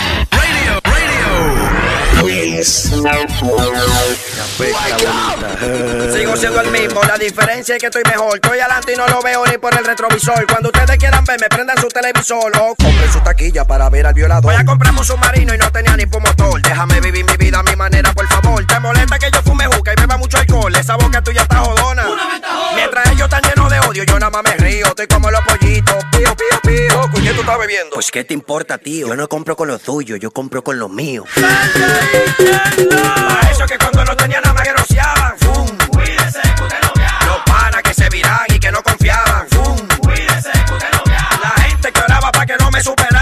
Sigo siendo el mismo, la diferencia es que estoy mejor. Estoy adelante y no lo veo ni por el retrovisor. Cuando ustedes quieran verme, prendan su televisor o compren su taquilla para ver al violador. Voy a comprar un submarino y no tenía ni motor. Déjame vivir mi vida a mi manera, por favor. Te molesta que yo fume juca y beba mucho alcohol. Esa boca tuya está jodona. Mientras ellos están llenos de odio, yo nada más me río. Estoy como los pollitos. Pío, pío, pío. Loco, ¿y qué tú estás bebiendo? Pues, ¿qué te importa, tío? Yo no compro con lo tuyo, yo compro con lo mío. A eso que cuando no tenía nada me groseaban. Fum. Cuídese que usted no viaja. Los panas que se viran y que no confiaban. Fum. Cuídese que usted no viaja. La gente que oraba para que no me superaran.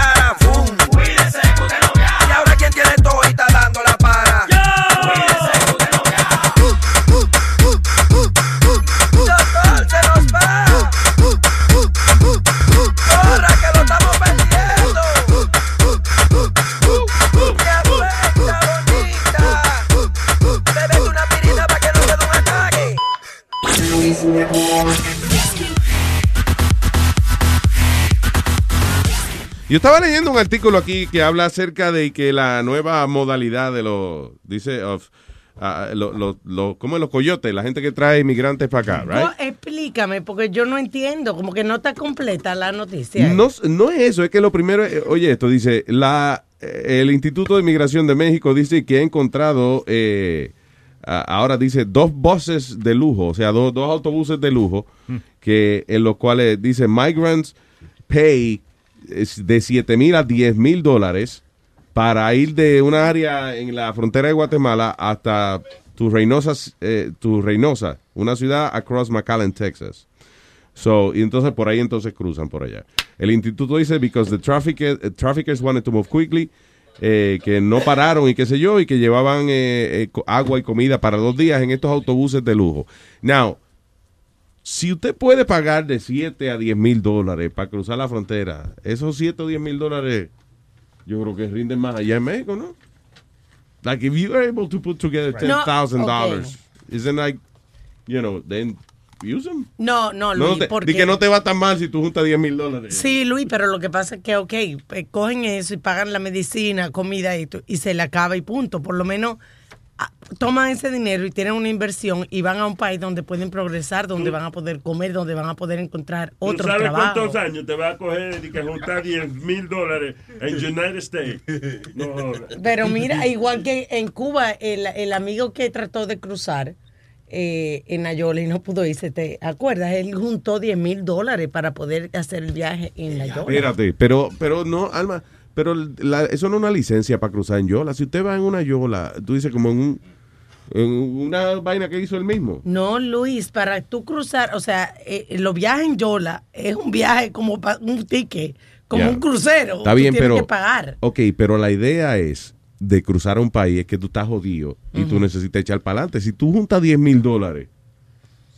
Yo estaba leyendo un artículo aquí que habla acerca de que la nueva modalidad de los, dice, of, ah, lo- lo- lo- ¿cómo es los coyotes? La gente que trae inmigrantes para acá, No, right? explícame, porque yo no entiendo, como que no está completa la noticia. No, no es eso, es que lo primero, eh, oye, esto dice, la, eh, el Instituto de Inmigración de México dice que ha encontrado, eh, ahora dice, dos buses de lujo, o sea, dos, dos autobuses de lujo, que en los cuales dice, migrants pay de 7 mil a 10 mil dólares para ir de una área en la frontera de Guatemala hasta tu Reynosa, eh, tu Reynosa, una ciudad across McAllen, Texas. So, y entonces por ahí entonces cruzan por allá. El instituto dice, because the traffic, eh, traffickers wanted to move quickly, eh, que no pararon y qué sé yo, y que llevaban eh, eh, agua y comida para dos días en estos autobuses de lujo. Now, si usted puede pagar de 7 a 10 mil dólares para cruzar la frontera, esos 7 o 10 mil dólares, yo creo que rinden más allá en México, ¿no? Like, if you are able to put together No, $10,000, isn't like, you know, then use them. No, no, No, Luis, te- porque... Di que no te va tan mal si tú juntas 10 mil dólares. Sí, Luis, pero lo que pasa es que, ok, pues, cogen eso y pagan la medicina, comida y, y se le acaba y punto. Por lo menos toman ese dinero y tienen una inversión y van a un país donde pueden progresar, donde van a poder comer, donde van a poder encontrar ¿Tú otro sabes trabajo. cuántos años te va a coger y que juntar 10 mil dólares en United States? No. Pero mira, igual que en Cuba, el, el amigo que trató de cruzar eh, en Ayola y no pudo irse, ¿te acuerdas? Él juntó 10 mil dólares para poder hacer el viaje en Ayola. Espérate, pero, pero no, Alma, pero la- eso no es una licencia para cruzar en Yola. Si usted va en una Yola, tú dices como en, un, en una vaina que hizo él mismo. No, Luis, para tú cruzar, o sea, eh, los viajes en Yola es un viaje como pa- un ticket, como un crucero. Está Tú bien, tienes pero. que pagar. Ok, pero la idea es de cruzar a un país es que tú estás jodido y tú necesitas echar para adelante. Si tú juntas 10 mil dólares,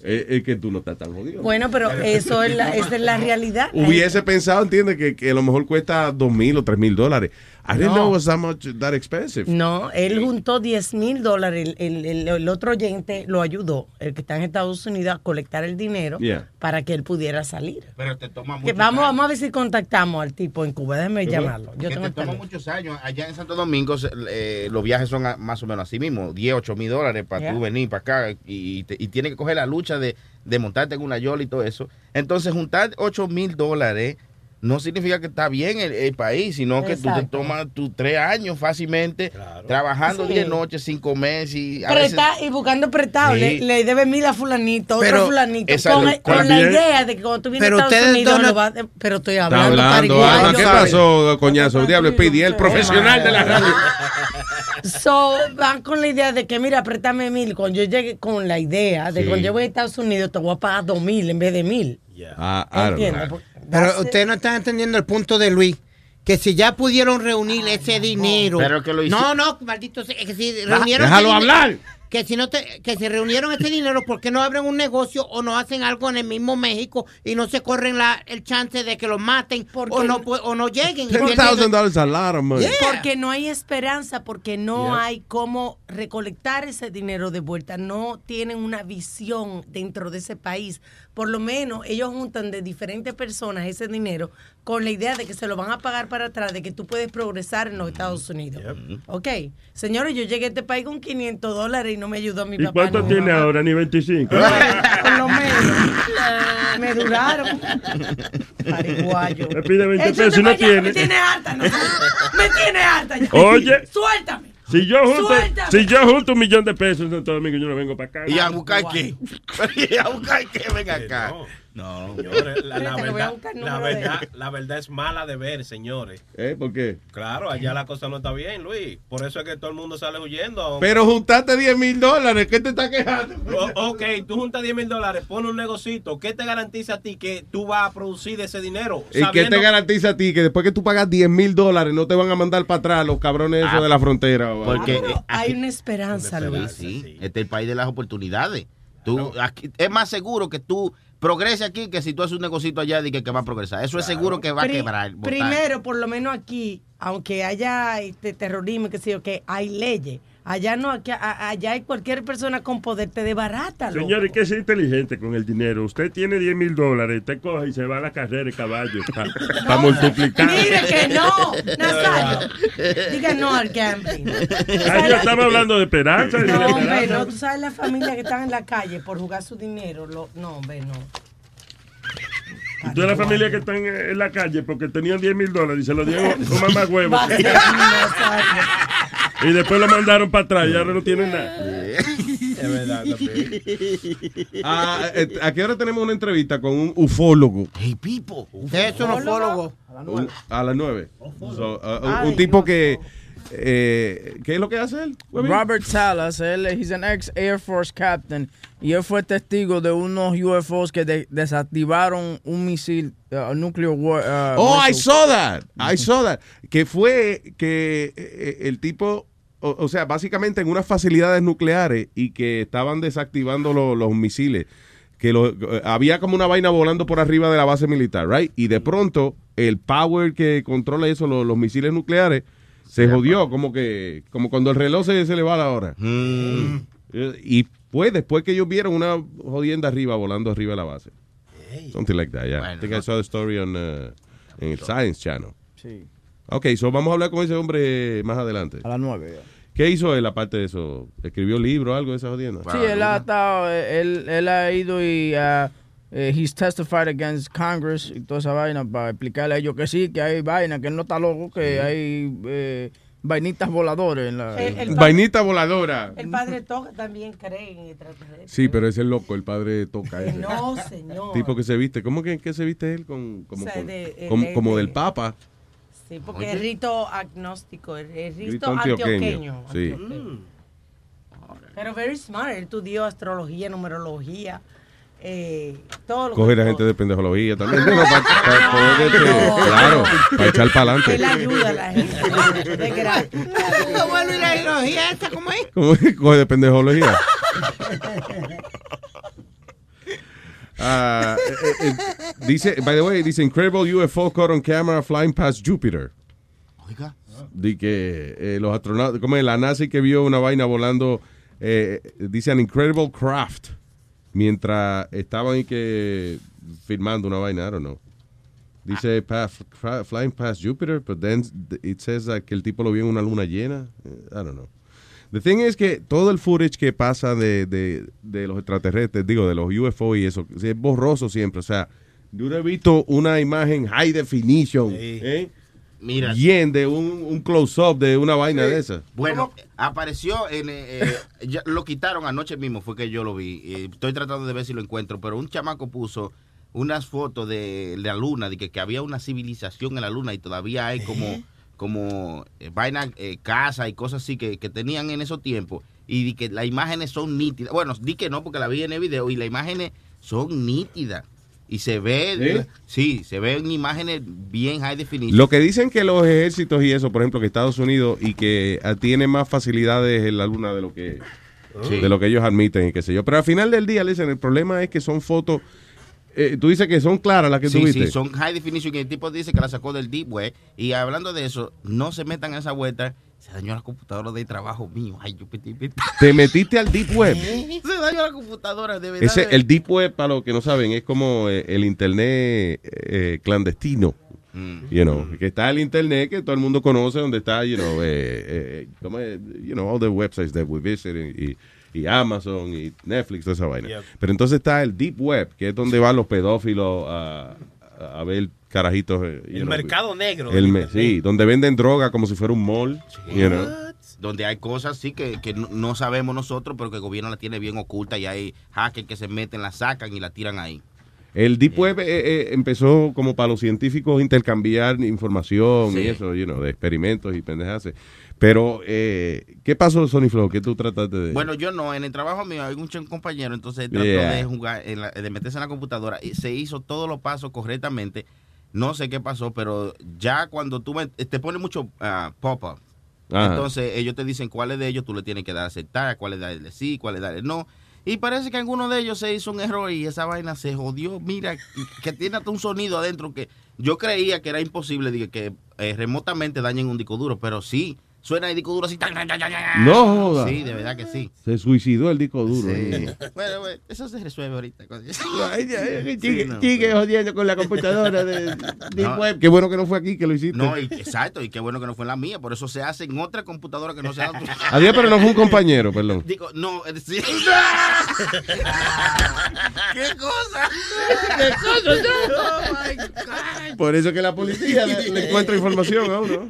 es, es que tú no estás tan jodido. Bueno, pero eso es la, esa es la realidad. Hubiese pensado, entiende, que, que a lo mejor cuesta 2 mil o 3 mil dólares. I didn't No. know it was that much that expensive. No, él juntó 10 mil dólares. El, el- el otro oyente lo ayudó, el que está en Estados Unidos, a colectar el dinero Yeah. para que él pudiera salir. Pero te toma Que mucho vamos, vamos a ver si contactamos al tipo en Cuba. Déjeme llamarlo. Yo que tengo te toma muchos años. Allá en Santo Domingo eh, los viajes son más o menos así mismo, 10, 8 mil dólares para Yeah. tú venir para acá y, te- y tienes que coger la lucha de, de montarte en una yola y todo eso. Entonces juntar 8 mil dólares no significa que está bien el, el país, sino que tú te Exacto. tomas tus tres años fácilmente trabajando Sí. 10 noches, 5 meses y a veces... Presta- y buscando prestado, Sí. le, le debe mil a fulanito, Pero otro fulanito, esa con, lo- con la idea de que cuando tú vienes Pero a Estados ustedes Unidos, dos no- lo vas- pero estoy Está hablando, hablando, pariguayo. Alma. ¿Qué pasó, coñazo? Diablo, Speedy, el profesional de la radio. So, van con la idea de que, mira, préstame mil. Cuando yo llegue con la idea de Sí. cuando yo voy a Estados Unidos, te voy a pagar dos mil en vez de mil. Ah, don't know. Entiendo. Pero ustedes no están entendiendo el punto de Luis. Que si ya pudieron reunir ese dinero. Pero que lo hici- No, no, maldito sea. Que si Deja- reunieron déjalo hablar. Que si no te, que si reunieron ese dinero, ¿por qué no abren un negocio o no hacen algo en el mismo México y no se corren la, el chance de que los maten o no, o no lleguen? $10,000 is a lot of money. Porque no hay esperanza, porque no Yeah. hay cómo recolectar ese dinero de vuelta. No tienen una visión dentro de ese país. Por lo menos ellos juntan de diferentes personas ese dinero con la idea de que se lo van a pagar para atrás, de que tú puedes progresar en los Estados Unidos. Ok. Señores, yo llegué a este país con 500 dólares y no me ayudó mi ¿Y papá. cuánto tiene mamá. ahora? Ni 25. Por lo menos. Me duraron. Pariguayo. Me pide 20 Échate pesos y no tiene. Me tiene harta, ¿no? Me tiene harta ya. Oye. Suéltame. Si yo junto, si yo junto un millón de pesos en Santo Domingo, yo no vengo para acá. ¿Y a buscar qué? ¿Y a buscar qué? Venga acá. No, Señores, la, verdad, la, verdad, la verdad es mala de ver, señores. ¿Eh? ¿Por qué? Claro, allá la cosa no está bien, Luis. Por eso es que todo el mundo sale huyendo. Pero juntaste 10 mil dólares, ¿qué te está quejando? O- ok, tú juntas 10 mil dólares, pon un negocito. ¿Qué te garantiza a ti que tú vas a producir ese dinero? ¿Y qué te garantiza a ti que después que tú pagas 10 mil dólares no te van a mandar para atrás los cabrones esos Ah, de la frontera? Porque eh, Hay una esperanza, Luis. sí, este es el país de las oportunidades. Tú, aquí, es más seguro que tú progreses aquí que si tú haces un negocito allá de que, que va a progresar. Eso es seguro que va a quebrar. botar. Primero, por lo menos aquí, aunque haya este terrorismo, que sé yo, que hay leyes. Allá no, aquí, a- allá hay cualquier persona con poder te desbarata. loco. Señores, que es inteligente con el dinero. Usted tiene 10 mil dólares, usted coge y se va a la carrera de caballo para multiplicar. Mire que no, Nazario. Diga no al gambling. Ay, yo estaba hablando de esperanza. de No, hombre, esperanza. no, tú sabes la familia que están en la calle por jugar su dinero. Lo, no, hombre, no. Y toda la familia que están en en la calle porque tenían 10 mil dólares y se lo dieron con mamá huevo. Y después lo mandaron para atrás y ahora no tienen nada. Es verdad, también. Ah, eh, ¿A qué hora tenemos una entrevista con un ufólogo? Hey, Pipo. ¿Qué es un ufólogo? Un- a las 9. So, uh, un- Ay, tipo que... eh, ¿Qué es lo que hace él? Robert Salas, él es un ex Air Force captain y él fue testigo de unos UFOs que de- desactivaron un misil, uh, nuclear war. uh, Oh, I missile. saw that. I saw that. Que fue que eh, el tipo, o, o sea, básicamente en unas facilidades nucleares y que estaban desactivando lo- los misiles. Que lo- había como una vaina volando por arriba de la base militar, right? Y de pronto el power que controla eso, lo- los misiles nucleares, se jodió, como que, como cuando el reloj se, se le va a la hora. Eh, Y pues después que ellos vieron una jodienda arriba, volando arriba de la base. Something like that, yeah. I think I saw the story on, uh, en el Science Channel. Sí. Ok, so vamos a hablar con ese hombre más adelante. A las 9. ¿Qué hizo él aparte de eso? ¿Escribió libro o algo de esa jodienda? Sí, él ha estado, él, él ha ido y uh, eh, he's testified against Congress y toda esa vaina para explicarle a ellos que sí, que hay vaina, que él no está loco, que hay eh, vainitas voladores en la... El- el pa- Vainita voladora. El padre Toca también cree en extraterrestres. Sí, pero ese es loco, el padre toca ese. No, señor. Tipo que se viste. ¿Cómo que, que se viste él? Con, como, O sea, con- de- el- como, el- como de- del Papa. Sí, porque Oye. es rito agnóstico, es es rito Rito antioqueño, antioqueño. sí. antioqueño. Pero very smart, él estudió astrología, numerología, eh, todo lo Coger que a gente de pendejología también. Bueno, pa- pa- poder, este, claro, para echar para Él adelante. ayuda a la gente. de gratis. ¿Cómo es la ideología esta? ¿Cómo es? ¿Cómo que coge de pendejología? Ah, eh, dice, by the way, dice incredible UFO caught on camera flying past Jupiter. Oiga. Di que eh, los astronautas, como la NASA que vio una vaina volando, eh, dice an incredible craft, mientras estaban y que filmando una vaina, I don't know. Dice pa- fa- flying past Jupiter, but then it says que el tipo lo vio en una luna llena. I don't know. The thing is que todo el footage que pasa de, de, de los extraterrestres, digo, de los UFO y eso, es borroso siempre. O sea, yo no he visto una imagen high definition, ¿eh? Mira. Bien, de un, un close-up de una vaina de esa. Bueno, apareció en. eh, eh, ya lo quitaron anoche mismo, fue que yo lo vi. Eh, estoy tratando de ver si lo encuentro, pero un chamaco puso unas fotos de la luna, de que, que había una civilización en la luna y todavía hay como, como eh, vaina, eh, casa y cosas así que, que tenían en esos tiempos. Y di que las imágenes son nítidas. Bueno, di que no, porque la vi en el video y las imágenes son nítidas. Y se ve, sí, se ven imágenes bien high definition. Lo que dicen que los ejércitos y eso, por ejemplo, que Estados Unidos y que ah, tiene más facilidades en la luna de lo que Sí. de lo que ellos admiten y qué sé yo. Pero al final del día, dicen, el problema es que son fotos. Eh, tú dices que son claras las que sí, tú viste. Sí, son high definition y el tipo dice que la sacó del deep web. Y hablando de eso, no se metan en esa vuelta. Se dañó la computadora de trabajo mío. Ay, yo peti, peti. Te metiste al deep web. Se dañó la computadora, de verdad. Ese, el deep web, para los que no saben, es como eh, el internet eh, clandestino. Mm. You know, que está el internet que todo el mundo conoce, donde está, you know, eh, eh, you know, all the websites that we visit y, y Amazon y Netflix, toda esa vaina. Yep. Pero entonces está el deep web, que es donde van los pedófilos a, a- ver carajitos. eh, El know, mercado negro el internet. sí, donde venden droga como si fuera un mall. you know. Donde hay cosas sí que, que no- sabemos nosotros, pero que el gobierno la tiene bien oculta y hay hackers que se meten, la sacan y la tiran ahí. El Deep Web eh, eh, empezó como para los científicos intercambiar información y eso, you know, de experimentos y pendejas. Pero, eh, ¿qué pasó, Sony Flow? ¿Qué tú trataste de...? Bueno, yo no, en el trabajo mío hay un compañero, entonces trató Yeah. de jugar, en la- de meterse en la computadora y se hizo todos los pasos correctamente. No sé qué pasó, pero ya cuando tú me- te pone mucho ah, pop-up, entonces ellos te dicen cuáles de ellos tú le tienes que dar a aceptar, cuáles darle sí, cuáles darle no. Y parece que alguno de ellos se hizo un error y esa vaina se jodió. Mira, que tiene hasta un sonido adentro que yo creía que era imposible que eh, remotamente dañen un disco duro, pero sí, suena el disco duro así. tan, tan, tan, tan, tan. No joda. Sí, de verdad que sí. Se suicidó el disco duro. Sí. ¿eh? Bueno, bueno, eso se resuelve ahorita. Ay, ay, Sí, Sigue, no. sigue jodiendo con la computadora de No. Web. Qué bueno que no fue aquí que lo hiciste. No, y- exacto, y qué bueno que no fue en la mía, por eso se hace en otra computadora que no sea tu- Adiós, pero no fue un compañero, perdón. Digo, no, es decir. ¿Qué cosa? ¿Qué cosa, Oh my God. Por eso que la policía le, le encuentra información a uno.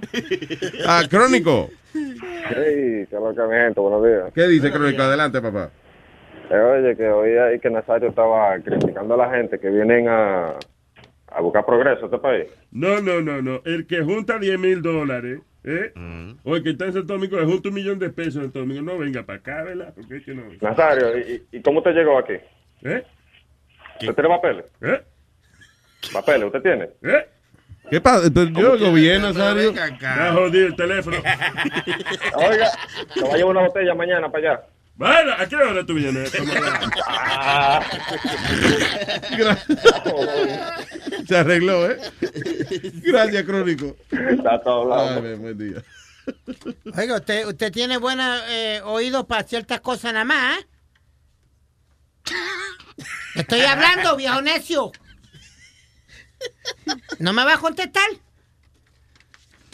Ah, Crónico. Hey, ¿qué lo que mi gente? Buenos días. ¿Qué dice Crónico? Adelante, papá. Eh, oye, que hoy ahí que Nazario estaba criticando a la gente que vienen a, a buscar progreso a este país. No, no, no, no. El que junta 10 mil dólares, ¿eh? O el que está en Santo Domingo, le junta un millón de pesos en Santo Domingo. No, venga para acá, ¿verdad? Porque es que no. Nazario, ¿y, y cómo usted llegó aquí? ¿Eh? ¿Usted tiene papeles? ¿Eh? ¿Papeles usted tiene? ¿Eh? ¿Qué pasa? Yo lo vi, Nazario. Me ha jodido el teléfono. Oiga, te va a llevar una botella mañana para allá. Bueno, ¿a qué hora tú vienes? Se arregló, ¿eh? Gracias, Crónico. Está todo hablado. Ay, buen día. Oiga, usted, usted tiene buena eh, oído para ciertas cosas nada más, ¿eh? Estoy hablando, viejo necio. ¿No me va a contestar?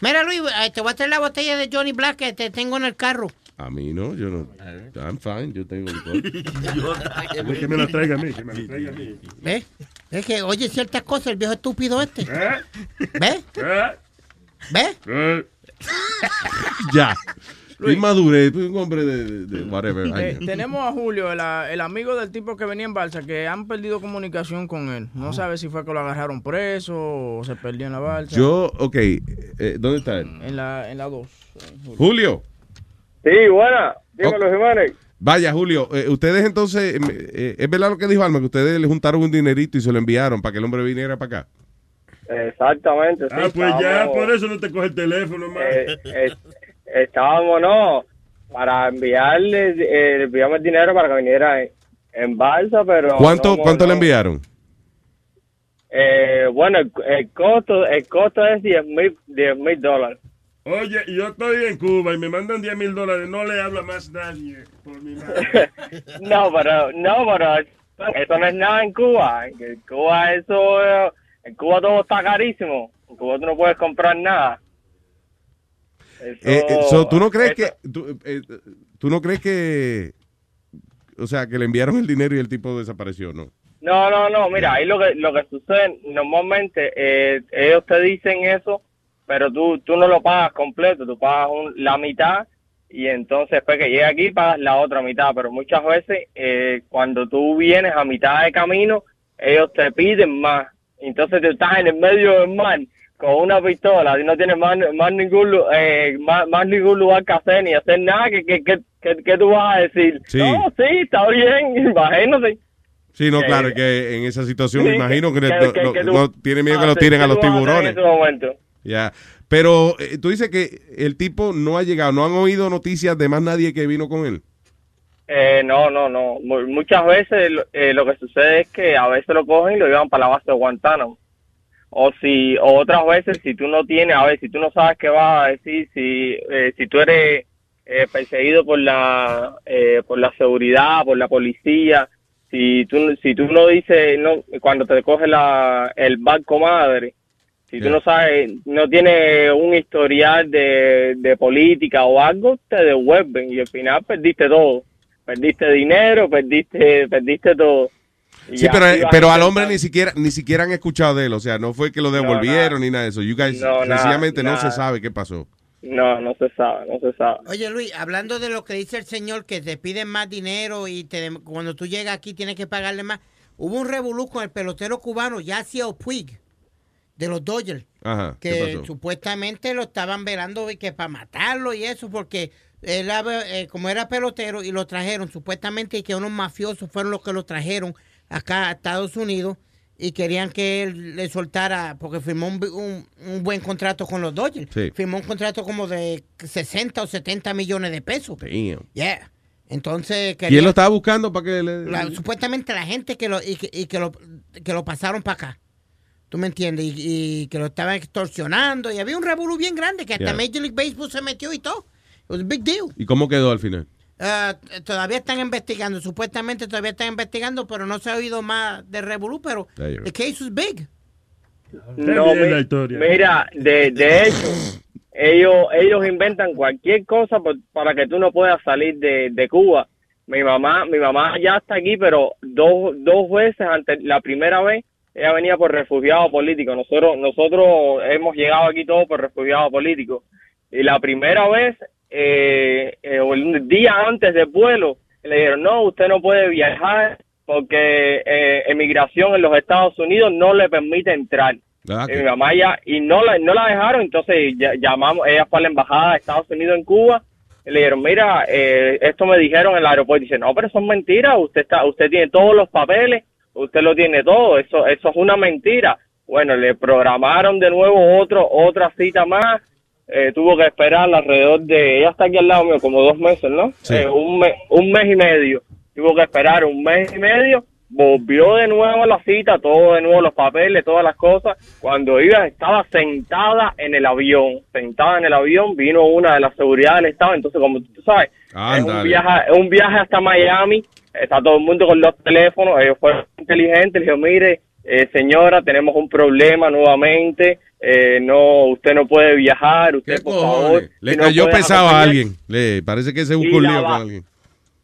Mira, Luis, eh, te voy a traer la botella de Johnny Black que te tengo en el carro. A mí no, yo no. I'm fine, yo tengo licor. que me la traiga a mí, que me la traiga a mí. ¿Ves? Es que oye ciertas cosas, el viejo estúpido este. ¿Eh? ¿Ves? ¿Ves? ¿Eh? ya. Inmadurez, tú eres un hombre de, de- de whatever. Eh, tenemos a Julio, el, el amigo del tipo que venía en balsa, que han perdido comunicación con él. No sabe si fue que lo agarraron preso o se perdió en la balsa. Yo, ok, eh, ¿dónde está él? En la 2. En la dos. Julio. Sí, buena. Dímelo, Jiménez. Vaya, Julio, eh, ustedes entonces, eh, eh, es verdad lo que dijo Alma, que ustedes le juntaron un dinerito y se lo enviaron para que el hombre viniera para acá. Exactamente. sí, Ah, pues ya por eso no te coge el teléfono, man. eh, eh, estábamos, no, para enviarle, eh, le enviamos el dinero para que viniera en, en balsa, pero... ¿Cuánto, no, cuánto no. le enviaron? Eh, bueno, el, el costo el costo es 10 mil 10 mil dólares. Oye, yo estoy en Cuba y me mandan 10 mil dólares, no le habla más nadie. Por mi madre. No, pero, no, pero eso no es nada en Cuba. En Cuba eso, eh, en Cuba todo está carísimo. En Cuba tú no puedes comprar nada. Eh, eh, so, ¿Tú no crees que, tú, eh, tú no crees que, o sea, que le enviaron el dinero y el tipo desapareció, no? No, no, no, mira, ahí lo que, lo que sucede, normalmente eh, ellos te dicen eso, pero tú, tú no lo pagas completo, tú pagas un- la mitad y entonces después que llega aquí pagas la otra mitad, pero muchas veces eh, cuando tú vienes a mitad de camino, ellos te piden más, entonces tú estás en el medio del mar con una pistola y no tienes más, más ningún eh, más, más ningún lugar que hacer ni hacer nada, que, que, que, que- tú vas a decir? Sí. No, sí, está bien, imagínate. Sí, no, Eh, claro, que en esa situación me imagino que, no, tú- tiene miedo que Ah, lo tiren ¿qué a los tiburones. En ese momento? Ya. Pero eh, tú dices que el tipo no ha llegado, no han oído noticias de más nadie que vino con él. Eh, no, no, no. Mu- Muchas veces eh, lo que sucede es que a veces lo cogen y lo llevan para la base de Guantánamo. O si, o otras veces si tú no tienes, a ver, si tú no sabes qué vas a decir, si, eh, si tú eres eh, perseguido por la, eh, por la seguridad, por la policía, si tú, si tú no dices, no, cuando te coge la, el barco madre, si tú no sabes, no tienes un historial de, de política o algo, te devuelven y al final perdiste todo. Perdiste dinero, perdiste, perdiste todo. Y Sí, pero, vas pero al hombre ni siquiera ni siquiera han escuchado de él, o sea, no fue que lo devolvieron ni nada de eso. You guys, No, nada, sencillamente no nada. se sabe qué pasó. No, no se sabe, no se sabe. Oye, Luis, hablando de lo que dice el señor, que te piden más dinero y te, cuando tú llegas aquí tienes que pagarle más. Hubo un revolú con el pelotero cubano, Yasiel Puig, de los Dodgers, Ajá, ¿qué que supuestamente lo estaban velando y que para matarlo y eso, porque él, eh, como era pelotero y lo trajeron, supuestamente que unos mafiosos fueron los que lo trajeron acá a Estados Unidos y querían que él le soltara, porque firmó un, un- un buen contrato con los Dodgers. Sí. Firmó un contrato como de 60 o 70 millones de pesos. Damn. Yeah. Entonces, ¿Y él querían- lo estaba buscando para que le... la- supuestamente la gente que lo, y que, y que lo, que lo pasaron para acá. ¿Tú me entiendes? Y, y que lo estaban extorsionando. Y había un revolú bien grande que hasta Yeah. Major League Baseball se metió y todo. It was a big deal. ¿Y cómo quedó al final? T- todavía están investigando. Supuestamente todavía están investigando, pero no se ha oído más de revolú. Pero the case was big. No, bien mi- la historia. mira, de, de hecho, ellos, ellos inventan cualquier cosa por- para que tú no puedas salir de, de Cuba. Mi mamá, mi mamá ya está aquí, pero dos, dos veces antes, la primera vez, ella venía por refugiado político. Nosotros, nosotros hemos llegado aquí todos por refugiado político. Y la primera vez, eh, eh, el día antes del vuelo, le dijeron, no, usted no puede viajar porque eh, emigración en los Estados Unidos no le permite entrar. Ah, Y mi mamá ya, y no la, no la dejaron, entonces ya- llamamos, ella fue a la embajada de Estados Unidos en Cuba, y le dijeron, mira, eh, esto me dijeron en el aeropuerto, dice, no, pero son mentiras, usted está, usted tiene todos los papeles, usted lo tiene todo, eso, eso es una mentira. Bueno, le programaron de nuevo otro, otra cita más, eh, tuvo que esperar alrededor de, ella está aquí al lado mío, como dos meses, ¿no? Sí. Eh, un, mes, un mes y medio, tuvo que esperar un mes y medio, volvió de nuevo a la cita, todo de nuevo, los papeles, todas las cosas. Cuando iba, estaba sentada en el avión, sentada en el avión, vino una de la seguridad del Estado, entonces como tú sabes, es un viaje, es un viaje hasta Miami, está todo el mundo con los teléfonos, ellos fueron inteligentes, le dijeron, mire, eh, señora, tenemos un problema nuevamente, eh, no, usted no puede viajar, usted por favor. Le si cayó pesado a acompañar". alguien. Le parece que se buscó un lío con alguien.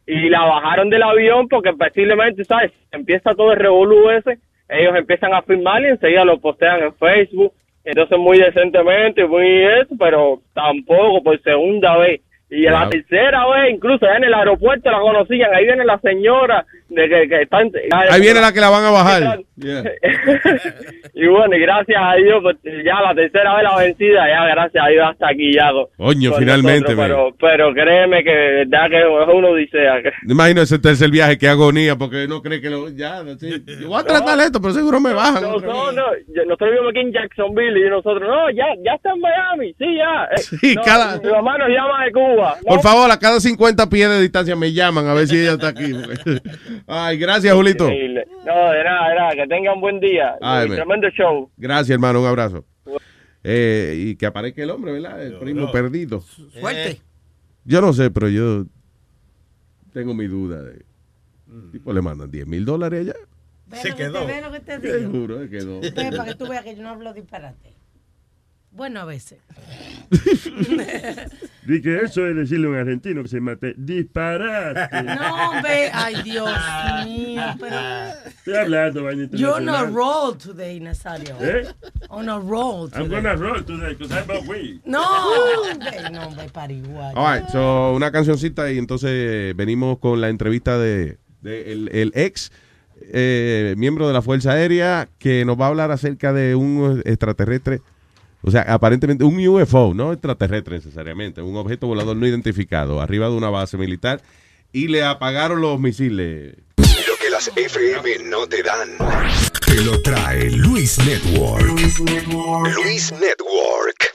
y la bajaron del avión porque posiblemente, ¿sabes? Empieza todo el revolú ese, ellos empiezan a firmar y enseguida lo postean en Facebook, entonces muy decentemente, muy eso, pero tampoco por segunda vez. Y a la tercera vez, incluso allá en el aeropuerto la conocían, ahí viene la señora de que, que está... en- Ahí viene la que la van a bajar. y bueno, y gracias a Dios, pues, ya la tercera vez la vencida, ya gracias a Dios hasta aquí ya. Coño, finalmente, nosotros, pero, pero créeme que verdad que odisea. que- Imagino ese tercer viaje que agonía porque no cree que lo. Ya, sí. Yo voy a tratar esto, pero seguro me bajan. No, no, no, yo- nosotros vivimos aquí en Jacksonville y nosotros, no, ya, ya está en Miami, sí, ya. Eh, Sí, no, cada- Mi mamá nos llama de Cuba. ¿no? Por favor, a cada 50 pies de distancia me llaman a ver si ella está aquí. porque- Ay, gracias, Julito. No, de nada, de nada, que tengan buen día. Ay, man. tremendo show. Gracias, hermano. Un abrazo. Eh, y que aparezca el hombre, ¿verdad? El primo perdido. Fuerte. Yo no sé, pero yo tengo mi duda. De... Tipo, le mandan 10 mil dólares allá. Se quedó. ¿Ves lo que te digo? Seguro, se quedó. Ve, para que tú veas que yo no hablo disparate. Bueno, a veces. Di que eso es decirle a un argentino que se mate. Disparate. No, hombre, ay Dios mío, pero Estoy hablando, vainita. you're on a roll today, Nazario. ¿Eh? On a roll I'm today. gonna roll today because I'm a weed. No, hombre, no, hombre, pariguayo. All right, so una cancioncita y entonces venimos con la entrevista de, de el, el ex eh, miembro de la Fuerza Aérea que nos va a hablar acerca de un extraterrestre, o sea, aparentemente un UFO, no extraterrestre necesariamente, un objeto volador no identificado arriba de una base militar y le apagaron los misiles. Lo que las FM no te dan. Te lo trae Luis Network. Luis Network.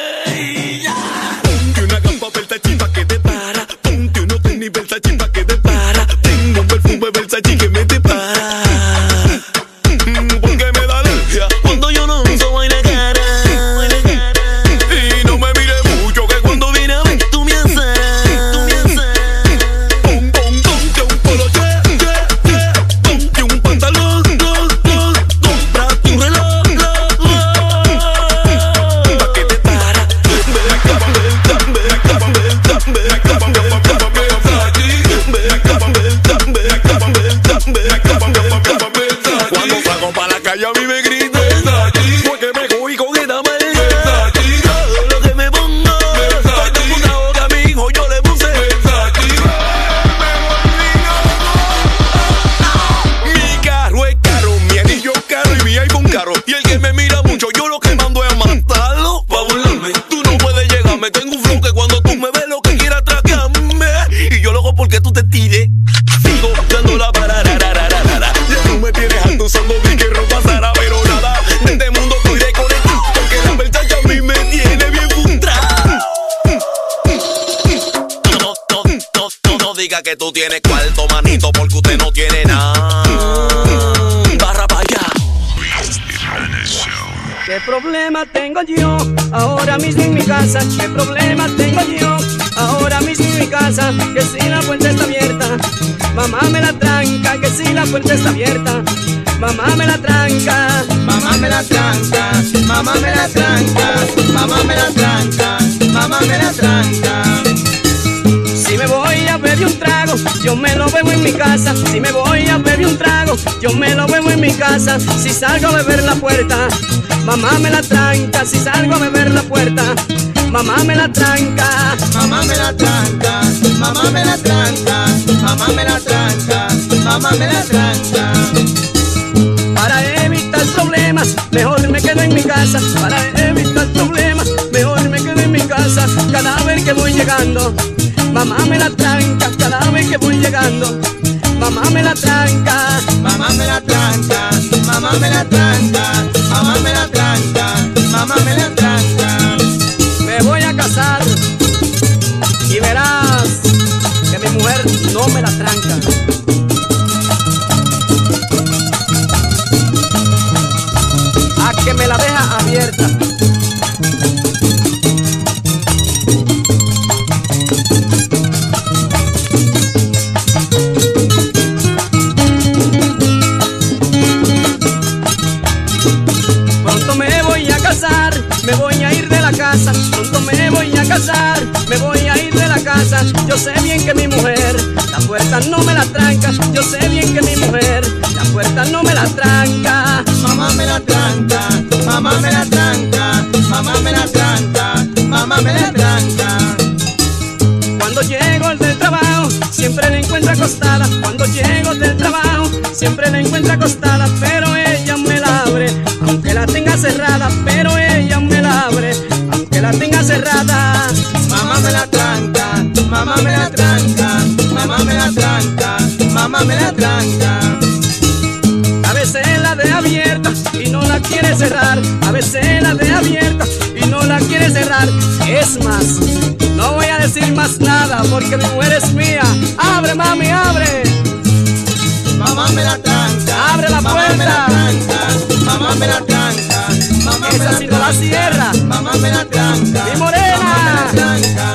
Ponte una gamba Versace pa' que te para. Ponte tenis tú tienes cuarto, manito, porque usted no tiene nada. Barra para allá. ¿Qué problema tengo yo ahora mismo en mi casa? ¿Qué problema tengo yo ahora mismo en mi casa? Que si la puerta está abierta, mamá me la tranca. Que si la puerta está abierta, mamá me la tranca. Mamá me la tranca, mamá me la tranca, mamá me la tranca, mamá me la tranca. Si me voy a beber un trago, yo me lo bebo en mi casa. Si me voy a beber un trago, yo me lo bebo en mi casa. Si salgo a beber la puerta, mamá me la tranca. Si salgo a beber la puerta, mamá me la tranca. Mamá me la tranca, mamá me la tranca, mamá me la tranca, mamá me la tranca. Para evitar problemas, mejor me quedo en mi casa. Para evitar problemas, mejor me quedo en mi casa. Cada vez que voy llegando, mamá me la tranca. Cada vez que voy llegando, mamá me la tranca. Mamá me la tranca, mamá me la tranca, mamá me la tranca, mamá me la tranca. Me voy a casar y verás que mi mujer no me la tranca. a que me la deja abierta. Yo sé bien que mi mujer, la puerta no me la tranca, yo sé bien que mi mujer, la puerta no me la tranca. Mamá me la tranca, mamá me la tranca, mamá me la tranca, mamá me la tranca. Cuando llego del trabajo, siempre la encuentro acostada. Cuando llego del trabajo, siempre la encuentro acostada. Pero ella me la abre, aunque la tenga cerrada. Pero ella me la abre, aunque la tenga cerrada. Mamá me la tranca, mamá me la tranca, mamá me la tranca. A veces la de abierta y no la quiere cerrar. A veces la de abierta y no la quiere cerrar. Es más, no voy a decir más nada porque mi mujer es mía. Abre, mami, abre. Mamá me la tranca, Abre la mamá me la puerta. tranca, mamá me la tranca, mamá me Esa la sí no la cierra. Mamá me la tranca, Mi morena. mamá me la tranca,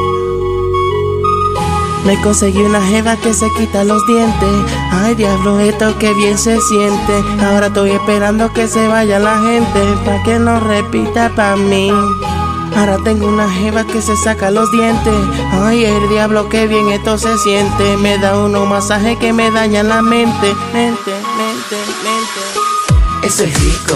Me conseguí una jeva que se quita los dientes. Ay, diablo, esto que bien se siente. Ahora estoy esperando que se vaya la gente. Pa' que no repita pa' mí. Ahora tengo una jeva que se saca los dientes. Ay, el diablo, que bien esto se siente. Me da uno masaje que me daña la mente. Mente, mente, mente. Eso es rico,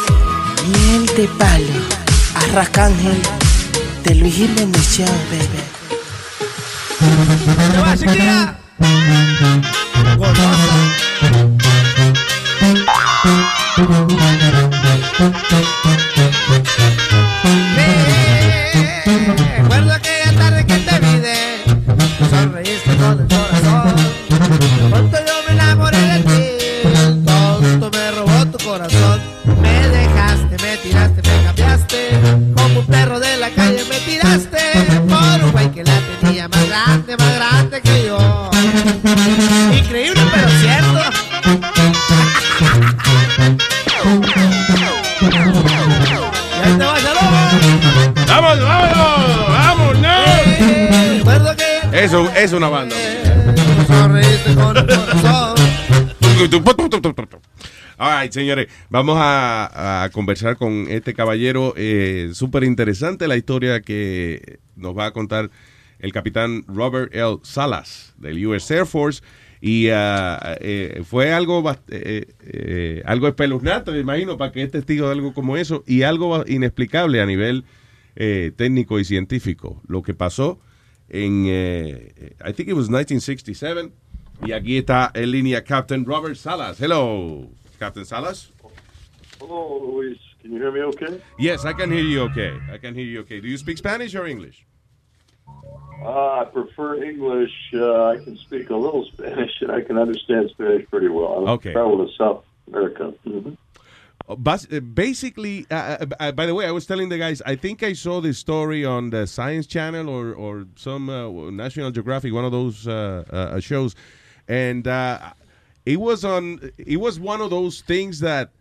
De palo, arracángel, de Luis Jiménez Show, baby. Recuerdo ¡Vamos, vámonos! ¡Vámonos! Recuerdo que Eso es una banda. sonreíste con el corazón. All right, señores, vamos a, a conversar con este caballero. Eh, Súper interesante la historia que nos va a contar el capitán Robert L. Salas del US Air Force. Y ah, eh, fue algo, bast- eh, eh, algo espeluznante, me imagino, para que es testigo de algo como eso. Y algo inexplicable a nivel eh, técnico y científico. Lo que pasó en, eh, I think it was 1967 Y aquí está en línea Captain Robert Salas. Hello, Captain Salas. Hello, Luis. Can you hear me okay? Yes, I can hear you okay. I can hear you okay. Do you speak Spanish or English? Uh, I prefer English. Uh, I can speak a little Spanish, and I can understand Spanish pretty well. I Okay. travel to South America. Bas- uh, basically, uh, uh, uh, by the way, I was telling the guys, I think I saw this story on the Science Channel or, or some uh, National Geographic, one of those uh, shows, and it was on. It was one of those things that,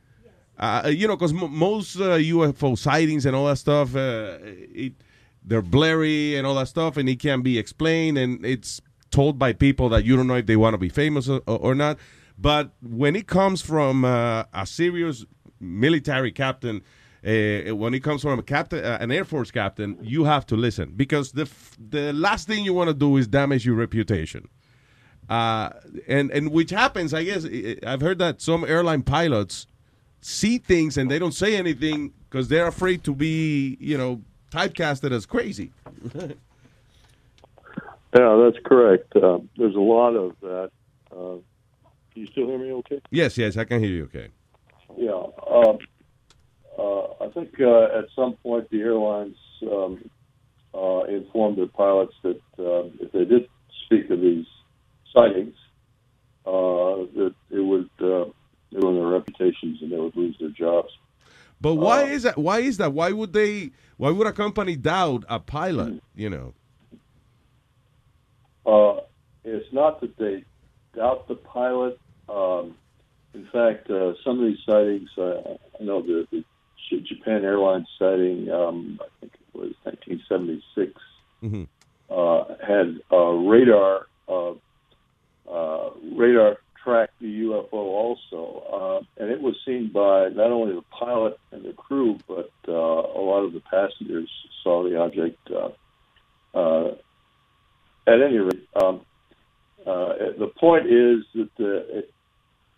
you know, because most UFO sightings and all that stuff, it they're blurry and all that stuff, and it can't be explained, and it's told by people that you don't know if they want to be famous or, or not. But when it comes from a serious military captain, uh, when it comes from a captain, uh, an Air Force captain, you have to listen because the f- the last thing you want to do is damage your reputation. Uh, and and which happens, I guess. I've heard that some airline pilots see things and they don't say anything because they're afraid to be, you know, typecasted as crazy. Yeah, that's correct. Uh, there's a lot of that. Uh, can you still hear me okay? yes, yes, I can hear you. Okay. Yeah. Um, uh, I think uh, at some point the airlines um, uh, informed their pilots that um, if they did speak of these sightings, uh, that it would uh, ruin their reputations and they would lose their jobs. But why is that? Why is that? Why would they? Why would a company doubt a pilot? You know. Uh, it's not that they doubt the pilot. Um, in fact, uh, some of these sightings, uh, I know the, the Japan Airlines sighting, um, I think it was 1976, Mm-hmm. uh, had radar uh, uh, radar tracked the UFO also, uh, and it was seen by not only the pilot and the crew, but uh, a lot of the passengers saw the object. Uh, uh, at any rate, um, uh, the point is that the, it,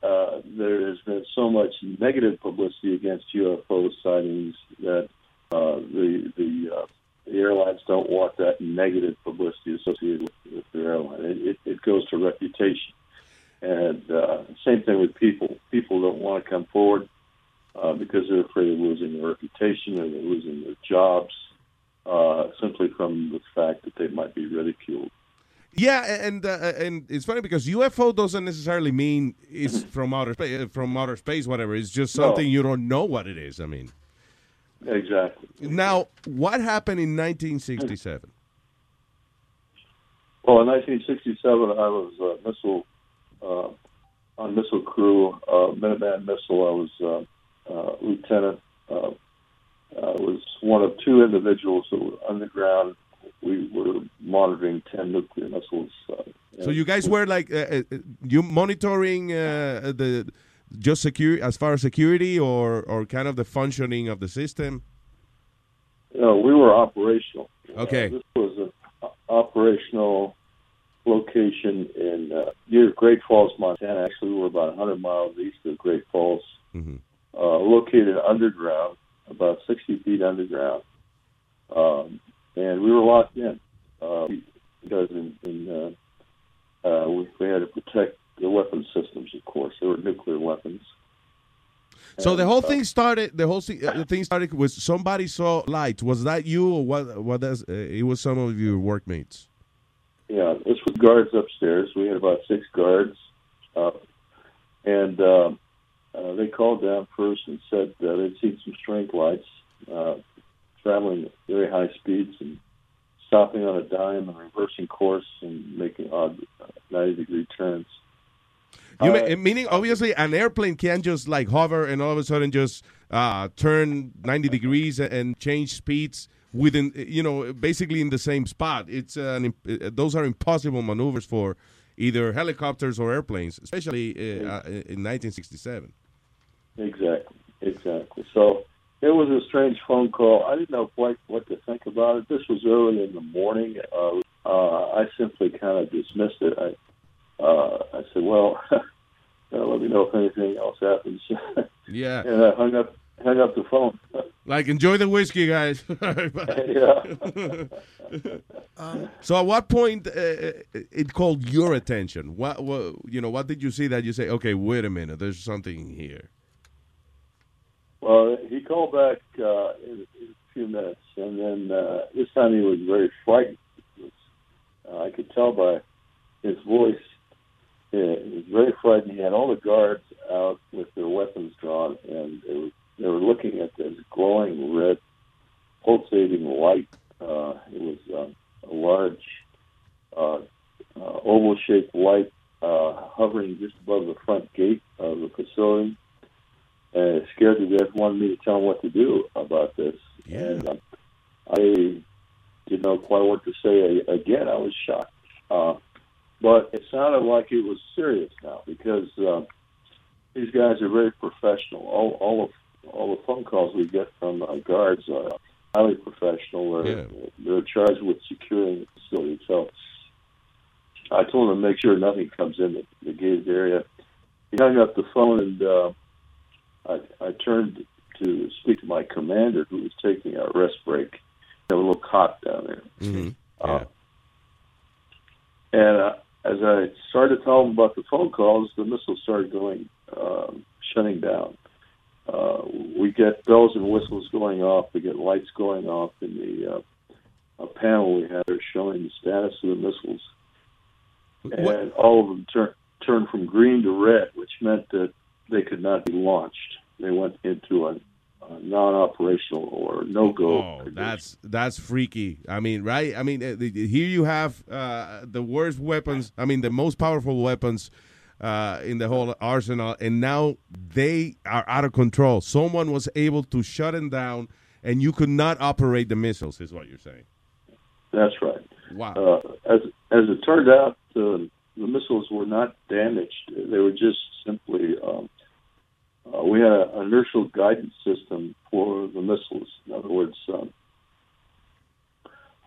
uh, there has been so much negative publicity against UFO sightings that uh, the the, uh, the airlines don't want that negative publicity associated with, with their airline. It, it, it goes to reputation, and uh, same thing with people. People don't want to come forward uh, because they're afraid of losing their reputation or they're losing their jobs uh, simply from the fact that they might be ridiculed. Yeah, and uh, and it's funny because UFO doesn't necessarily mean it's from outer space, from outer space, whatever. It's just No. something you don't know what it is. I mean, Exactly. now what happened in 1967? Well, in 1967, I was uh, missile uh, on missile crew, uh, Minuteman missile. I was uh, uh, lieutenant. Uh, I was one of two individuals that were underground. We were monitoring 10 nuclear missiles. Uh, So you guys were like uh, uh, you monitoring uh, the just secure as far as security or or kind of the functioning of the system. No, we were operational. Okay. Uh, this was an operational location in uh, near Great Falls, Montana. Actually, we were about 100 miles east of Great Falls, Mhm. uh, located underground, about 60 feet underground. Um, and we were locked in uh, because in, in, uh, uh, we, we had to protect the weapon systems, of course. There were nuclear weapons. So the whole uh, thing started. The whole uh, the thing started with somebody saw lights. Was that you or what? What does uh, it was some of your workmates? Yeah, this was guards upstairs. We had about six guards, uh, and uh, uh, they called down first and said uh, they'd seen some strange lights uh, traveling at very high speeds and stopping on a dime and reversing course and making odd uh, ninety degree turns. You Uh, mean, meaning obviously an airplane can't just like hover and all of a sudden just uh, turn 90 degrees and change speeds within you know basically in the same spot. It's an, uh, those are impossible maneuvers for either helicopters or airplanes, especially uh, in 1967. Exactly, exactly. So it was a strange phone call. I didn't know quite what to think about it. This was early in the morning. Uh, uh, I simply kind of dismissed it. I, uh, I said, "Well, uh, let me know if anything else happens." Yeah. and I hung up, hung up the phone. Like enjoy the whiskey, guys. yeah. So at what point uh, it called your attention? What, what you know? What did you see that you say, okay, wait a minute, there's something here? Well, he called back uh, in, in a few minutes, and then uh, this time he was very frightened. Was, uh, I could tell by his voice. He was very frightened. He had all the guards out with their weapons drawn, and they were, they were looking at this glowing red, pulsating light. Uh, it was um, a large, uh, uh, oval-shaped light uh, hovering just above the front gate of the facility and scared to death, wanted me to tell him what to do about this. And um, I didn't know quite what to say. Again, I was shocked. Uh, but it sounded like it was serious now because uh, these guys are very professional. All, all of all the phone calls we get from uh, guards are highly professional. They're, they're charged with securing the facility. So I told them to make sure nothing comes in the, the gated area. He hung up the phone and uh, I, I turned to speak to my commander, who was taking a rest break. They have a little cot down there. Mm-hmm. Uh, and uh, as I started to tell him about the phone calls, the missiles started going, um, shutting down. Uh, we get bells and whistles going off. We get lights going off in the uh, a panel we had there showing the status of the missiles. And all of them turn, turned from green to red, which meant that they could not be launched. They went into a, a non-operational or no-go. Oh, that's that's freaky. I mean, right? I mean, uh, here you have uh, the worst weapons. I mean, the most powerful weapons uh, in the whole arsenal, and now they are out of control. Someone was able to shut them down, and you could not operate the missiles. Is what you're saying? That's right. Wow. Uh, as as it turned out, the, the missiles were not damaged. They were just simply. Um, uh, we had an inertial guidance system for the missiles. In other words, um,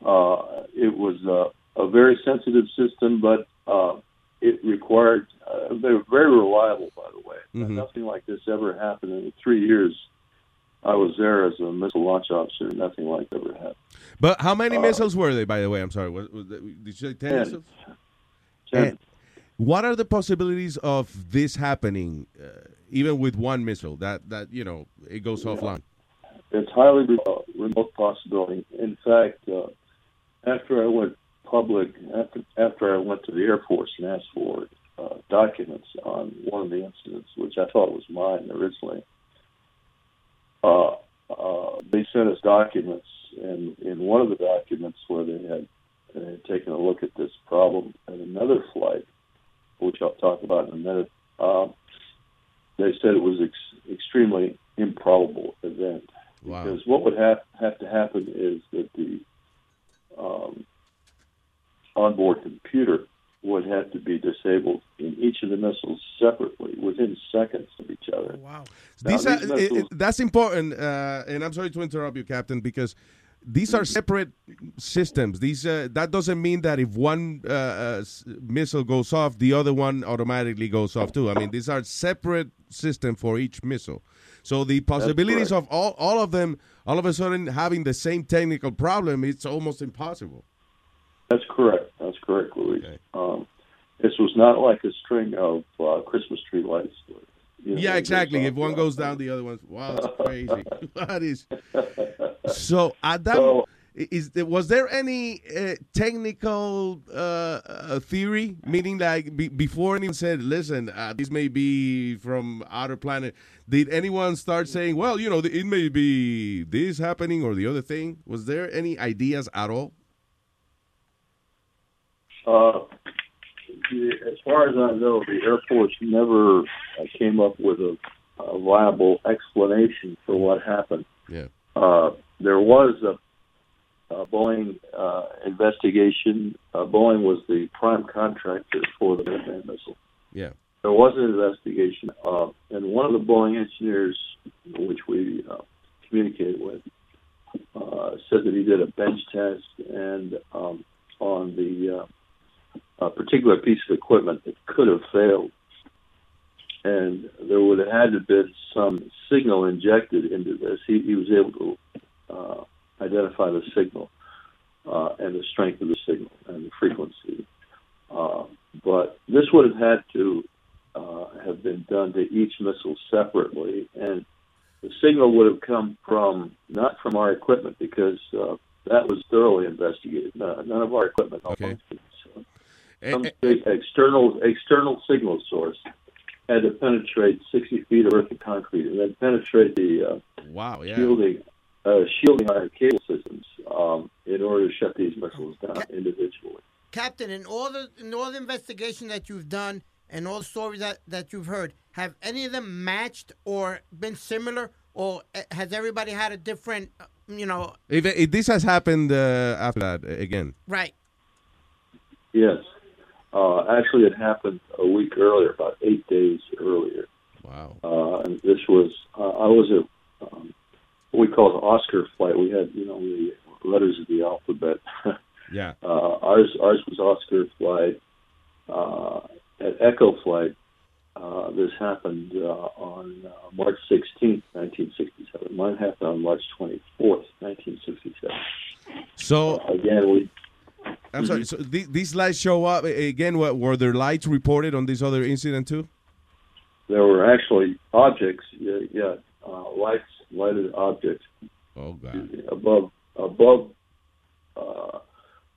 uh, it was uh, a very sensitive system, but uh, it required. Uh, they were very reliable, by the way. Mhm. Nothing like this ever happened in the three years I was there as a missile launch officer. Nothing like that ever happened. But how many Uh, missiles were they, by the way? I'm sorry. Was, was, did you say 10 Ten. missiles? Ten. And what are the possibilities of this happening, uh, even with one missile that that you know it goes offline? It's highly uh, remote possibility. In fact, uh, after I went public, after, after I went to the Air Force and asked for uh, documents on one of the incidents, which I thought was mine originally, uh, uh, they sent us documents, and in one of the documents where they had, they had taken a look at this problem at another flight, which I'll talk about in a minute, um, they said it was ex- extremely improbable event. Wow. Because what would have have to happen is that the um, onboard computer would have to be disabled in each of the missiles separately within seconds of each other. Wow. These are, it- it- that's important, uh, and I'm sorry to interrupt you, Captain, because these are separate systems. These uh, that doesn't mean that if one uh, uh, missile goes off, the other one automatically goes off too. I mean, these are separate system for each missile. So the possibilities of all all of them all of a sudden having the same technical problem, it's almost impossible. That's correct. That's correct, Louis. Um, this was not like a string of uh, Christmas tree lights. You know, Yeah, exactly. If one goes down, the other one's wow, it's crazy. that is so. At that, So- is was there any uh, technical uh, uh, theory? Meaning, like be, before anyone said, "Listen, uh, this may be from outer planet." Did anyone start saying, "Well, you know, it may be this happening or the other thing"? Was there any ideas at all? As far as I know, the Air Force never uh, came up with a, a viable explanation for what happened. Yeah. Uh, there was a, a Boeing uh, investigation. Uh, Boeing was the prime contractor for the Minuteman missile. Yeah. There was an investigation, uh, and one of the Boeing engineers, which we uh, communicated with, uh, said that he did a bench test and um, on the uh, a particular piece of equipment that could have failed, and there would have had to have been some signal injected into this. He, he was able to uh, identify the signal. uh, and the strength of the signal and the frequency. Uh, but this would have had to uh, have been done to each missile separately, and the signal would have come from not from our equipment because uh, that was thoroughly investigated. No, none of our equipment. Okay. Some big external external signal source had to penetrate 60 feet of earth and concrete, and then penetrate the uh, wow, yeah. shielding uh, shielding iron cable systems um, in order to shut these missiles down individually. Captain, in all the in all the investigation that you've done and all the stories that, that you've heard, have any of them matched or been similar, or uh, has everybody had a different, uh, you know? If, if this has happened uh, after that uh, again, right? Yes, uh, actually, it happened a week earlier, about eight days earlier. Wow! Uh, and this was I was at um, what we call the Oscar flight. We had you know the letters of the alphabet. yeah. ours ours was Oscar flight at Echo Flight, uh, this happened uh, on uh, March 16th, 1967. Mine happened on March 24th, 1967. So again, we. I'm sorry. So th- these lights show up again. What were there lights reported on this other incident too? There were actually objects. Yeah, yeah uh, lights, lighted objects. Oh God! Above, above uh,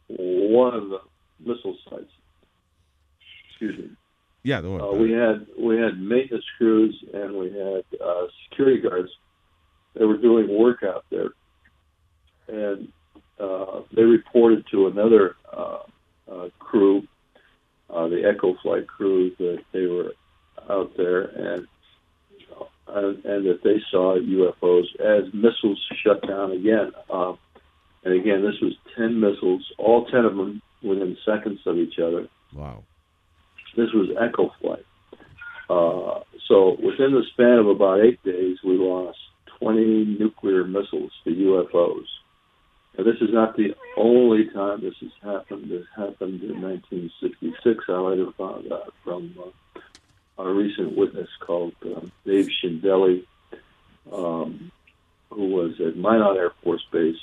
one of the missile sites excuse me. Yeah, uh, we had we had maintenance crews and we had uh, security guards. They were doing work out there, and uh, they reported to another uh, uh, crew, uh, the Echo Flight crew, that they were out there and and, and that they saw UFOs as missiles shut down again. Um, and again, this was ten missiles, all ten of them within seconds of each other. Wow. This was Echo Flight. Uh, so within the span of about eight days, we lost 20 nuclear missiles to UFOs. And this is not the only time this has happened. This happened in 1966. I later found out from uh, a recent witness called uh, Dave Schindele, um, who was at Minot Air Force Base,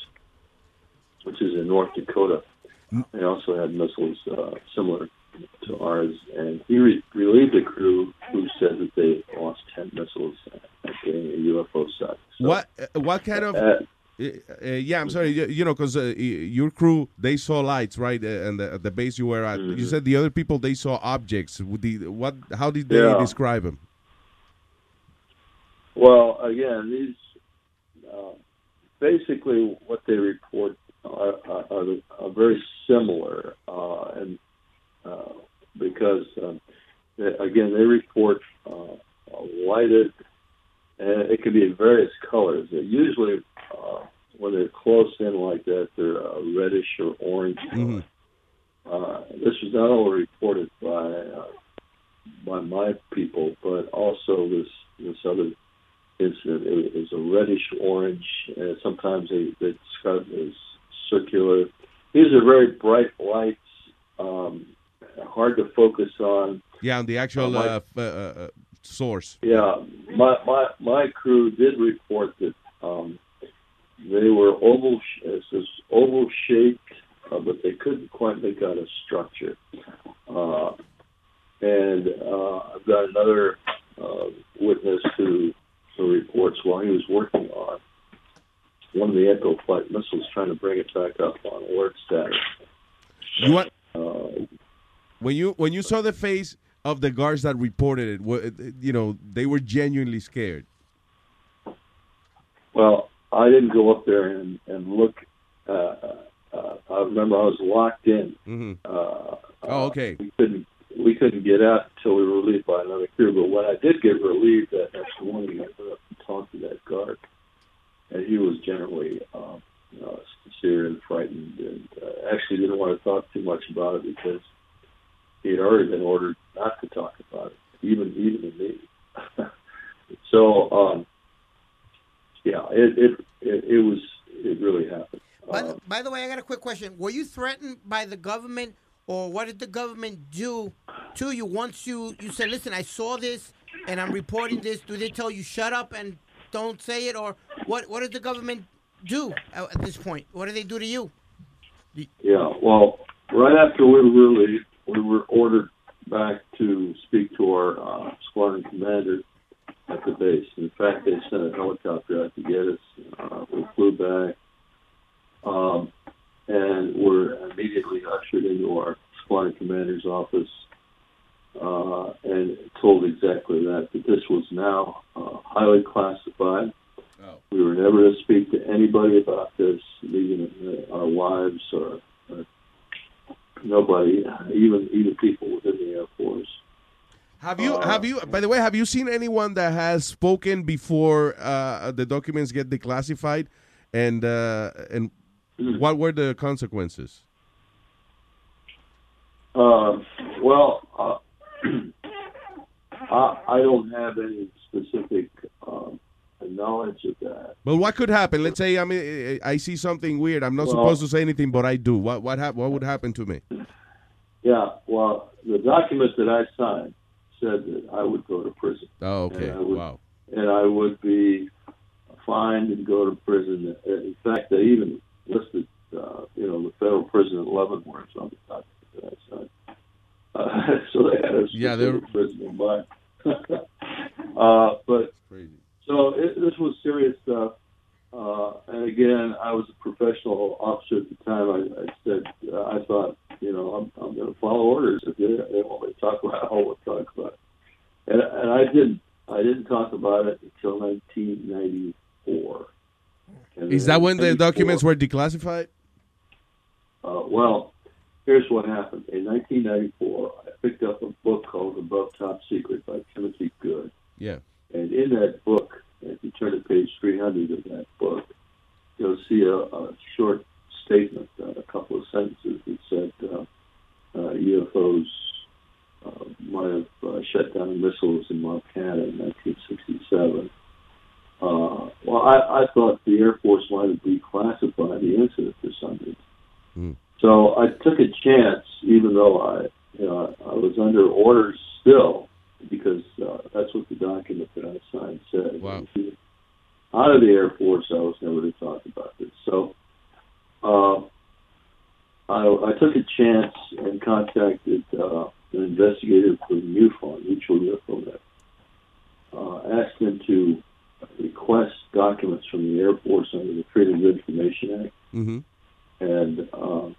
which is in North Dakota. They also had missiles uh, similar to ours, and he re- relieved the crew who said that they lost ten missiles at getting a UFO site. So, what uh, what kind of? Uh, uh, yeah, I'm sorry. You, you know, because uh, your crew they saw lights, right? Uh, and the, the base you were at. Mm-hmm. You said the other people they saw objects. The, what? How did they yeah. describe them? Well, again, these uh, basically what they report are, are, are very similar, and uh, because um, they, again they report uh, lighted, and it can be in various colors. They're usually uh, when they're close in like that, they're uh, reddish or orange. Mm-hmm. Uh, this was not only reported by uh, by my people, but also this this other incident. It was a reddish orange, and sometimes they, they describe it as circular. These are very bright lights. Um, hard to focus on. Yeah, on the actual uh, my, uh, uh, uh, source. Yeah, my my my crew did report that um, they were oval, this oval shaped, uh, but they couldn't quite make out a structure. Uh, and I've got another witness who, who reports while he was working on one of the Echo flight missiles, trying to bring it back up on alert status. You want? Uh, when you when you saw the face of the guards that reported it, you know they were genuinely scared. Well, I didn't go up there and and look. Uh, uh, I remember I was locked in. Mm-hmm. Uh, oh, okay. We couldn't we couldn't get out until we were relieved by another crew. But when I did get relieved that next morning, I went up and talked to that guard, and he was generally um, you know, sincere and frightened, and uh, actually didn't want to talk too much about it because he had already been ordered not to talk about it, even even to me. so, um, yeah, it, it it, it was it really happened. By the, um, by the way, I got a quick question. Were you threatened by the government, or what did the government do to you once you you said, "Listen, I saw this and I'm reporting this"? Do they tell you shut up and don't say it, or what? What did the government do at this point? What did they do to you? Yeah, well, right after we were relieved, we were ordered back to speak to our uh, squadron commander at the base. In fact, they sent a helicopter out to get us. Uh, we flew back, um, and were immediately ushered into our squadron commander's office uh, and told exactly that, that this was now uh, highly classified. We were never to speak to anybody about this, even uh, our wives or, or nobody, even even people within the Air Force. Have you Uh, have you by the way have you seen anyone that has spoken before uh, the documents get declassified, and uh, and what were the consequences? Um, well, uh, I, I don't have any specific knowledge of that. But what could happen? Let's say I mean I see something weird. I'm not Well- supposed to say anything, but I do. What what hap- what would happen to me? Yeah, well, the document that I signed said that I would go to prison. Oh, okay. And would, Wow. And I would be fined and go to prison. In fact, they even listed, uh, you know, the federal prison in Leavenworth on the document that I signed. Uh, so they had a Yeah, they're- prison in mind. uh, but so it, this was serious stuff. Uh, and again, I was a professional officer at the time. I, I said, uh, I thought, you know, I'm, I'm going to follow orders. If they, they want me to talk about it, I will talk about it. And, and I didn't. I didn't talk about it until 1994. And Is that when the documents were declassified? uh, well, here's what happened. In 1994, I picked up a book called Above Top Secret by Timothy Good. Yeah. And in that book, if you turn to page 300 of that book, you'll see a, a short statement, uh, a couple of sentences that said uh, uh, UFOs uh, might have uh, shut down missiles in Montana in 1967. Uh, well, I, I thought the Air Force might have declassified the incident for some reason. So I took a chance, even though I, you know, I was under orders still, because uh, that's what the document that I signed said. Wow. Out of the Air Force, I was never to talk about this. So uh, I, I took a chance and contacted uh, an investigator from MUFON, Mutual UFO Net. Uh, asked him to request documents from the Air Force under the Freedom of Information Act Mm-hmm. and um,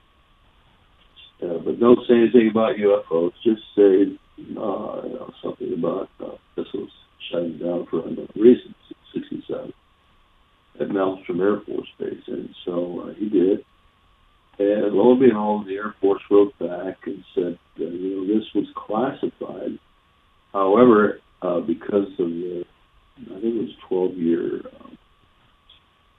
uh, but don't say anything about UFOs. Just say uh, you know, something about uh, missiles shutting down for unknown reasons. in '67 at Malmstrom Air Force Base, and so uh, he did. And lo and behold, the Air Force wrote back and said, uh, you know, this was classified. However, uh, because of the, I think it was 12 year um,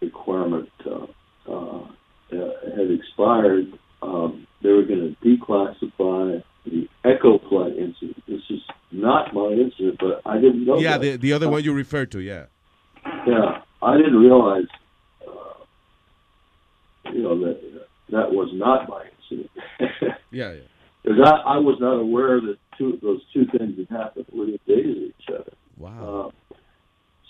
requirement uh, uh, uh, had expired, um, they were going to declassify the Echo Flight incident. This is not my incident, but I didn't know. Yeah, that. the the other one you referred to. Yeah. Yeah, I didn't realize, uh, you know, that that was not my incident. Yeah, yeah. Because I, I was not aware that two those two things had happened within days of each other. Wow. Uh,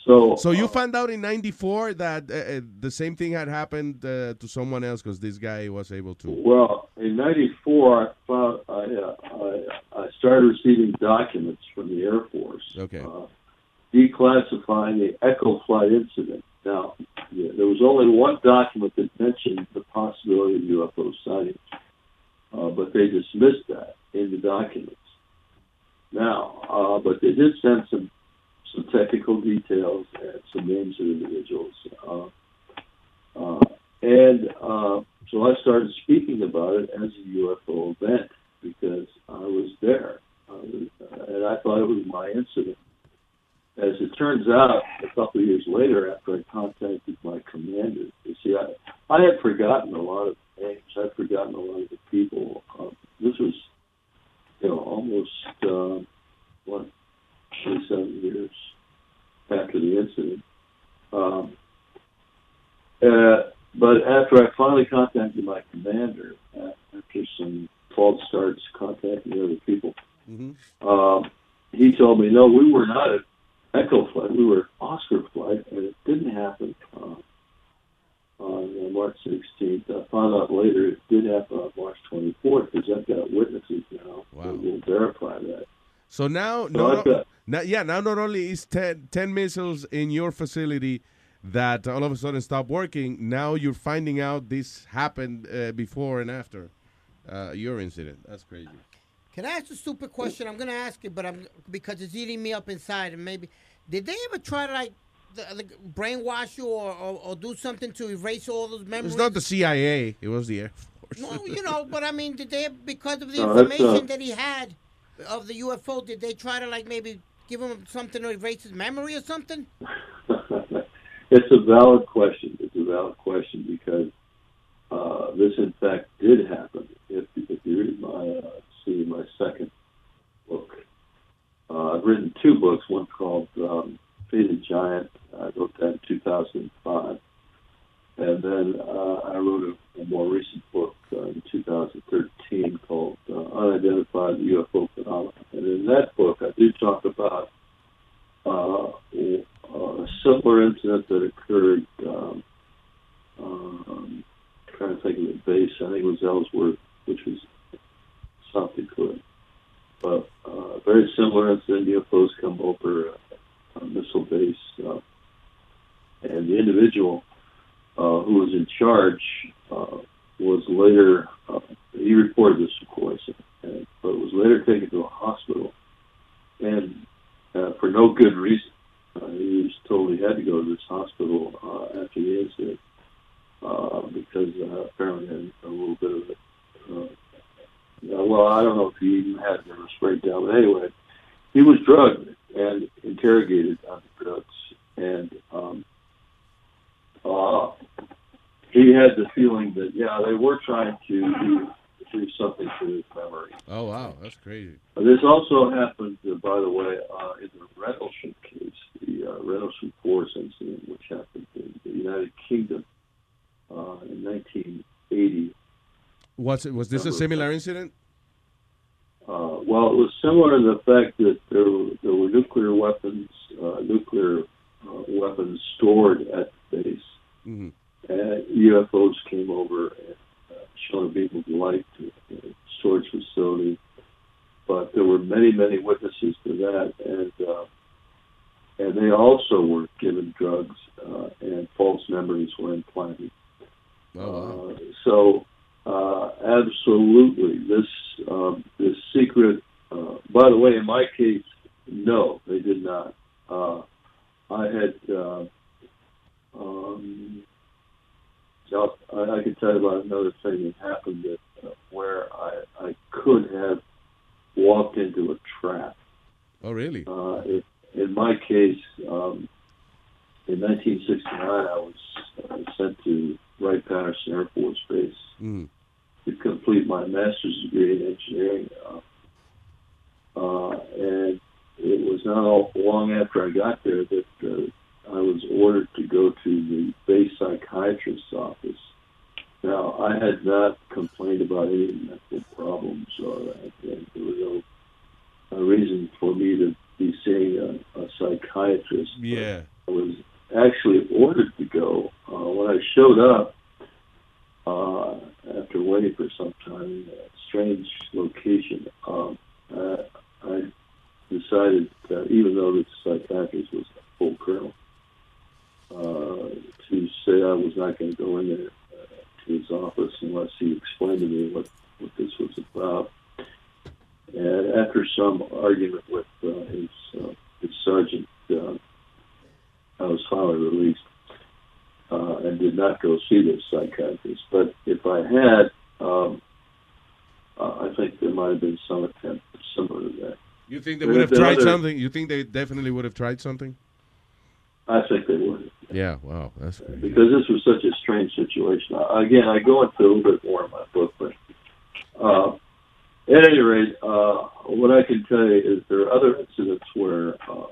so, So you found out in '94 that uh, uh, the same thing had happened uh, to someone else because this guy was able to. Well, in '94, I found I, uh, I I started receiving documents from the Air Force. Okay. Uh, declassifying the Echo Flight incident. Now, yeah, there was only one document that mentioned the possibility of UFO sightings, uh, but they dismissed that in the documents. Now, uh, but they did send some some technical details and some names of individuals. Uh, uh, and uh, so I started speaking about it as a UFO event because I was there. I was, and I thought it was my incident. As it turns out, a couple of years later, after I contacted my commander, you see, I, I had forgotten a lot of names. I'd forgotten a lot of the people. Uh, this was, you know, almost, uh, what, 27 years after the incident. Um, uh, but after I finally contacted my commander, uh, after some false starts contacting other people, um, he told me, no, we were not at Echo Flight. We were Oscar Flight, and it didn't happen. Uh, on uh, March 16th. I found out later it did happen on March 24th because I've got witnesses now that will verify that. So now, So no, I've now, yeah, now not only is 10, 10 missiles in your facility that all of a sudden stop working, now you're finding out this happened uh, before and after uh, your incident. That's crazy. Can I ask a stupid question? I'm gonna ask it, but I'm because it's eating me up inside, and maybe did they ever try to like the, the brainwash you or, or, or do something to erase all those memories? It's not the CIA. It was the Air Force. No, you know, but I mean, did they because of the No, information uh, that he had of the UFO? Did they try to like maybe give him something to erase his memory or something? It's a valid question. It's a valid question because uh, this, in fact, did happen. If, if you read my, uh, see my second book, uh, I've written two books. One called um, Faded Giant. I wrote that in 2005, and then uh, I wrote a, a more recent book uh, in 2013 called uh, Unidentified UFO Phenomena. And in that book, I do talk about uh, a similar incident that occurred. Um, um, trying to think of the base. I think it was Ellsworth, which was South Dakota. But uh, very similar incident. UFOs come over a, a missile base, uh, and the individual uh, who was in charge uh, was later. Uh, he reported this, of course, and, but was later taken to a hospital, and uh, for no good reason. Uh, he was told he had to go to this hospital uh, after the incident uh, because uh, apparently had a little bit of it. Uh, yeah, well, I don't know if he even had a nervous breakdown, but anyway, he was drugged and interrogated on the drugs, and um, uh, he had the feeling that yeah, they were trying to do, do something to his memory. Oh wow, that's crazy. This also happened, uh, by the way, uh, in the Rendlesham case, the uh, Rendlesham Force incident, which happened in the United Kingdom uh, in 1980. Was it, was this a similar incident? Uh, well, it was similar in the fact that there, were- there were nuclear weapons, uh, nuclear uh, weapons stored at the base, Mhm. and UFOs came over and uh, shone a beam of light to the storage facility. But there were many, many witnesses to that, and uh, and they also were given drugs, uh, and false memories were implanted. Oh, Uh, so, uh, absolutely, this um, this secret. Uh, by the way, in my case, no, they did not. Uh, I had. Uh, um, I'll- I, I could tell you about another thing that happened that uh, where I, I could have walked into a trap. Oh really? Uh, it, in my case, um, in 1969, I was uh, sent to Wright Patterson Air Force Base Mm. to complete my master's degree in engineering. Uh, uh, and it was not all, long after I got there that uh, I was ordered to go to the base psychiatrist's office. Now, I had not complained about any mental problems, or there was no reason for me to be seeing a, a psychiatrist. Yeah. I was actually ordered to go. Uh, when I showed up, uh, after waiting for some time in a strange location, um, uh, I decided, uh, even though the psychiatrist was a full colonel, uh, to say I was not going to go in there uh, to his office unless he explained to me what, what this was about. And after some argument with uh, his, uh, his sergeant, uh, I was finally released uh, and did not go see this psychiatrist. But if I had, um, uh, I think there might have been some attempt similar to that. You think they would have tried other- something? You think they definitely would have tried something? I think they would. Yeah. Wow. That's crazy. because this was such a strange situation. Again, I go into a little bit more in my book, but uh, at any rate, uh, what I can tell you is there are other incidents where uh,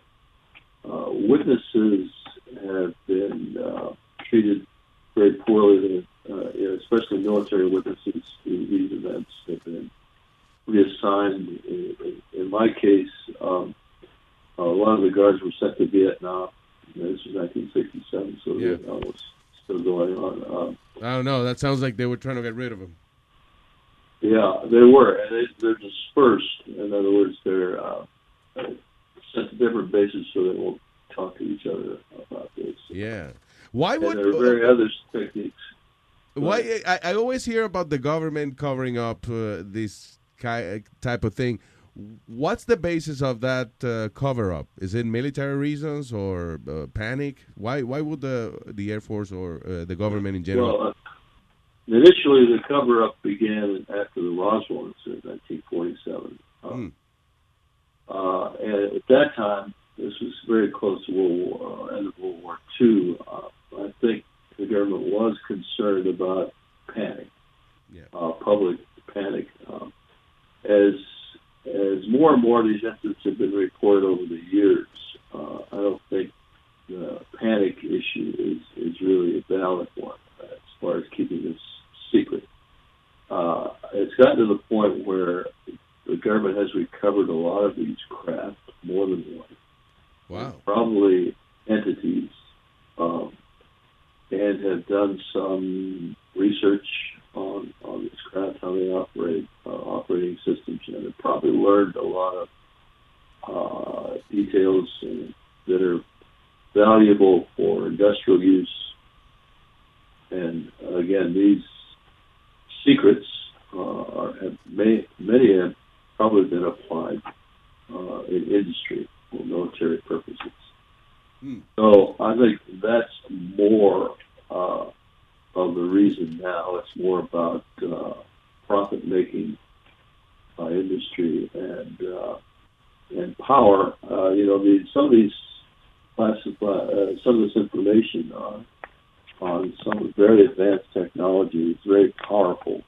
uh, witnesses have been uh, treated very poorly, uh, especially military witnesses in these events have been reassigned. In, in, in my case, um, a lot of the guards were sent to Vietnam. You know, this was 1967, so Vietnam was still going on. Um, I don't know. That sounds like they were trying to get rid of him. yeah, they were, and they, they're dispersed. In other words, they're uh, sent to different bases so they won't talk to each other about this. Yeah. Why and would there are very other techniques. Why I, I always hear about the government covering up uh, this ki- type of thing. What's the basis of that uh, cover up? Is it military reasons or uh, panic? Why why would the the Air Force or uh, the government in general? Well, uh, initially, the cover up began after the Roswell incident in 1947. Hmm. Uh, and at that time, this was very close to World War, uh, end of World War II. Uh, I think the government was concerned about panic, uh, public panic. Um, as as more and more of these incidents have been reported over the years, uh, I don't think the panic issue is, is really a valid one as far as keeping this secret. Uh, it's gotten to the point where the government has recovered a lot of these craft, more than one. Wow. Probably entities, um, and have done some research on on these craft, how they operate, uh, operating systems, and have probably learned a lot of uh, details that are valuable for industrial use. And uh, again, these secrets uh, are have many, many have probably been applied uh, in industry for military purposes. So I think that's more uh, of the reason now. It's more about uh, profit making uh, industry and uh, and power. Uh, you know, the, some of these classify uh, some of this information on on some very advanced technology is very powerful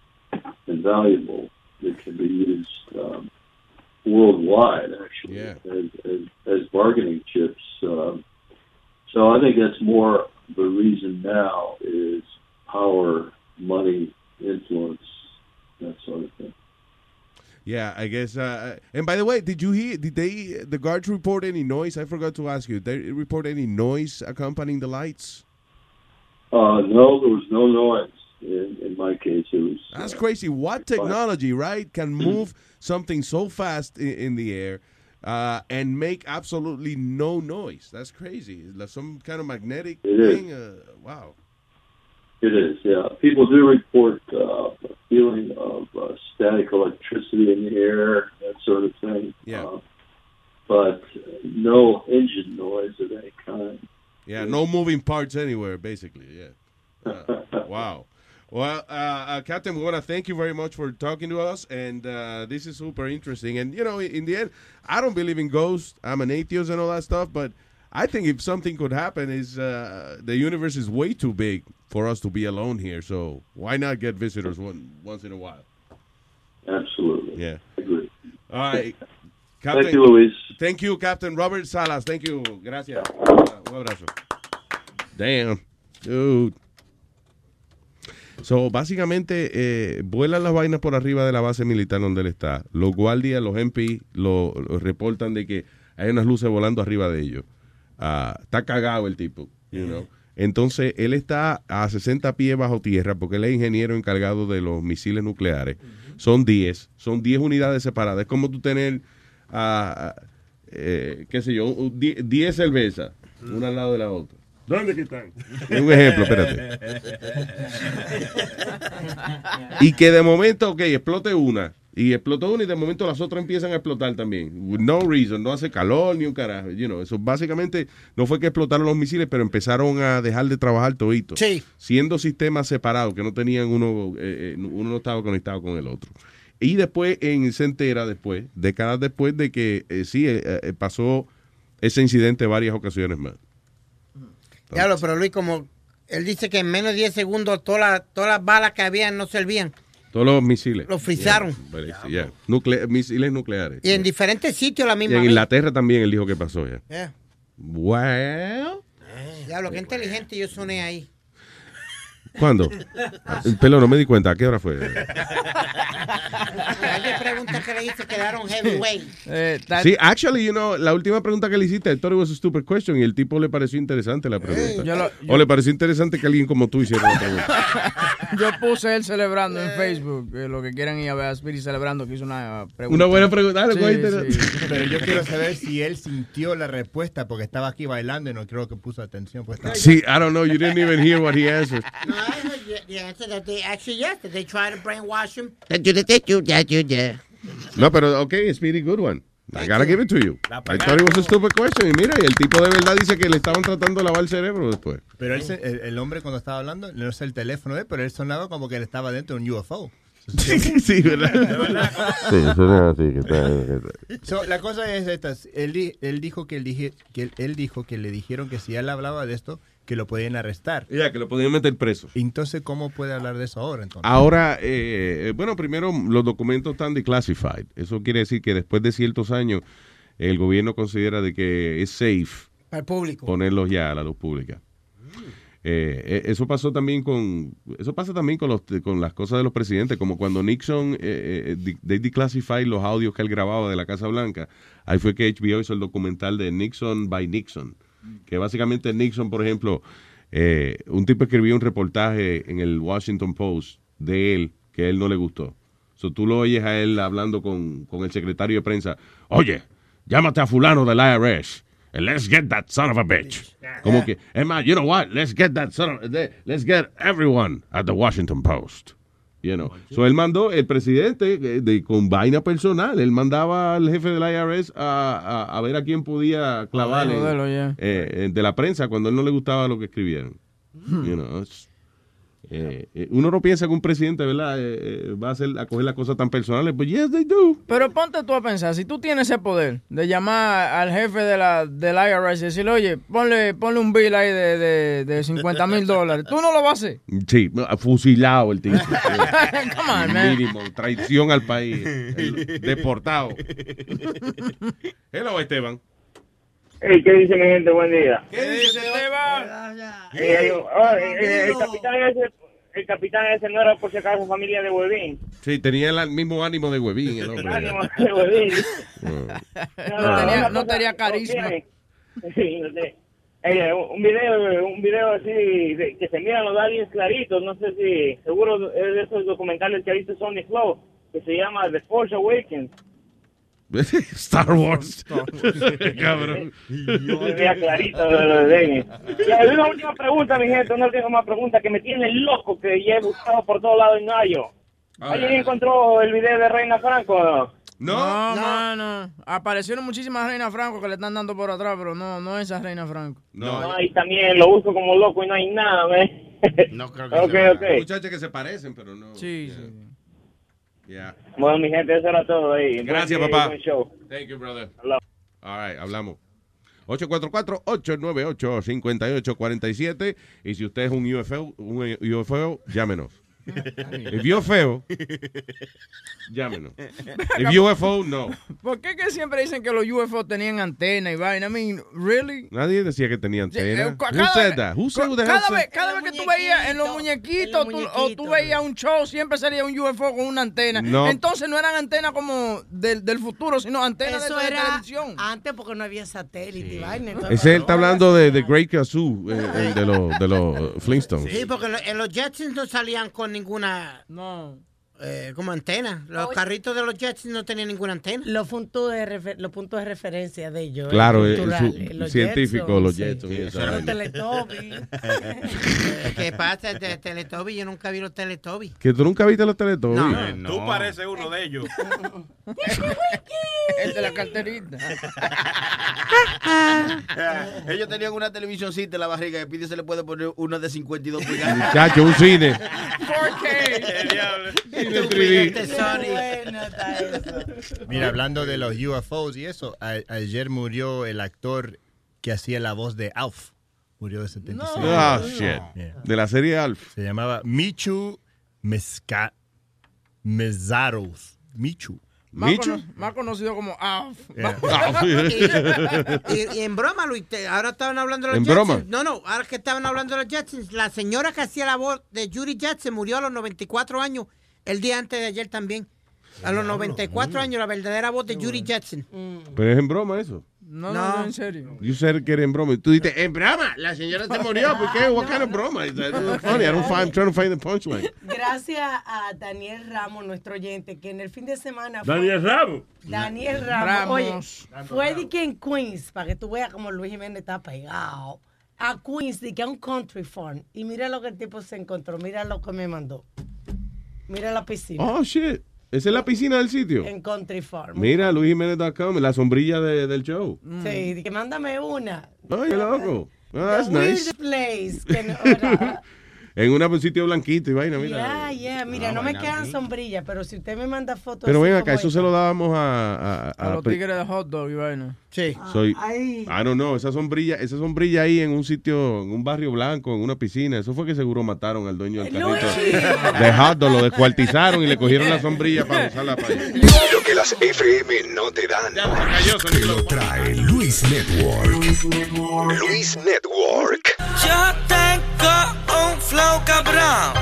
and valuable that can be used um, worldwide, actually, as, as, as bargaining chips. Um, so I think that's more the reason now is power, money, influence, that sort of thing. Yeah, I guess. Uh, and by the way, did you hear? Did they the guards report any noise? I forgot to ask you. Did they report any noise accompanying the lights? Uh, no, there was no noise in, in my case. It was That's crazy. What technology, right, can move something so fast in, in the air uh, and make absolutely no noise? That's crazy. It's like some kind of magnetic It thing. Uh, wow. It is, yeah. People do report uh, a feeling of uh, static electricity in the air, that sort of thing. Yeah. Uh, but no engine noise of any kind. Yeah, no moving parts anywhere, basically. Yeah. Uh, wow. Well, uh, uh, Captain, we want to thank you very much for talking to us, and uh, this is super interesting. And you know, in the end, I don't believe in ghosts. I'm an atheist and all that stuff, but I think if something could happen, is uh, the universe is way too big for us to be alone here. So why not get visitors one, once in a while? Absolutely. Yeah. Agree. All right. Thank you, Luis. Thank you, Captain Robert Salas. Thank you. Gracias. Un abrazo. Damn. Dude. So, básicamente, eh, vuelan las vainas por arriba de la base militar donde él está. Los guardias, los MP, lo, lo reportan de que hay unas luces volando arriba de ellos. Ah, está cagado el tipo, you know. Entonces, él está a 60 pies bajo tierra porque él es ingeniero encargado de los misiles nucleares. Son 10, son 10 unidades separadas. Es como tú tener, eh, qué sé yo, un- 10 10 cervezas, una al lado de la otra. ¿Dónde que están? Un ejemplo, espérate. Y que de momento, ok, explote una. Y explotó una y de momento las otras empiezan a explotar también. With no reason, no hace calor ni un carajo. You know, eso básicamente no fue que explotaron los misiles, pero empezaron a dejar de trabajar todito. Sí. Siendo sistemas separados, que no tenían uno, eh, eh, uno no estaba conectado con el otro. Y después en, se entera después, décadas después de que eh, sí, eh, pasó ese incidente varias ocasiones más. Diablo, pero Luis, como él dice que en menos de 10 segundos todas las, todas las balas que habían no servían. Los misiles. Los frizaron. Yeah, parece, yeah. Nucle- misiles nucleares. Y en diferentes sitios la Y misma en. Inglaterra también él dijo que pasó ya. Well, Diablo, qué inteligente yo soné ahí. ¿Cuándo? Pelo, no me di cuenta. ¿A qué hora fue? Hay preguntas que le hice quedaron heavyweight. Eh, Sí, actually, you know, la última pregunta que le hiciste, it was a stupid question y el tipo le pareció interesante la pregunta. yo lo- O le pareció interesante que alguien como tú hiciera la pregunta. Yo puse él celebrando en Facebook. eh, lo que quieran ir a ver a Spirit celebrando que hizo una pregunta. Una buena pregunta, dale, Sí, cuéntale. sí. Pero yo quiero saber si él sintió la respuesta porque estaba aquí bailando y no creo que puso atención. Pues estaba- Sí, I don't know, you didn't even hear what he answered. No, I heard the- answer that they actually yes, that they try to brainwash him. No, pero ok, it's pretty good one. I gotta give it to you. I thought it was a stupid question. Y mira, y el tipo de verdad dice que le estaban tratando de lavar el cerebro después. Pero él se- el, el hombre cuando estaba hablando, no sé el teléfono él, pero él sonaba como que él estaba dentro de un UFO. sí, ¿verdad? Sí, eso es así. que está- So, la cosa es esta, él, él dijo que él, dije, que él, él dijo que le dijeron que si él hablaba de esto, que lo podían arrestar. Ya, que lo podían meter preso. Entonces, ¿cómo puede hablar de eso ahora entonces? Ahora, eh, bueno, primero los documentos están declassified. Eso quiere decir que después de ciertos años el gobierno considera de que es safe Para el público. ponerlos ya a la luz pública. Eh, eh, eso pasó también con eso pasa también con los con las cosas de los presidentes como cuando Nixon eh, eh, de- they declassified los audios que él grababa de la Casa Blanca ahí fue que HBO hizo el documental de Nixon by Nixon que básicamente Nixon por ejemplo eh, un tipo escribió un reportaje en el Washington Post de él que a él no le gustó so, tú lo oyes a él hablando con, con el secretario de prensa oye llámate a fulano del IRS and let's get that son of a bitch. Como que, es más, you know what? Let's get that son of, the- let's get everyone at the Washington Post. You know. So él mandó, el presidente, eh, de, con vaina personal, él mandaba al jefe del IRS a, a, a ver a quién podía clavar en- eh, eh, de la prensa cuando él no le gustaba lo que escribieron. You know, it's- eh, eh, uno no piensa que un presidente, ¿verdad? Eh, eh, va a, hacer, a coger las cosas tan personales, pues yes, they do. Pero ponte tú a pensar, si tú tienes ese poder de llamar al jefe de la, del IRS y decirle, oye, ponle, ponle un bill ahí de, de, de 50 mil dólares, tú no lo vas a hacer. Sí, fusilado el tipo. Come on, man. Mínimo, traición al país. el deportado. Hello, Esteban. Hey, ¿qué dice mi gente? Buen día. ¿Qué dice Esteban? Eh, oh, eh, el capitán ese, el capitán ese no era por si acaso familia de Huevín. Sí, tenía el mismo ánimo de huevín el hombre. Ánimo de Huevín. No tenía, no tenía carisma. Sí, no sé. Eh, un video, un video así de, que se miran los aliens claritos, no sé si, seguro es de esos documentales que ha visto Sony Flow, que se llama The Force Awakens. Star Wars. Cabrón. Yo veía clarito de lo de hay una última pregunta, mi gente, una última pregunta que me tiene loco, que ya he buscado por todos lados y no hallo. ¿Alguien encontró el video de Reina Franco o no? No, mano. Aparecieron muchísimas reinas Franco que le están dando por atrás, pero no, no esa reina Franco. No, y también lo uso como loco y no hay nada, ¿ves? No creo Ok, ok. Muchachos que se parecen, pero no. Sí, sí. Yeah. Bueno, mi gente, eso era todo ahí. Gracias, Buen- papá. buen show. Thank you, brother. Hello. All right, hablamos. 844-898-5847. Y si usted es un UFO, un UFO llámenos. If you're feo, llámenos. If UFO, no. ¿Por qué que siempre dicen que los UFO tenían antena y vaina? I mean, really? Nadie decía que tenía Sí, antena. Who cada said vez- that? Who said cada vez, cada vez que tú veías en los muñequitos tú- o tú veías un show, siempre salía un UFO con una antena. No. Entonces no eran antenas como del, del futuro, sino antenas Eso de, de era televisión. antes porque no había satélite y vaina. Ese él está hablando de, de Great Kazoo, eh, el de los de los Flintstones. Sí, porque en los Jetsons no salían con ninguna. No. Eh, como antena. Los carritos de los Jetsons no tenían ninguna antena. Los puntos de, refer- los puntos de referencia de ellos. Claro, eh, eh, cultural, su- eh, los científico, los sí. Y esa Los. Teletubbies. Eh, ¿Qué pasa? De Teletubbies, yo nunca vi los Teletubbies. Que tú nunca viste los Teletubbies. No. Tú pareces uno de ellos. El de la carterita. Ellos tenían una televisioncita en la barriga y a Pidi se le puede poner una de 52 pulgadas. Muchacho, un cine. 4K. Mira, hablando de los UFOs y eso, a- ayer murió el actor que hacía la voz de Alf. Murió de 76 Ah, años. shit. Yeah. De la serie Alf. Se llamaba Michu Mezca Mezaros. Michu. Más, cono- más conocido como AF. y, y en broma, Luis, ahora estaban hablando de los ¿En Jetsons. broma? No, no, ahora que estaban hablando de los Jetsons, la señora que hacía la voz de Judy Jetson murió a los 94 años El día antes de ayer también. A los 94 años, la verdadera voz de Judy Jetson. Pero es en broma eso. No, no, no, en serio. You said que era en broma. Y tú dices, en broma, la señora se murió. ¿Por qué? What kind of broma? It's funny. I don't find, I'm trying to find the punchline. Gracias a Daniel Ramos, nuestro oyente, que en el fin de semana fue- Daniel Ramos. Daniel Ramos. Ramos. Oye, fue de que en Queens, para que tú veas como Luis Jiménez está pegado. A Queens, de que a un country farm. Y mira lo que el tipo se encontró. Mira lo que me mandó. Mira la piscina. Oh, shit. Esa es la piscina del sitio. En country farm. Mira, luisjiménez.com, la sombrilla de- del show. Sí, de que mándame una. Ay, qué loco. Oh, that's The nice. weird place. En una- un sitio blanquito y vaina, mira. Ya, ya, mira, Ah, no me quedan aquí. sombrillas, pero si usted me manda fotos. Pero ven acá, eso esta. se lo dábamos a... a, A los tigres de hot dog y vaina. Sí. Soy, Ay. I don't know, esa sombrilla, esa sombrilla ahí en un sitio, en un barrio blanco, en una piscina, eso fue que seguro mataron al dueño del carrito de hot dog, lo descuartizaron y le cogieron la sombrilla para usarla para allá. Lo que las FM no te dan. Te lo trae Luis Network. Luis Network. Yo tengo flow cabrón.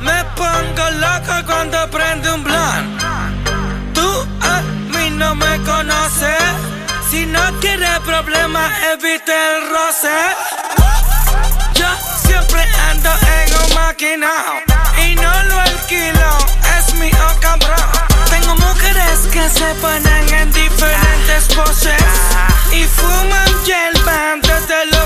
Me pongo loco cuando prende un blunt. Tú a mí no me conoces. Si no quieres problemas, evite el roce. Yo siempre ando en un maquinao y no lo alquilo, es mi oh cabrón. Tengo mujeres que se ponen en diferentes poses y fuman hierba desde los 14.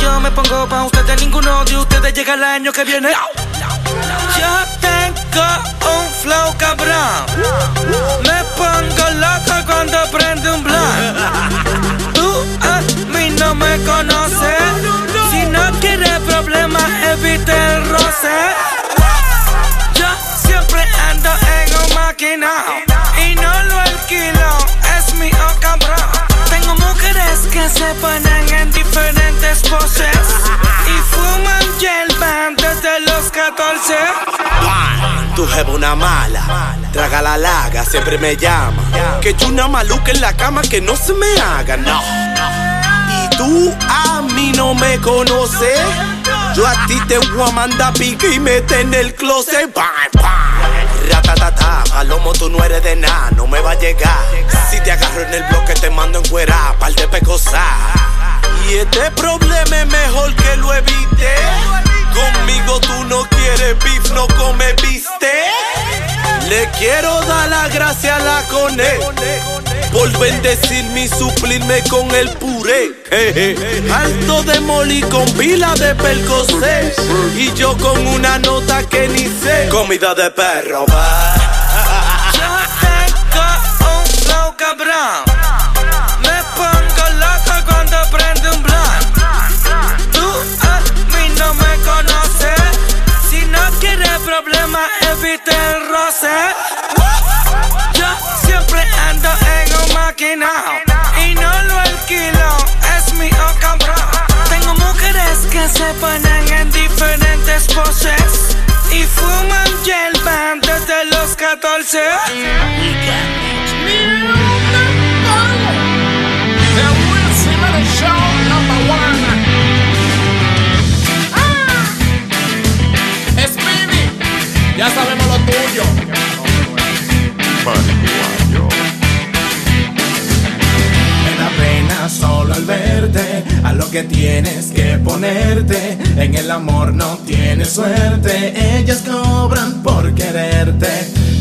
Yo me pongo pa' ustedes, ninguno de ustedes llega el año que viene. Yo tengo un flow cabrón. Me pongo loco cuando prende un blunt. Tú a mí no me conoces. Si no quieres problemas, evite el roce. Yo siempre ando en un maquinao mujeres que se ponen en diferentes poses y fuman hierba desde los 14. Tu jefa una mala, traga la laga, siempre me llama. Que yo una maluca en la cama que no se me haga, no. Y tú a mí no me conoces. Yo a ti te voy a mandar pique y mete en el closet. Bam, bam. Ratatata, palomo tú no eres de nada, no me va a llegar. Si te agarro en el bloque te mando en cuera, par de pecosas. Y este problema es mejor que lo evite. Conmigo tú no quieres beef, no come viste. Le quiero dar la gracia a la cone por bendecirme y suplirme con el puré. Alto de moli con pila de percocé y yo con una nota que ni sé. Comida de perro, va. Yo tengo un flow cabrón. Me pongo loco cuando prende un blunt. Tú a mí no me conoces. Si no quieres problemas, evite el roce. Y no lo alquilo, es mi oh cabrón. Tengo mujeres que se ponen en diferentes poses y fuman hierba desde los 14. Ya sabemos lo tuyo. Solo al verte, a lo que tienes que ponerte. En el amor no tienes suerte, ellas cobran por quererte.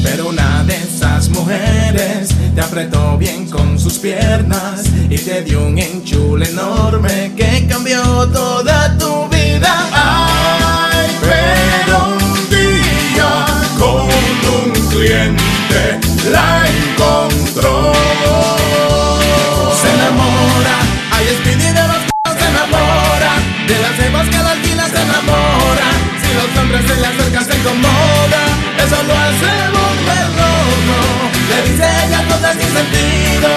Pero una de esas mujeres te apretó bien con sus piernas y te dio un enchule enorme que cambió toda tu vida. Ay, pero un día con un cliente la encontró. se le acerca, se incomoda, eso lo hacemos volver loco. Le dice ella cosas sin sentido,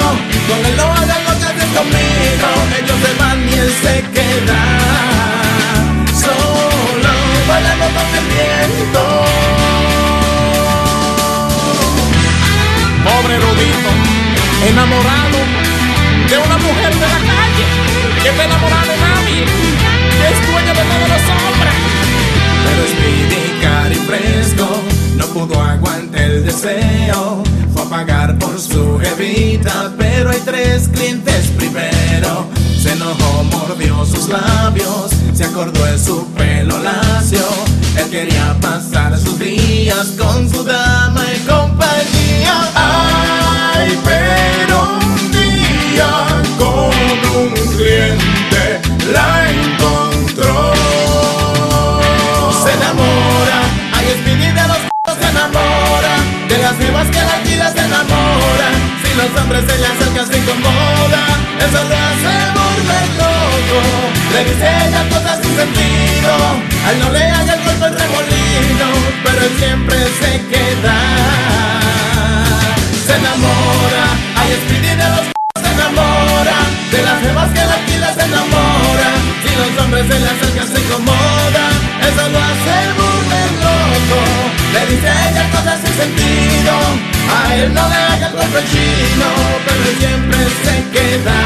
con no hagas lo que haces conmigo. Ellos se van y él se queda solo, bailando con el viento. Pobre Rudito, enamorado de una mujer de la calle, que está enamorada de nadie, que es dueña de todos los hombres. Pero Speedy cari fresco no pudo aguantar el deseo. Fue a pagar por su jevita, pero hay tres clientes primero. Se enojó, mordió sus labios, se acordó de su pelo lacio. Él quería pasar sus días con su dama y compañía. Ay, pero un día con un cliente la Las vivas que la vida se enamora. Si los hombres se le acercan se incomoda, eso lo hace volver loco. Le dice ella cosas sin sentido, a él no le haga el cuerpo el remolino, pero él siempre se queda. Se enamora, ay, Speedy de los enamora. De las demás que la alquila se enamora. Si los hombres se le acercan se incomoda, eso lo hace volver loco. Le dice a ella cosas sin sentido, a él no le haga el cuerpo chino, pero él siempre se queda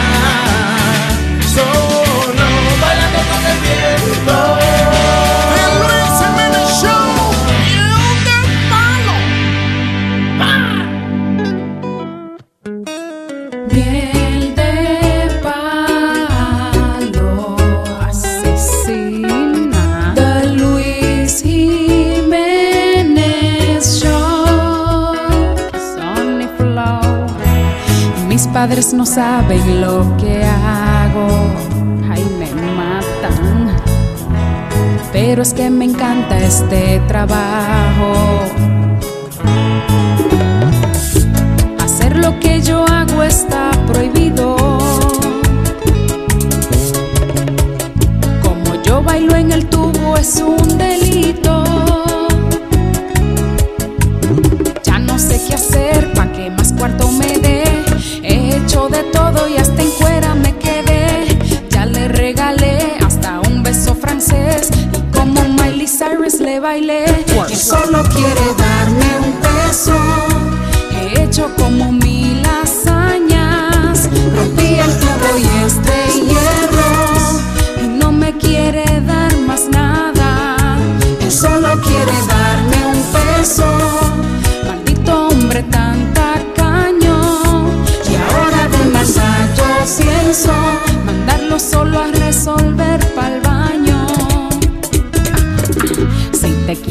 solo bailando con el viento. Padres no saben lo que hago Ay, me matan Pero es que me encanta este trabajo Hacer lo que yo hago está prohibido. Como yo bailo en el tubo es un delito. Bailé. Y solo quiere darme un beso. He hecho como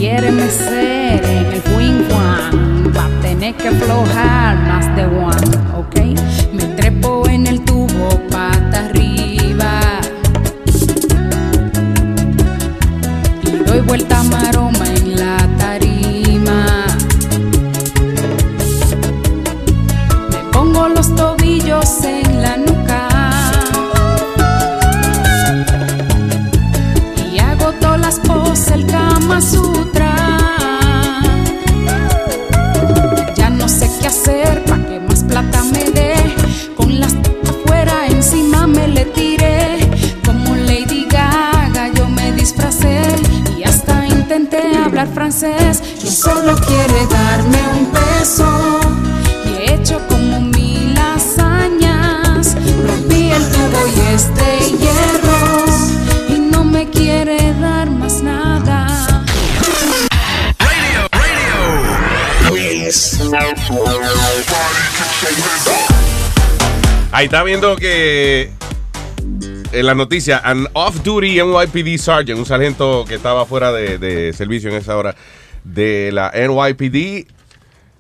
quiere mecer en el one, va a tener que aflojar más de one, Está viendo que en la noticia, an off-duty NYPD sergeant, un sargento que estaba fuera de, de servicio en esa hora de la NYPD,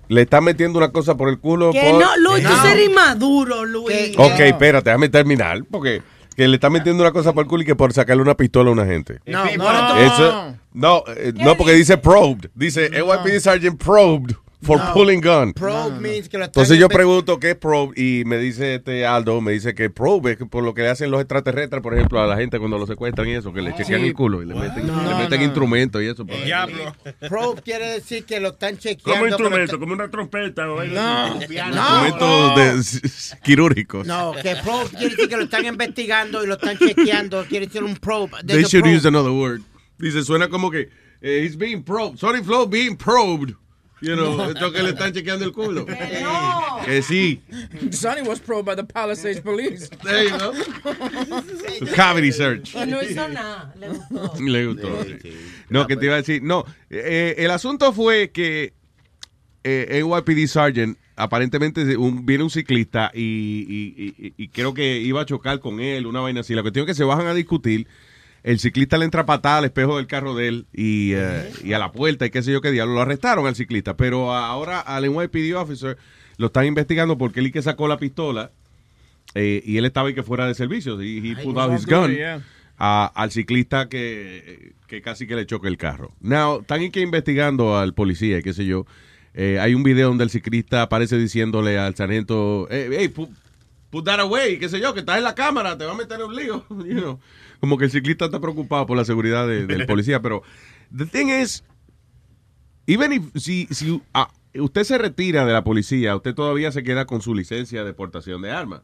le está metiendo una cosa por el culo. Que por- no, Luis, tú eres inmaduro, Luis. Ok, espérate, déjame terminar, porque que le está metiendo una cosa por el culo y que por sacarle una pistola a una gente. No, no, Eso, no, eh, no, porque dice probed. Dice NYPD Sergeant probed for No. pulling gun. Probe means que lo están Entonces yo pregunto qué es probe y me dice este Aldo, me dice que probe es por lo que le hacen los extraterrestres, por ejemplo, a la gente cuando lo secuestran y eso, que le chequean Sí. el culo y le meten, No, le meten no. instrumentos y eso. Probe quiere decir que lo están chequeando. Como pero instrumento, como una trompeta o algo. No, Instrumentos de- quirúrgicos. No, que probe quiere decir que lo están investigando y lo están chequeando. Quiere decir un probe. They should probe. use another word. Dice, suena como que eh, he's being probed. Sorry, Flo, being probed You know, esto que le están chequeando el culo. No. Que sí. Sonny was probed by the Palisades police. There you go. Cavity search. Y no hizo nada. Le gustó. Le gustó. sí. No, que te iba a decir. No, eh, el asunto fue que eh, NYPD Sergeant, aparentemente un- viene un ciclista y, y- y- y creo que iba a chocar con él, una vaina así. La cuestión es que se bajan a discutir. El ciclista le entra patada al espejo del carro de él y, eh, y a la puerta y qué sé yo qué diablo. Lo arrestaron al ciclista, pero ahora al NYPD officer lo están investigando porque él y que sacó la pistola eh, y él estaba y que fuera de servicio. Y he pulled out his gun a- al ciclista que, que casi que le choque el carro. Now, están y que investigando al policía y qué sé yo. Eh, hay un video donde el ciclista aparece diciéndole al sargento, hey, hey, put, put that away, qué sé yo, que estás en la cámara, te va a meter en un lío. You know. Como que el ciclista está preocupado por la seguridad de- del policía, pero the thing is, even if, si, si ah, usted se retira de la policía, usted todavía se queda con su licencia de portación de armas.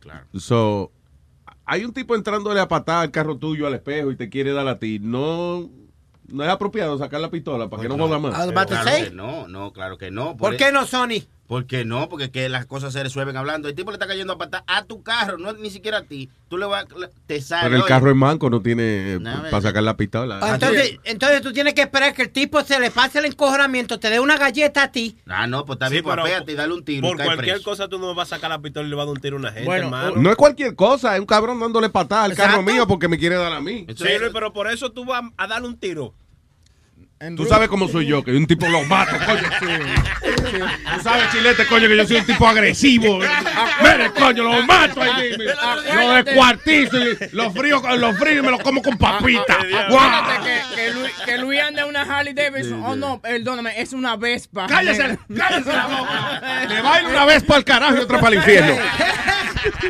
Claro. So, hay un tipo entrándole a patada al carro tuyo al espejo y te quiere dar a ti. No, no es apropiado sacar la pistola para que no joda más. Claro que no, no, claro que no. ¿Por qué no, Sony? ¿Por qué no? Porque es que las cosas se resuelven hablando. El tipo le está cayendo a patada a tu carro, no ni siquiera a ti. Tú le vas, te sale. Pero el oye, carro es manco, no tiene eh, No, para sacar la pistola. Ah, Entonces, entonces tú tienes que esperar que el tipo se le pase el encojonamiento, te dé una galleta a ti. Ah, no, pues está Sí, bien, pues pero apéate y dale un tiro. Por cualquier preso. cosa tú no vas a sacar la pistola y le vas a dar un tiro a una gente, Bueno, hermano. no es cualquier cosa, es un cabrón dándole patada al carro mío porque me quiere dar a mí. Sí, Luis, pero por eso tú vas a darle un tiro. Tú sabes cómo soy yo, que un tipo lo mato, coño. Tú sabes, chilete, coño, que yo soy un tipo agresivo. Mire, coño, lo mato ahí. Lo descuartizo y lo frío, lo frío y me lo como con papita. ¡Guau! Fíjate que, que, Luis, que Luis anda en una Harley Davidson. Oh, no, perdóname, es una Vespa. Cállese, cállese la boca. Le bailo una vez para el carajo y otra para el infierno.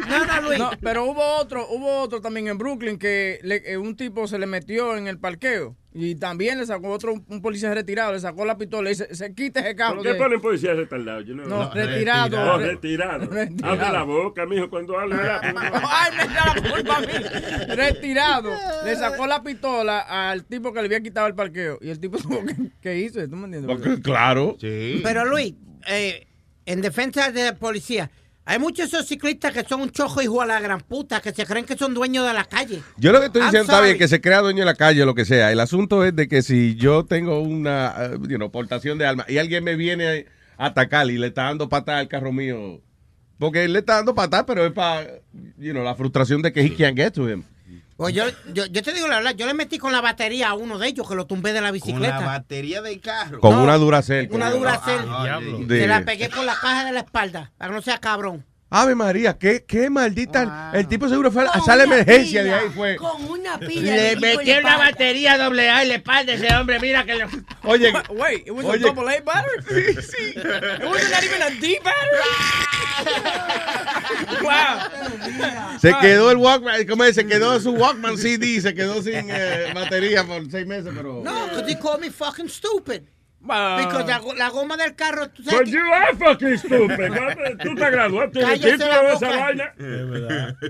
No, no, Luis. pero hubo otro, hubo otro también en Brooklyn que le- eh, un tipo se le metió en el parqueo y también le sacó otro, un policía retirado, le sacó la pistola y se, se quita ese carro. ¿Por qué de- ponen policías retardados? Yo no, No, retirado. No, Re- retirado. retirado. Abre la boca, mijo, cuando habla. Ay, me echa la culpa a mí. Retirado. Le sacó la pistola al tipo que le había quitado el parqueo. Y el tipo tuvo que, que hizo, ¿tú me entiendes? Claro. Pero Luis, eh, en defensa de la policía, hay muchos esos ciclistas que son un chojo hijo a la gran puta, que se creen que son dueños de la calle. Yo lo que estoy I'm diciendo está bien, que se crea dueño de la calle o lo que sea. El asunto es de que si yo tengo una eh, you know, portación de armas y alguien me viene a atacar y le está dando patada al carro mío, porque él le está dando patada, pero es para you know, la frustración de que he can't get to him. Pues yo, yo, yo te digo la verdad, yo le metí con la batería a uno de ellos que lo tumbé de la Con bicicleta. la batería del carro. Con una Duracell. Una con- Duracell. Ah, De- Se la pegué por la caja de la espalda, para que no sea cabrón. Ave María, qué, qué maldita. El tipo seguro fue a sala de emergencia de ahí fue. Con una pila. Le metí una batería doble A en la espalda ese hombre, mira que le... Oye, Wait, it was Oye. a double A battery? Sí, sí. It wasn't not even a D battery? wow. Se quedó el Walkman, ¿cómo es? Se quedó su Walkman CD, se quedó sin eh, batería por seis meses, pero. No, because he called me fucking stupid. Because la, la goma del carro, tú sabes But que- you are fucking stupid. Tú te graduaste de título la de esa vaina.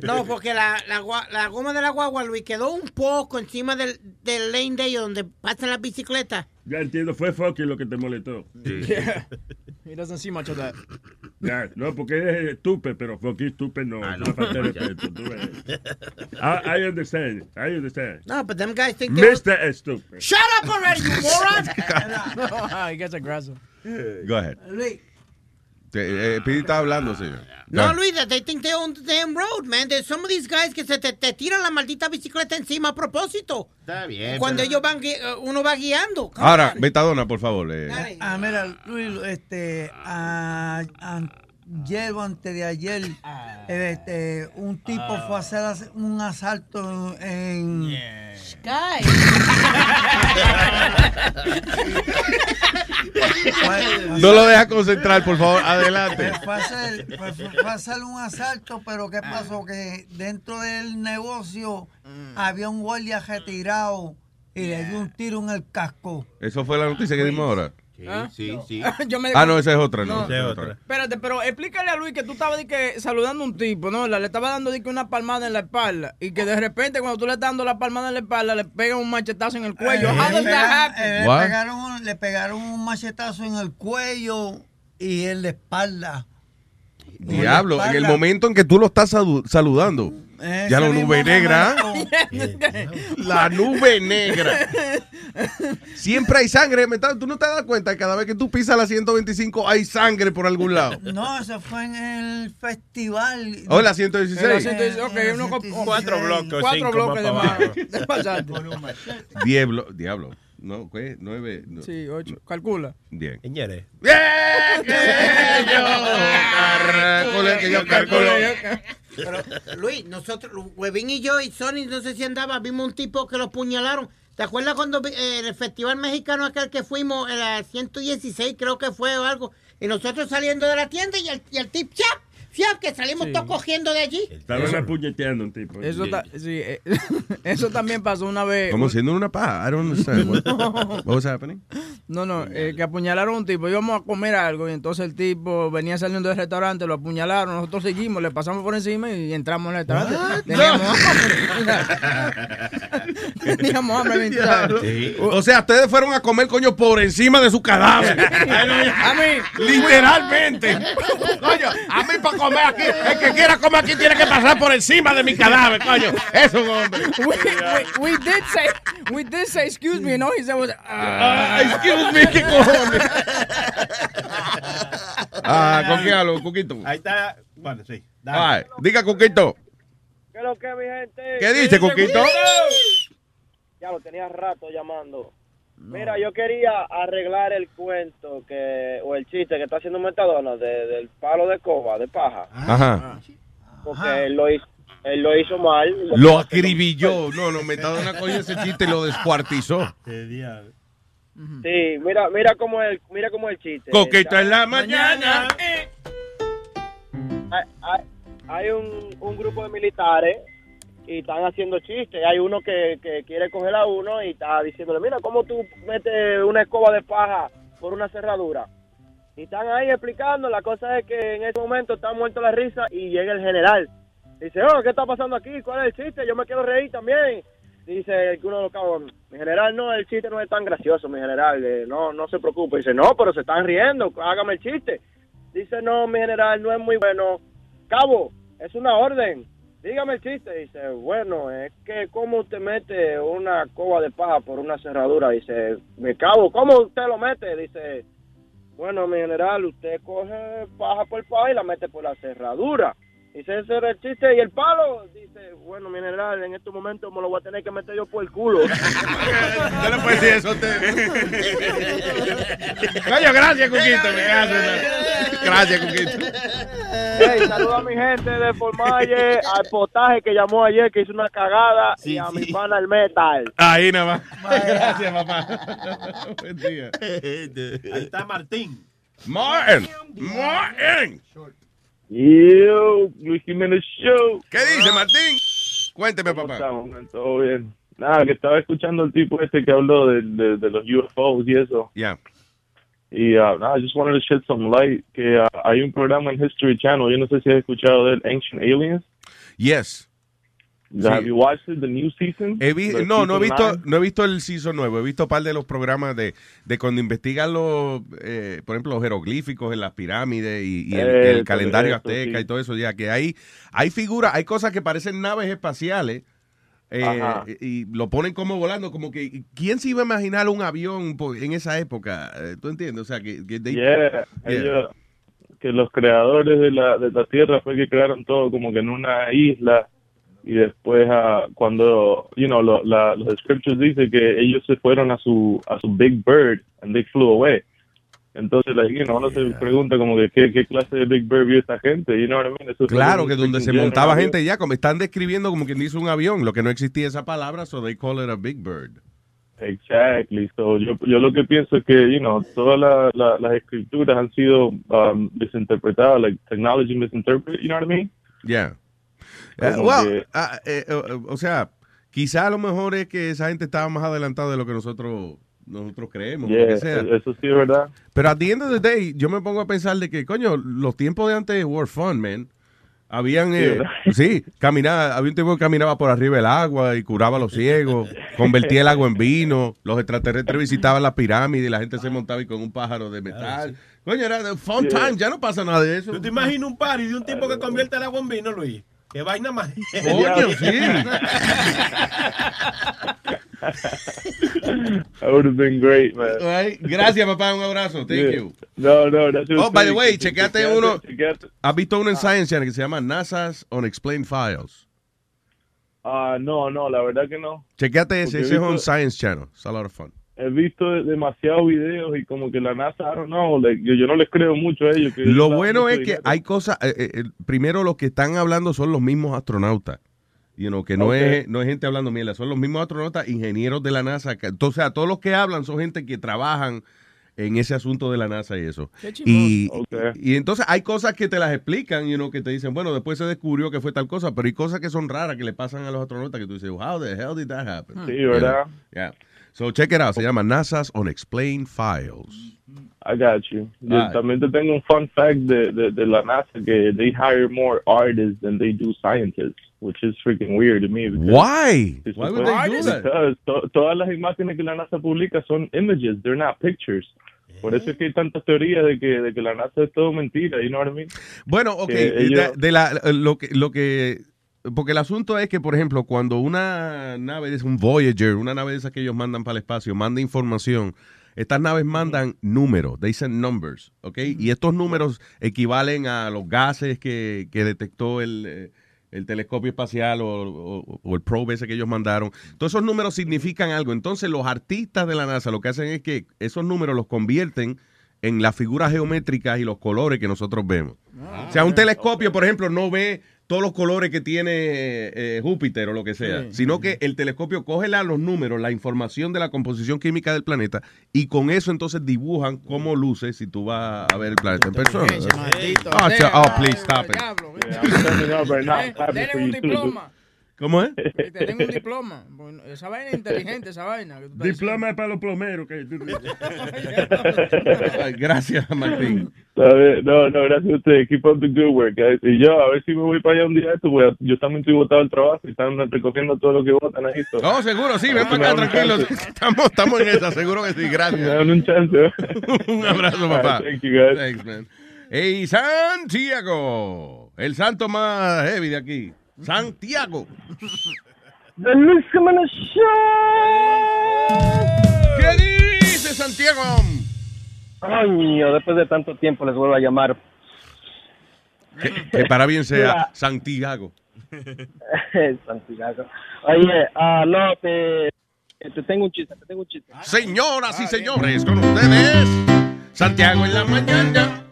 No, porque la, la, la goma de la guagua, Luis, quedó un poco encima del, del lane de ellos donde pasan las bicicletas. Ya entiendo, fue fucking lo que te molestó. Yeah. He doesn't see much of that. Ya, no, porque es estúpido, pero fucking estúpido no. Ah, no, no falta respeto, tú ves. I, I understand. I understand. No, but them guys think they're... Mr. Stupid. Shut up already, you moron! he gets aggressive. Go ahead. Luis. Eh, eh, Pidi está hablando, señor. No, Luis, they think they own the damn road, man. There's some of these guys que se te, te tiran la maldita bicicleta encima a propósito. Está bien. Cuando pero- ellos van, gui- eh, uno va guiando. Ahora, Betadona, por favor. eh. Ah, mira, Luis, este, a- ayer o antes de ayer, este, un tipo fue a hacer as- un asalto en... Sky. No lo deja concentrar, por favor. Adelante. Fue a, hacer, fue- fue- fue a hacer un asalto, pero ¿qué pasó? Que dentro del negocio había un guardia retirado y le dio un tiro en el casco. Eso fue la noticia que dimos ahora. ¿Ah? sí, sí. Yo me- Ah, no, esa es otra, no. No. esa es otra. Espérate, pero explícale a Luis que tú estabas de que, saludando a un tipo, ¿no? Le estaba dando de que una palmada en la espalda y que de repente cuando tú le estás dando la palmada en la espalda le pegan un machetazo en el cuello. Eh, How le, does that pegaron, happen? eh, le pegaron, le pegaron un machetazo en el cuello y en la espalda. Diablo, en el momento en que tú lo estás salu- saludando. Ya la nube negra. La nube negra. Siempre hay sangre. ¿me estás- ¿Tú no te das cuenta que cada vez que tú pisas la 125 hay sangre por algún lado? No, eso fue en el festival. Oh, la 116. En la 116, ok, uno con- 116. cuatro bloques, cuatro bloques de más. Diablo. Diablo. No, ¿qué? Nueve. no. Sí, ocho. Calcula. Bien. Señores. ¡Bien! Que yo calculo, que yo calculo. Pero, Luis, nosotros, Webin y yo y Sony, no sé si andaba, vimos un tipo que lo puñalaron. ¿Te acuerdas cuando vi- eh, en el festival mexicano aquel que fuimos, en la 116 creo que fue o algo? Y nosotros saliendo de la tienda y el, y el tip, ¡chap! ¡Fiap! Que salimos Sí. todos cogiendo de allí. Estaban apuñeteando un tipo. Eso, ta- sí, eh, eso también pasó una vez. Como siendo una paja. I don't understand. What, what was happening? No, no, eh, que apuñalaron a un tipo. Íbamos a comer algo y entonces el tipo venía saliendo del restaurante, lo apuñalaron. Nosotros seguimos, le pasamos por encima y entramos al restaurante. Teníamos hambre. Teníamos hambre. ¿me Diablo. entiendes? O sea, ustedes fueron a comer, coño, por encima de su cadáver. A mí, Literalmente. Coño, a mí para comer aquí, el que quiera comer aquí tiene que pasar por encima de mi cadáver, coño. Es un hombre. we, we, we did say, we did say, excuse me, no, he said, was, Ah, excuse me, ¿qué cojones? Ah, ¿con qué hablo, Cuquito? Ahí está. Bueno, sí. Ay, diga, Cuquito. ¿Qué es lo que, mi gente? ¿Qué dice, Cuquito? Ya lo tenía rato llamando. Mira, yo quería arreglar el cuento que o el chiste que está haciendo Metadona de- del palo de coba, de paja. Ajá. Porque él lo hizo, él lo hizo mal. Lo acribilló. No, no, me está dando una coña ese chiste y lo descuartizó. Sí, mira, mira cómo el, mira cómo el chiste. Coquito en la mañana. Hay, hay- hay un, un grupo de militares y están haciendo chistes. Hay uno que, que quiere coger a uno y está diciéndole, mira, ¿cómo tú metes una escoba de paja por una cerradura? Y están ahí explicando. La cosa es que en ese momento está muerto la risa y llega el general. Dice, oh, ¿qué está pasando aquí? ¿Cuál es el chiste? Yo me quiero reír también. Dice uno de los cabos, mi general, no, el chiste no es tan gracioso, mi general. eh, no, no se preocupe. Dice, no, pero se están riendo, hágame el chiste. Dice, no, mi general, no es muy bueno. Cabo, es una orden. Dígame el chiste. Dice, bueno, es que cómo usted mete una coba de paja por una cerradura. Dice, me cabo, ¿cómo usted lo mete? Dice, bueno, mi general, usted coge paja por paja y la mete por la cerradura. Dice, ese era el chiste. Y el palo, dice, bueno, mi general, en estos momentos me lo voy a tener que meter yo por el culo. Yo no puedo decir eso a usted. Coño, gracias, Cuquito. Me caso, ¿no? Gracias, Cuquito. Hey, saluda a mi gente de Formalle, al potaje que llamó ayer, que hizo una cagada, y a mi pana el metal. Ahí nada más. Gracias, papá. Buen día. Ahí está Martín. Martin. Martin. Yo, Luis Jiménez Show. ¿Qué dice, Martín? Cuénteme, ¿Cómo papá. estamos? Todo bien. Nada, que estaba escuchando al tipo este que habló de, de, de los UFOs y eso. Yeah. Y uh, nada, just wanted to shed some light que uh, hay un programa en History Channel, yo no sé si has escuchado de él, Ancient Aliens. Yes. Have you watched the new season? He vi- The no, no he visto, nine? no he visto el season nuevo. He visto un par de los programas de, de cuando investigan los, eh, por ejemplo, los jeroglíficos en las pirámides y, y el, calendario eso, azteca sí. y todo eso. Ya que hay, hay figuras, hay cosas que parecen naves espaciales. eh, y lo ponen como volando, como que ¿quién se iba a imaginar un avión en esa época? Eh, ¿Tú entiendes? O sea, que, que they- Yeah, Yeah. ellos- que los creadores de la, de la Tierra fue que crearon todo como que en una isla y después ah, cuando, you know, lo- la- los scriptures dicen que ellos se fueron a su a su Big Bird and they flew away. Entonces, like, you know, uno se pregunta como que qué, qué clase de Big Bird vio esta gente, you know what I mean? Eso Claro, que donde se montaba gente ya, como están describiendo como quien dice un avión, lo que no existía esa palabra, so they call it a big bird. Exactly. So, yo, yo lo que pienso es que, you know, todas la- la- las escrituras han sido um, desinterpretadas, like technology misinterpreted, you know what I mean? Yeah. Como well, que- eh, o sea, quizá a lo mejor es que esa gente estaba más adelantada de lo que nosotros nosotros creemos. Yeah, lo que sea. eso sí es verdad. Pero at the end of the day, yo me pongo a pensar de que, coño, los tiempos de antes were fun, man. Habían, Sí, eh, sí, caminaba, había un tipo que caminaba por arriba del agua y curaba a los ciegos, convertía el agua en vino, los extraterrestres visitaban las pirámides y la gente se montaba y con un pájaro de metal. Coño, era fun Yeah. time, ya no pasa nada de eso. ¿Tú te imaginas un party de un tipo que convierte el agua en vino, Luis? ¿Qué vaina más? Coño, sí. That would have been great, man. Ay, Gracias, papá, un abrazo. Thank Yeah. you. No, no, a Oh, by the way, chequeate uno. chequeate. ¿Has visto uno en Science Channel que se llama NASA's Unexplained Files? Ah, no, no, la verdad que no. Chequeate ese, ese es on visto- Science Channel. It's a lot of fun. He visto demasiados videos y como que la NASA, I don't know, like, yo, yo no les creo mucho a ellos. que Lo bueno es que dinero. hay cosas, eh, eh, eh, primero los que están hablando son los mismos astronautas. You know, que no, es, no es gente hablando mierda, son los mismos astronautas, ingenieros de la NASA. que- entonces, a todos los que hablan son gente que trabajan en ese asunto de la NASA y eso. Y, y entonces hay cosas que te las explican, you know, que te dicen, bueno, después se descubrió que fue tal cosa, pero hay cosas que son raras que le pasan a los astronautas que tú dices, how the hell did that happen? Sí, ¿verdad? Yeah. So check it out, se llama NASA's Unexplained Files. I got you. Yo Alright. también te tengo un fun fact de, de, de la NASA que they hire more artists than they do scientists, which is freaking weird to me. Why? Why would they do that? because to- todas las imágenes que la NASA publica son images, they're not pictures. Por eso es que hay tantas teorías de que, de que la NASA es todo mentira, you know what I mean? Bueno, ok, de, de la, lo que, lo que, porque el asunto es que, por ejemplo, cuando una nave es un Voyager, una nave de esas que ellos mandan para el espacio, manda información, estas naves mandan números, they send numbers, ok, y estos números equivalen a los gases que, que detectó el, eh, el telescopio espacial o, o- o el probe ese que ellos mandaron. Todos esos números significan algo. Entonces, los artistas de la NASA lo que hacen es que esos números los convierten en las figuras geométricas y los colores que nosotros vemos. o sea, un telescopio, por ejemplo, no ve todos los colores que tiene eh, Júpiter o lo que sea, Sí. sino que el telescopio coge la- los números, la información de la composición química del planeta y con eso entonces dibujan cómo luce si tú vas a ver el planeta en persona. maldito Oh, oh, please stop it. Yeah, I'm ¿Cómo es? Que te den un diploma. Bueno, esa vaina es inteligente, esa vaina. que tú estás Diploma es para los plomeros. Que... Gracias, Martín. No, no, gracias a ustedes. Keep up the good work, guys. Y yo, a ver si me voy para allá un día de esto, porque yo también estoy botado del trabajo y están recogiendo todo lo que votan ahí. so. Oh, seguro, sí, ven para acá, me dan un tranquilo. chance. Estamos, estamos en esa, seguro que sí, Me gracias. dan un chance. un abrazo, papá. Right, thank you, guys. Thanks, man. Hey, Santiago, el santo más heavy de aquí. Santiago. ¿Qué dice Santiago? Coño, después de tanto tiempo les vuelvo a llamar. Que, que para bien sea Mira. Santiago. Santiago. Oye, ah, no, te, te tengo un chiste, te tengo un chiste. Señoras y señores, con ustedes, Santiago en la mañana.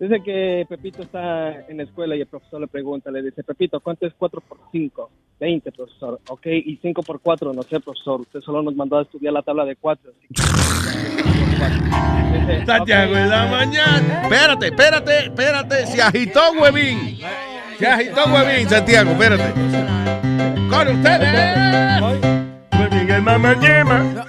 Dice que Pepito está en la escuela y el profesor le pregunta, le dice, Pepito, ¿cuánto es 4 por 5? 20, profesor. Ok, y 5 por 4, no sé, profesor. Usted solo nos mandó a estudiar la tabla de 4. Santiago en la mañana. Espérate, espérate, espérate. Se agitó, huevín. Se agitó, huevín, Santiago, espérate. Con ustedes. Huevín en la mañana.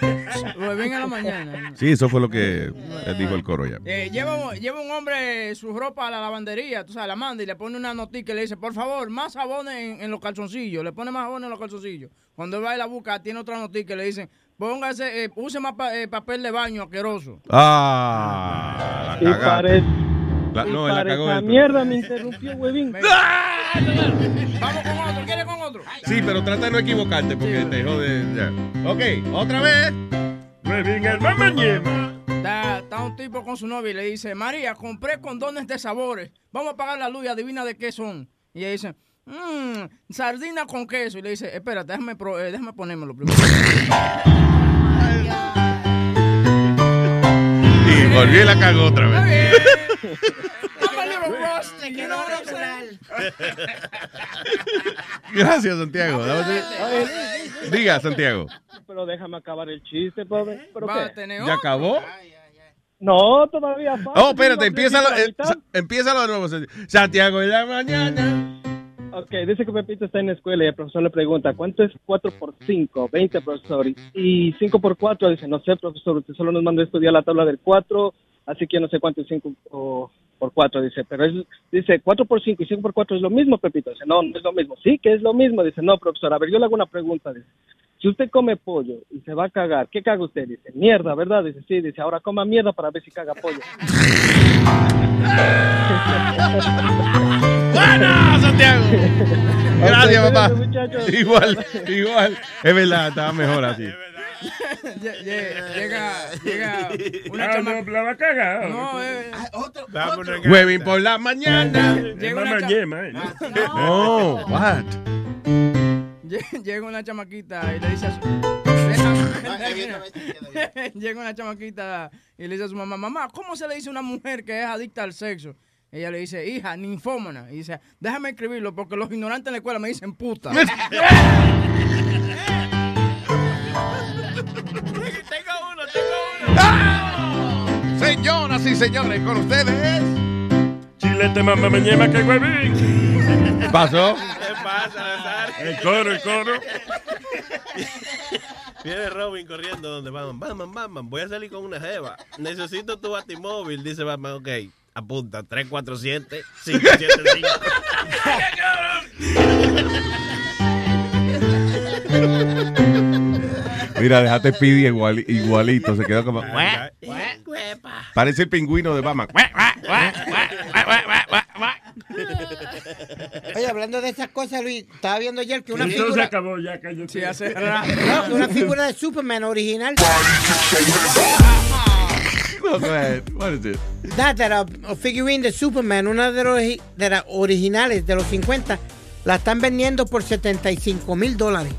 A la mañana. Sí, eso fue lo que eh, dijo el coro ya. Eh, lleva, un- lleva un hombre su ropa a la lavandería, tú sabes, la manda y le pone una notica y le dice, por favor, más jabones en, en los calzoncillos. Le pone más jabones en los calzoncillos. Cuando él va y la busca, tiene otra notica y le dicen, póngase, eh, use más pa- eh, papel de baño asqueroso. Ah, la La- no, cagó esa mierda me interrumpió, huevín. Vamos con otro, ¿quiere con otro? Sí, pero trata de no equivocarte porque te jode. Ya. Ok, otra vez. Está un tipo con su novia y le dice, María, compré condones de sabores. Vamos a pagar la luz y adivina de qué son. Y ella dice, mmm, sardina con queso. Y le dice, espérate, déjame, pro- eh, déjame ponérmelo primero. Y volví y la cagó otra vez. Gracias, Santiago. Diga, Santiago. Pero déjame acabar el chiste, pobre. ¿Pero Va qué? ¿Ya acabó? No, todavía falta. Oh, espérate, Yo empieza, la eh, empieza de nuevo. Santiago en la mañana. Ok, dice que Pepito está en la escuela y el profesor le pregunta, ¿cuánto es 4 por 5? 20, profesor. Y 5 por 4, dice, no sé, profesor, usted solo nos mandó a estudiar la tabla del 4, así que yo no sé cuánto es 5 por 4, dice. Pero él dice, 4 por 5 y 5 por 4 es lo mismo, Pepito. Dice, no, no es lo mismo. Sí, que es lo mismo. Dice, no, profesor, a ver, yo le hago una pregunta. Dice, si usted come pollo y se va a cagar, ¿qué caga usted? Dice, mierda, ¿verdad? Dice, sí, dice, ahora coma mierda para ver si caga pollo. ¡Bueno, Santiago! Gracias, papá. Igual, igual. Es verdad, estaba mejor así. Lle- lle- Llega, llega una Ah, chama- no, la va a cagar. No, eh, Huevín por la mañana. Llega una, yema, eh. Oh, what? Lle- llega una chamaquita y le dice a su... llega una chamaquita y le dice a su mamá, mamá, ¿cómo se le dice a una mujer que es adicta al sexo? Ella le dice, hija, ninfómana. Y dice, déjame escribirlo porque los ignorantes en la escuela me dicen puta. Señoras y señores, con ustedes. Chilete, mamá, me yema, que huevín. ¿Qué pasó? ¿Qué pasa? El coro, el coro. Viene Robin corriendo donde Batman. Batman, Batman, voy a salir con una jeva. Necesito tu batimóvil. Dice Batman, ok. Apunta, 347 575 Mira, déjate Pidi igual, igualito. Se quedó como. Parece el pingüino de Batman. Oye, hablando de esas cosas, Luis, estaba viendo ayer que una Eso se figura... acabó ya, cállate. Sí, hace No, una figura de Superman original. No, go ahead. What is it? That, that figurine de Superman, una de, los, de las originales de los 50, la están vendiendo por 75 mil dólares.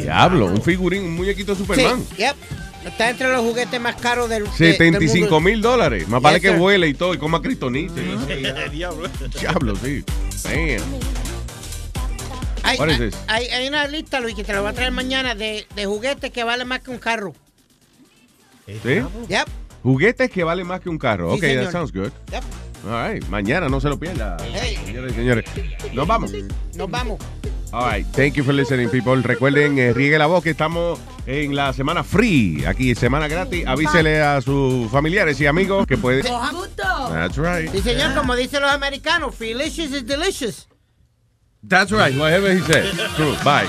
Diablo, un figurín, un muñequito de Superman. Sí, yep. Está entre los juguetes más caros del, de- del 75 mundo. mil dólares. Más vale que sir. vuele y todo y coma cristonita. Diablo. Diablo, sí. Damn. Hay, What is hay- this? hay- hay una lista, Luis, que te la voy a traer mañana de, de juguetes que valen más que un carro. ¿Sí? Yep. Juguetes que valen más que un carro. Sí, ok, that sounds good. Yep. All right. Mañana no se lo pierda. Hey. Señores y señores. Nos vamos. Nos vamos. All right. Thank you for listening, people. Recuerden, eh, riegue la voz que estamos en la semana free. Aquí, semana gratis. Avísele a sus familiares y amigos que pueden. That's right. Sí, señor, como dicen los americanos, delicious is delicious. That's right. Whatever he said. True. Bye.